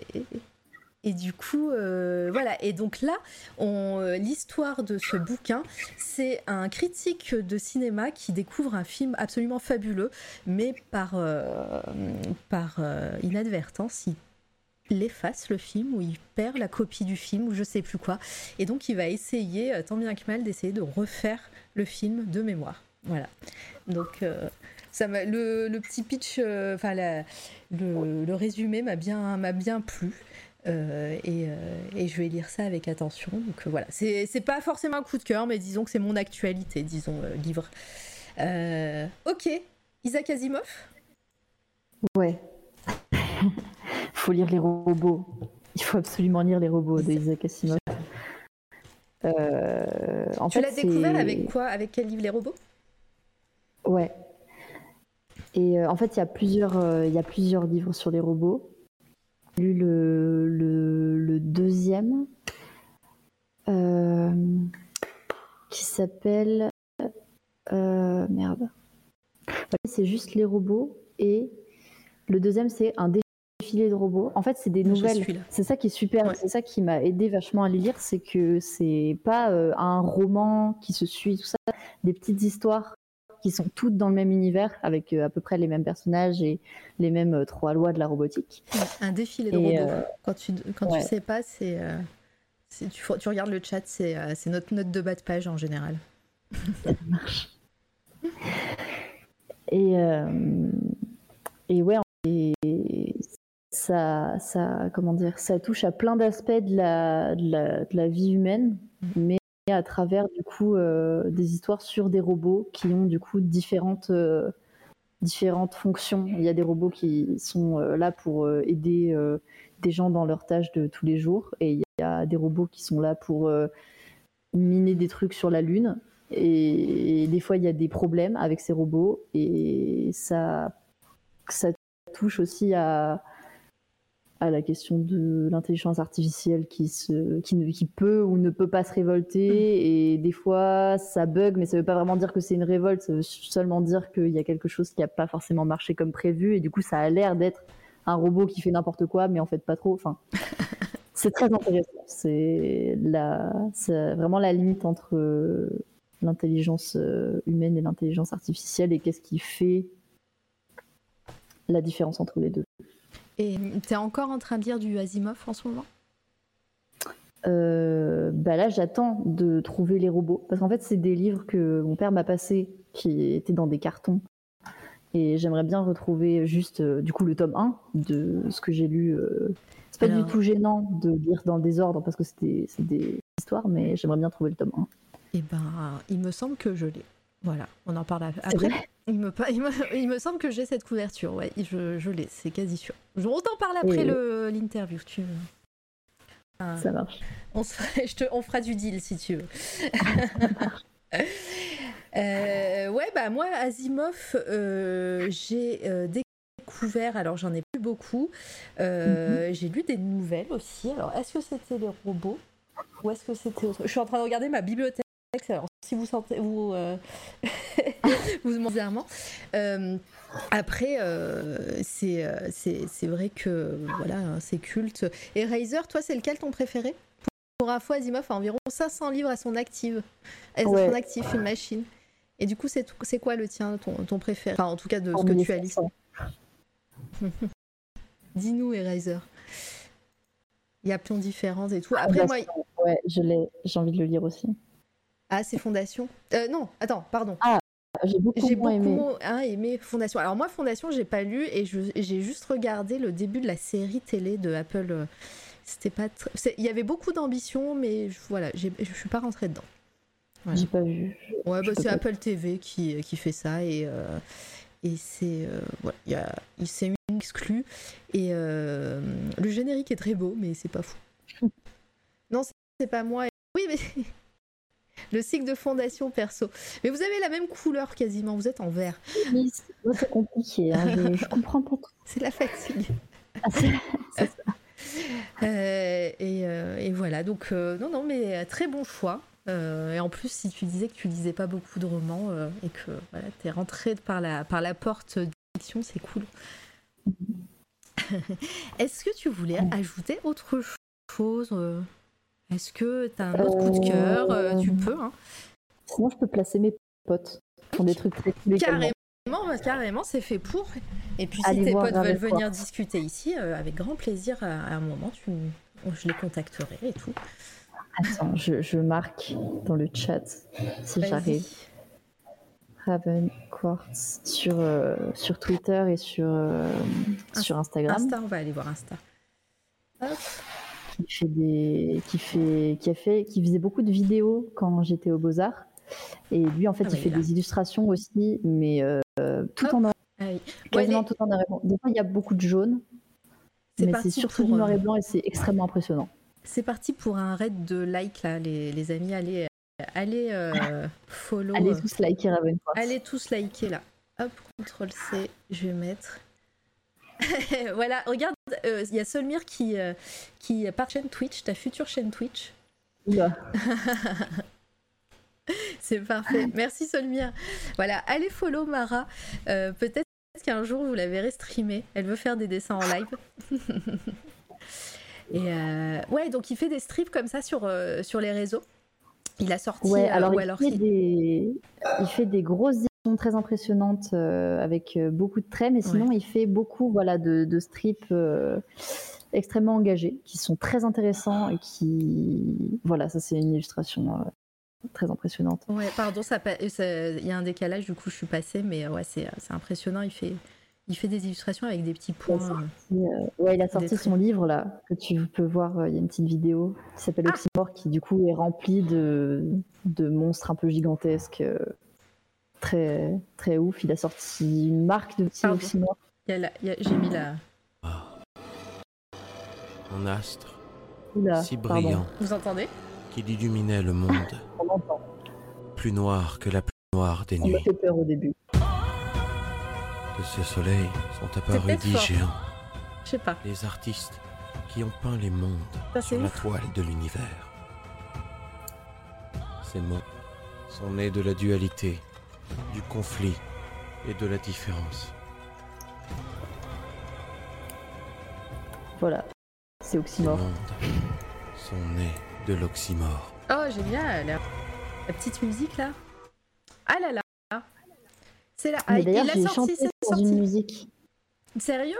et, du coup, euh, voilà. Et donc là, euh, l'histoire de ce bouquin, c'est un critique de cinéma qui découvre un film absolument fabuleux, mais par, par inadvertance, il l'efface le film ou il perd la copie du film ou je sais plus quoi et donc il va essayer tant bien que mal d'essayer de refaire le film de mémoire. Voilà. Donc euh, ça le, le petit pitch euh, enfin le, le résumé m'a bien bien plu. Euh, et, et je vais lire ça avec attention. Donc voilà. C'est pas forcément un coup de cœur mais disons que c'est mon actualité disons livre. Ok. Isaac Asimov? Ouais. faut lire les robots. Il faut absolument lire les robots de Isaac Asimov. Euh, en tu l'as découvert avec quoi? Avec quel livre les robots? Ouais. Et euh, en fait, il y a plusieurs, euh, il y a plusieurs livres sur les robots. J'ai lu le, le, le deuxième, qui s'appelle merde. C'est juste les robots et le deuxième c'est un défilé de robots. En fait, c'est des nouvelles. C'est ça qui est super, Ouais. c'est ça qui m'a aidé vachement à les lire, c'est que c'est pas euh, un roman qui se suit, tout ça, des petites histoires qui sont toutes dans le même univers, avec euh, à peu près les mêmes personnages et les mêmes euh, trois lois de la robotique. Un défilé de Et, robots. quand tu quand ouais. tu sais pas, c'est Tu, tu, regardes le chat, c'est notre note de bas de page en général. Ça marche. Et, et ouais, et ça, ça, comment dire, ça touche à plein d'aspects de la, de, la, vie humaine, mm. mais à travers du coup euh, des histoires sur des robots qui ont du coup différentes, euh, différentes fonctions. Il y a des robots qui sont euh, là pour aider des gens dans leurs tâches de tous les jours, et il y a des robots qui sont là pour miner des trucs sur la Lune. Et, et des fois, il y a des problèmes avec ces robots, et ça, ça touche aussi à, à la question de l'intelligence artificielle qui, se, qui, qui, peut ou ne peut pas se révolter. Mm. Et des fois, ça bug, mais ça veut pas vraiment dire que c'est une révolte. Ça veut seulement dire qu'il y a quelque chose qui n'a pas forcément marché comme prévu. Et du coup, ça a l'air d'être un robot qui fait n'importe quoi, mais en fait pas trop. Enfin, c'est très intéressant. C'est la, vraiment la limite entre euh, l'intelligence euh, humaine et l'intelligence artificielle et qu'est-ce qui fait la différence entre les deux. Et tu es encore en train de lire du Asimov en ce moment? Euh, bah là, j'attends de trouver les robots. Parce qu'en fait, c'est des livres que mon père m'a passés qui étaient dans des cartons. Et j'aimerais bien retrouver juste, euh, du coup, le tome 1 de ce que j'ai lu. Euh. C'est pas du tout gênant de lire dans le désordre parce que c'est des, histoires, mais j'aimerais bien trouver le tome 1. Eh ben, il me semble que je l'ai. Voilà, on en parle après. Il me, il, me, semble que j'ai cette couverture, ouais, je, je l'ai, c'est quasi sûr. On t'en parle après l'interview. Tu... Ça marche. On, je te, on fera du deal si tu veux. euh, ouais, bah moi, Asimov, euh, j'ai euh, découvert, alors j'en ai plus beaucoup, euh, mhm. j'ai lu des nouvelles aussi. Alors, est-ce que c'était les robots ou est-ce que c'était autre? Je suis en train de regarder ma bibliothèque. Alors, si vous sentez, vous, euh, vous demandez euh, après, euh, c'est, c'est, vrai que voilà, hein, c'est culte. Et Razer, toi, c'est lequel ton préféré? Pour info, Asimov a environ 500 livres à son active, à son actif, une machine. Et du coup, c'est, c'est quoi le tien, ton, ton préféré? Enfin, en tout cas, de ce que tu as lu. Dis-nous, Eraser. Il y a plein de différences et tout. Après, ah, moi. Ouais, je l'ai, j'ai envie de le lire aussi. Ah, c'est Fondation. Euh, non, attends, pardon. Ah, j'ai beaucoup, beaucoup aimé. Hein, aimé Fondation. Alors moi, Fondation, j'ai pas lu et j'ai juste regardé le début de la série télé de Apple. Euh, c'était pas. Il y avait beaucoup d'ambition, mais voilà, je suis pas rentrée dedans. J'ai pas vu. Ouais, bah, c'est Apple TV qui, qui fait ça et euh, et c'est voilà, y a, c'est une exclue et le générique est très beau, mais c'est pas fou. non, c'est pas moi. Oui, mais le cycle de fondation perso. Mais vous avez la même couleur quasiment, vous êtes en vert. Oui, c'est compliqué, hein, je, comprends pas C'est la fatigue. Ah, euh, euh, et, voilà, donc euh, non, non, mais très bon choix. et en plus, si tu disais que tu lisais pas beaucoup de romans et que voilà, tu es rentré par la, par la porte fiction, c'est cool. Est-ce que tu voulais ajouter autre chose est-ce que tu as un autre coup de cœur euh, Tu peux. Hein? Sinon, je peux placer mes potes pour des trucs très Carrément, carrément, c'est fait pour. Et puis, si tes potes veulent venir discuter ici, euh, avec grand plaisir, à, un moment, tu, je les contacterai et tout. Attends, je, marque dans le chat si j'arrive. Raven Quartz sur, euh, sur Twitter et sur, sur Instagram. Insta, on va aller voir Insta. Hop qui fait des, qui fait, qui a fait, qui faisait beaucoup de vidéos quand j'étais au Beaux Arts. Et lui, en fait, ah il fait des illustrations aussi, mais euh, tout en noir. Ah Quasiment tout en noir et blanc. Des fois, il y a beaucoup de jaune, mais c'est surtout du noir et euh, blanc et c'est extrêmement impressionnant. C'est parti pour un raid de like là, les, les amis. Allez, allez euh, follow. Allez tous liker Allez tous liker là. Hop, CTRL C, je vais mettre. voilà, regarde, euh, il y a Solmir qui, euh, qui par chaîne Twitch, ta future chaîne Twitch. C'est parfait. Merci Solmir. Voilà, allez follow Mara. Euh, peut-être qu'un jour vous la verrez streamer. Elle veut faire des dessins en live. Et ouais, donc il fait des strips comme ça sur, sur les réseaux. Il a sorti. Ouais, alors, il, fait des... il fait des grosses très impressionnante euh, avec euh, beaucoup de traits, mais sinon il fait beaucoup voilà de, de strips euh, extrêmement engagés, qui sont très intéressants et qui, voilà, ça c'est une illustration euh, très impressionnante. Ouais, pardon, ça, il y a un décalage, du coup je suis passée, mais ouais, c'est impressionnant. Il fait, il fait des illustrations avec des petits points. Il a ouais, il a sorti son livre là, que tu peux voir. Il y a une petite vidéo qui s'appelle ah Oxymore, qui du coup est remplie de, de monstres un peu gigantesques très, très ouf. Il a sorti une marque de petits Oxymore. J'ai mis la. Ah. Un astre si brillant. Vous entendez? Qui illuminait le monde. Plus noir que la plus noire des nuits. On fait peur au début. De ce soleil sont apparus dix géants. Je sais pas. Les artistes qui ont peint les mondes sur la toile de l'univers. Ces mots sont nés de la dualité du conflit et de la différence. Voilà, c'est oxymore. Les mondes sont nés de l'oxymore. Oh, génial La petite musique là. Ah là là C'est là. Ah, il a sorti, c'est sorti. une musique. Sérieux?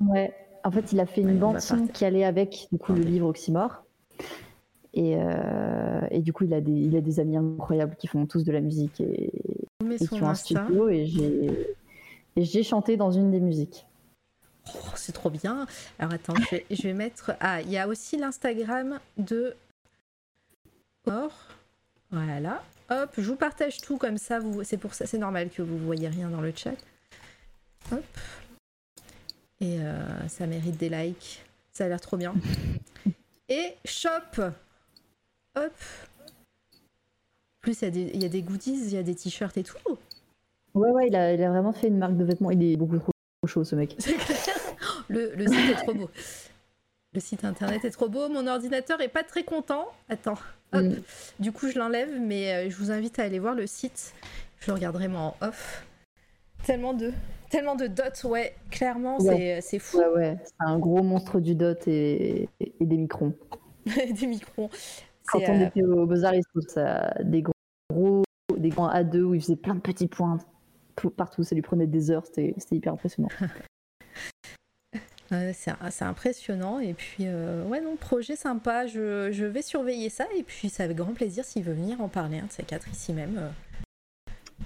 Ouais. En fait, il a fait une bande son qui allait avec du coup le livre Oxymore. Euh, et, du coup, il a, des, il a des amis incroyables qui font tous de la musique et, qui ont un studio. Et j'ai chanté dans une des musiques. Oh, c'est trop bien. Alors attends, je vais, je vais, mettre. Ah, il y a aussi l'Instagram de Or. Voilà. Hop, je vous partage tout comme ça. Vous... C'est pour ça, c'est normal que vous voyez rien dans le chat. Hop. Et euh, ça mérite des likes. Ça a l'air trop bien. Et shop Hop. plus, il y, y, a des goodies, il y a des t-shirts et tout. Ouais, ouais, il a, il a, vraiment fait une marque de vêtements. Il est beaucoup trop chaud, ce mec. le, le site est trop beau. Le site internet est trop beau. Mon ordinateur est pas très content. Attends. Hop. Mm. Du coup, je l'enlève, mais euh, je vous invite à aller voir le site. Je le regarderai moi en off. Tellement de, tellement de dots, ouais. Clairement, c'est fou. Ouais, ouais. C'est un gros monstre du dot et, et, et des microns. des microns. Quand on euh, était au Beaux-Arts, il se ça des gros, des grands A2 où il faisait plein de petits points partout. Ça lui prenait des heures. C'était hyper impressionnant. c'est impressionnant. Et puis, euh, ouais, non, projet sympa. Je, je, vais surveiller ça. Et puis, c'est avec grand plaisir s'il veut venir en parler, un de ces quatre ici même. Euh,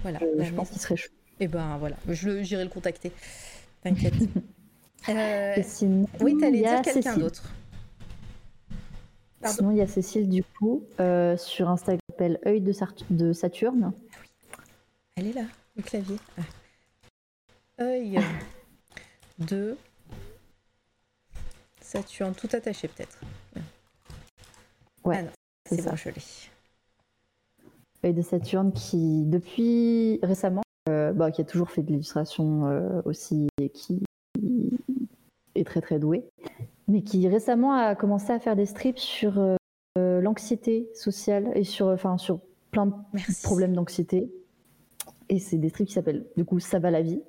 voilà. je pense qu'il serait chaud. Et eh ben voilà, j'irai le contacter. T'inquiète. sinon, oui, t'allais dire quelqu'un d'autre. Sinon, il y a Cécile, du coup, euh, sur Instagram, s'appelle Œil de, de, Saturne. Elle est là, le clavier. Ah. Œil de Saturne, tout attaché peut-être. Ouais, ah c'est bon, je l'ai. Œil de Saturne qui, depuis récemment, euh, bah, qui a toujours fait de l'illustration euh, aussi et qui est très très doué mais qui récemment a commencé à faire des strips sur euh, l'anxiété sociale et sur, enfin, sur plein de problèmes d'anxiété. Et c'est des strips qui s'appellent du coup Ça va la vie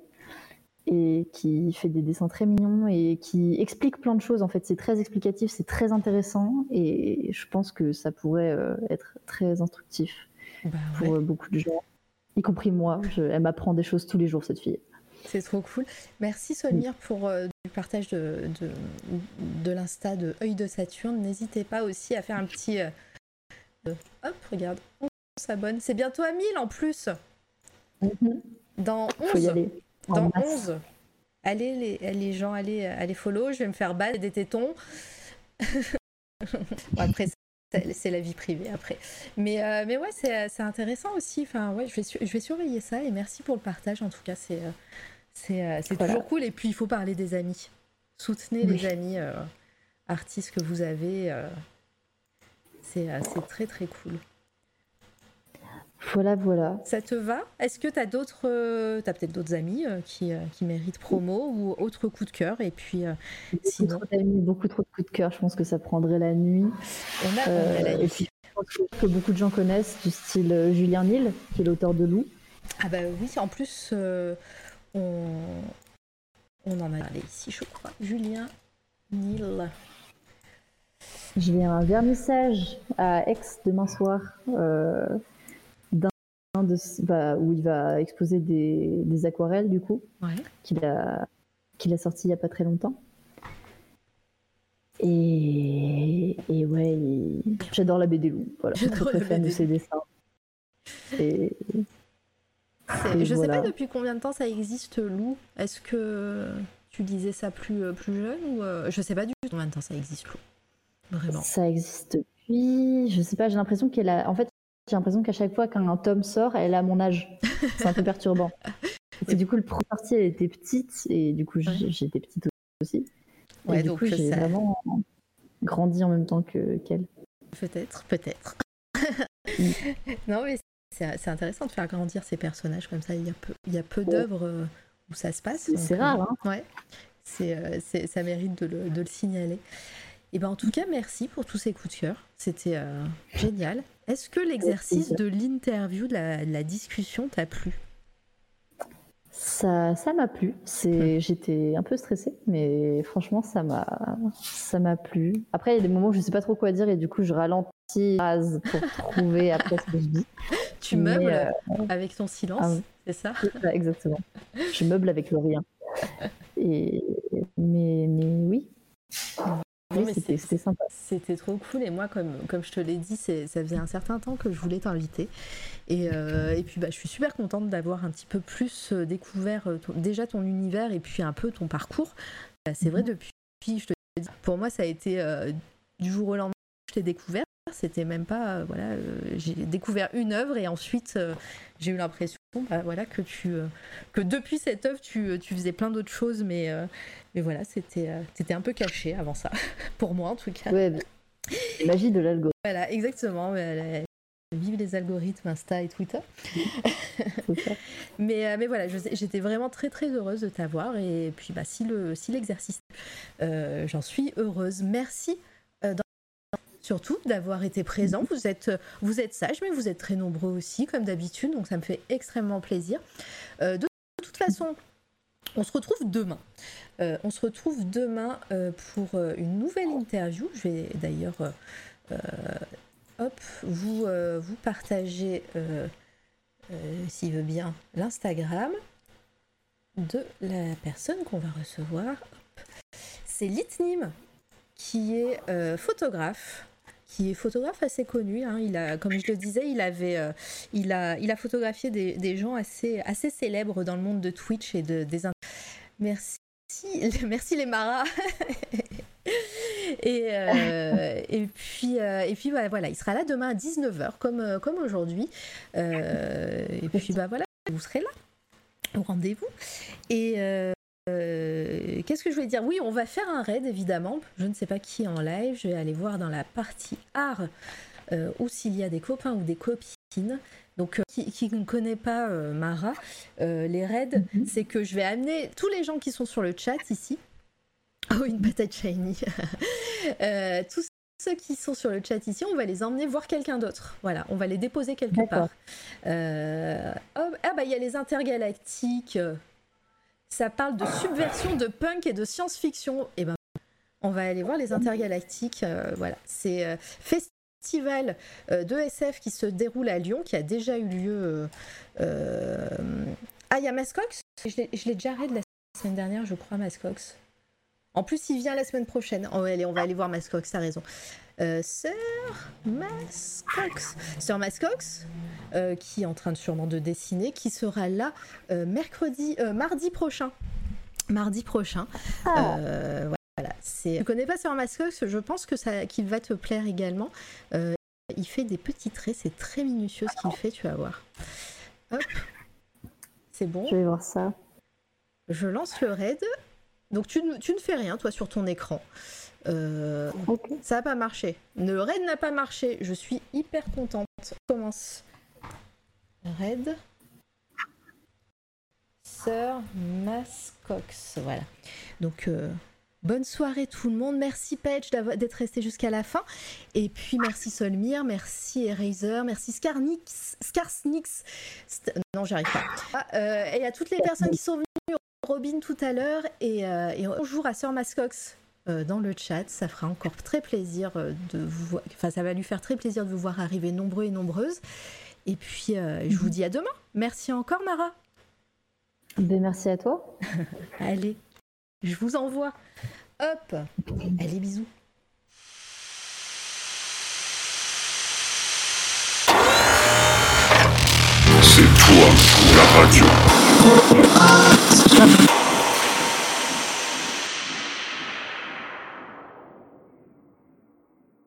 et qui fait des dessins très mignons et qui explique plein de choses. En fait, c'est très explicatif, c'est très intéressant et je pense que ça pourrait euh, être très instructif bah pour euh, beaucoup de gens, y compris moi. elle m'apprend des choses tous les jours, cette fille. C'est trop cool. Merci Solmire pour euh, partage de, de, l'insta de œil de Saturne. N'hésitez pas aussi à faire un petit. Euh, hop, regarde, on s'abonne. C'est bientôt à 1000 en plus. Mhm. Dans 11. Dans 11. Allez les, les, gens, allez, allez follow. Je vais me faire ban des tétons. après, c'est la vie privée après. Mais, euh, mais ouais, c'est intéressant aussi. Enfin, ouais, je vais, je vais surveiller ça et merci pour le partage. En tout cas, c'est c'est euh, toujours cool. Et puis, il faut parler des amis. Soutenez les amis euh, artistes que vous avez. Euh, c'est très, très cool. Voilà, voilà. Ça te va? Est-ce que tu as d'autres. tu as peut-être d'autres amis qui, qui, méritent promo ou autre coup de cœur? Et puis, sinon. Trop d'amis, beaucoup trop de coups de cœur. Je pense que ça prendrait la nuit. On a, la nuit. je pense que, beaucoup de gens connaissent, du style Julien Nil, qui est l'auteur de Loup. Ah, bah oui, en plus on, en a parlé ici, je crois. Julien Nil. Je viens un vernissage à Aix demain soir euh, bah, où il va exposer des, aquarelles du coup qu'il a, qu'il a sorti il n'y a pas très longtemps. Et, et ouais, il- j'adore la BD Lou. Voilà, je suis très fan de ses dessins. Et Je sais voilà. pas depuis combien de temps ça existe, Lou. Est-ce que tu disais ça plus, euh, plus jeune ou euh, je sais pas du tout combien de temps ça existe, Lou. Vraiment. ça existe depuis. Je sais pas, j'ai l'impression qu'elle a. En fait, j'ai l'impression qu'à chaque fois qu'un tome sort, elle a mon âge. C'est un peu perturbant. Parce que du coup, le premier parti, elle était petite, et du coup, j'étais petite aussi. Et Ouais, du donc coup, j'ai ça- vraiment grandi en même temps que qu'elle. Peut-être, peut-être. Mm. non, mais c'est intéressant de faire grandir ces personnages comme ça. Il y a peu, il y a peu Ouais. d'œuvres euh, où ça se passe. C'est euh, rare, hein. Ouais, c'est, euh, c'est- ça mérite de le, de le signaler. Et ben en tout cas, merci pour tous ces coups de cœur. C'était euh, génial. Est-ce que l'exercice de l'interview, de la, de la discussion t'a plu? Ça, ça m'a plu. C'est, j'étais un peu stressée, mais franchement, ça m'a, ça m'a plu. Après, il y a des moments où je sais pas trop quoi dire et du coup, je ralentis les phrases pour trouver après ce que je dis. Tu meubles euh, avec ton silence, ah c'est ça exactement. Je meuble avec le rien. Et mais, mais oui, c'était, sympa. Trop cool et moi, comme, comme je te l'ai dit, ça faisait un certain temps que je voulais t'inviter. Et, euh, et puis bah, je suis super contente d'avoir un petit peu plus euh, découvert ton- déjà ton univers et puis un peu ton parcours. Bah, c'est vrai, Mhm. depuis, je te dis, pour moi, ça a été euh, du jour au lendemain que je t'ai découvert. C'était même pas, euh, voilà, euh, j'ai découvert une œuvre et ensuite euh, j'ai eu l'impression, bah, voilà, que tu, euh, que depuis cette œuvre, tu, tu faisais plein d'autres choses, mais, euh, mais voilà, c'était, euh, c'était un peu caché avant ça, pour moi en tout cas. Ouais, magie de l'algo, Voilà, exactement. Vive les algorithmes Insta et Twitter. Mais, mais voilà, j'étais vraiment très très heureuse de t'avoir. Et puis bah, si le si l'exercice, j'en suis heureuse. Merci surtout d'avoir été présent. Vous êtes, vous êtes sage, mais vous êtes très nombreux aussi, comme d'habitude. Donc ça me fait extrêmement plaisir. Euh, de toute façon, on se retrouve demain. Euh, on se retrouve demain euh, pour une nouvelle interview. Je vais d'ailleurs hop, vous, vous partager, s'il veut bien, l'Instagram de la personne qu'on va recevoir. C'est Litnim, qui est photographe qui est photographe assez connu. hein. Comme je le disais, il, avait, euh, il, a, il a photographié des, gens assez, assez célèbres dans le monde de Twitch et de, des... Merci, merci les maras. et, euh, et puis, euh, et puis bah, voilà, il sera là demain à 19h, comme, comme aujourd'hui. Et puis bah, voilà, vous serez là au rendez-vous. Et euh, qu'est-ce que je voulais dire? Oui, on va faire un raid évidemment. Je ne sais pas qui est en live. Je vais aller voir dans la partie art euh, ou s'il y a des copains ou des copines. Donc, euh, qui, qui ne connaît pas euh, Mara, les raids, Mhm. c'est que je vais amener tous les gens qui sont sur le chat ici. Oh, une patate shiny. Tous ceux qui sont sur le chat ici, on va les emmener voir quelqu'un d'autre. Voilà, on va les déposer quelque part. Oh, ah bah il y a les intergalactiques. Ça parle de subversion, de punk et de science-fiction. Et ben on va aller voir les intergalactiques. euh, voilà, c'est euh, festival euh, de SF qui se déroule à Lyon, qui a déjà eu lieu. euh, euh, Ah, il y a Mascox. Je l'ai je l'ai déjà raid la semaine dernière, je crois, Mascox. En plus, il vient la semaine prochaine. Oh, allez, on va aller voir Mascox, t'as raison. Euh, Sœur Mascox. Sœur Mascox, euh, qui est en train de sûrement de dessiner, qui sera là euh, mercredi, euh, mardi prochain. Mardi prochain. Ah. Euh, voilà. Je connais pas Sœur Mascox. Je pense que ça, qu'il va te plaire également. Il fait des petits traits. C'est très minutieux ce qu'il fait. Tu vas voir. Hop. C'est bon. Je vais voir ça. Je lance le raid. Donc tu, ne- tu ne fais rien, toi, sur ton écran. Euh, ça n'a pas marché. Le raid n'a pas marché. Je suis hyper contente. On commence. Raid. Sœur Mascox. Voilà. Donc, euh, bonne soirée tout le monde. Merci Patch d'avoir- d'être resté jusqu'à la fin. Et puis, merci Solmir, merci Eraser, merci Scarnix, Scarsnix. St- non, j'arrive pas. Ah, euh, et à toutes les personnes qui sont venues, Robin tout à l'heure et, euh, bonjour à Sœur Mascox euh, dans le chat. Ça fera encore très plaisir euh, de vous voir. Enfin, ça va lui faire très plaisir de vous voir arriver nombreux et nombreuses. Et puis, je vous dis à demain. Merci encore, Mara. Ben, merci à toi. Allez, je vous envoie. Hop. Allez, bisous. C'est toi, la radio.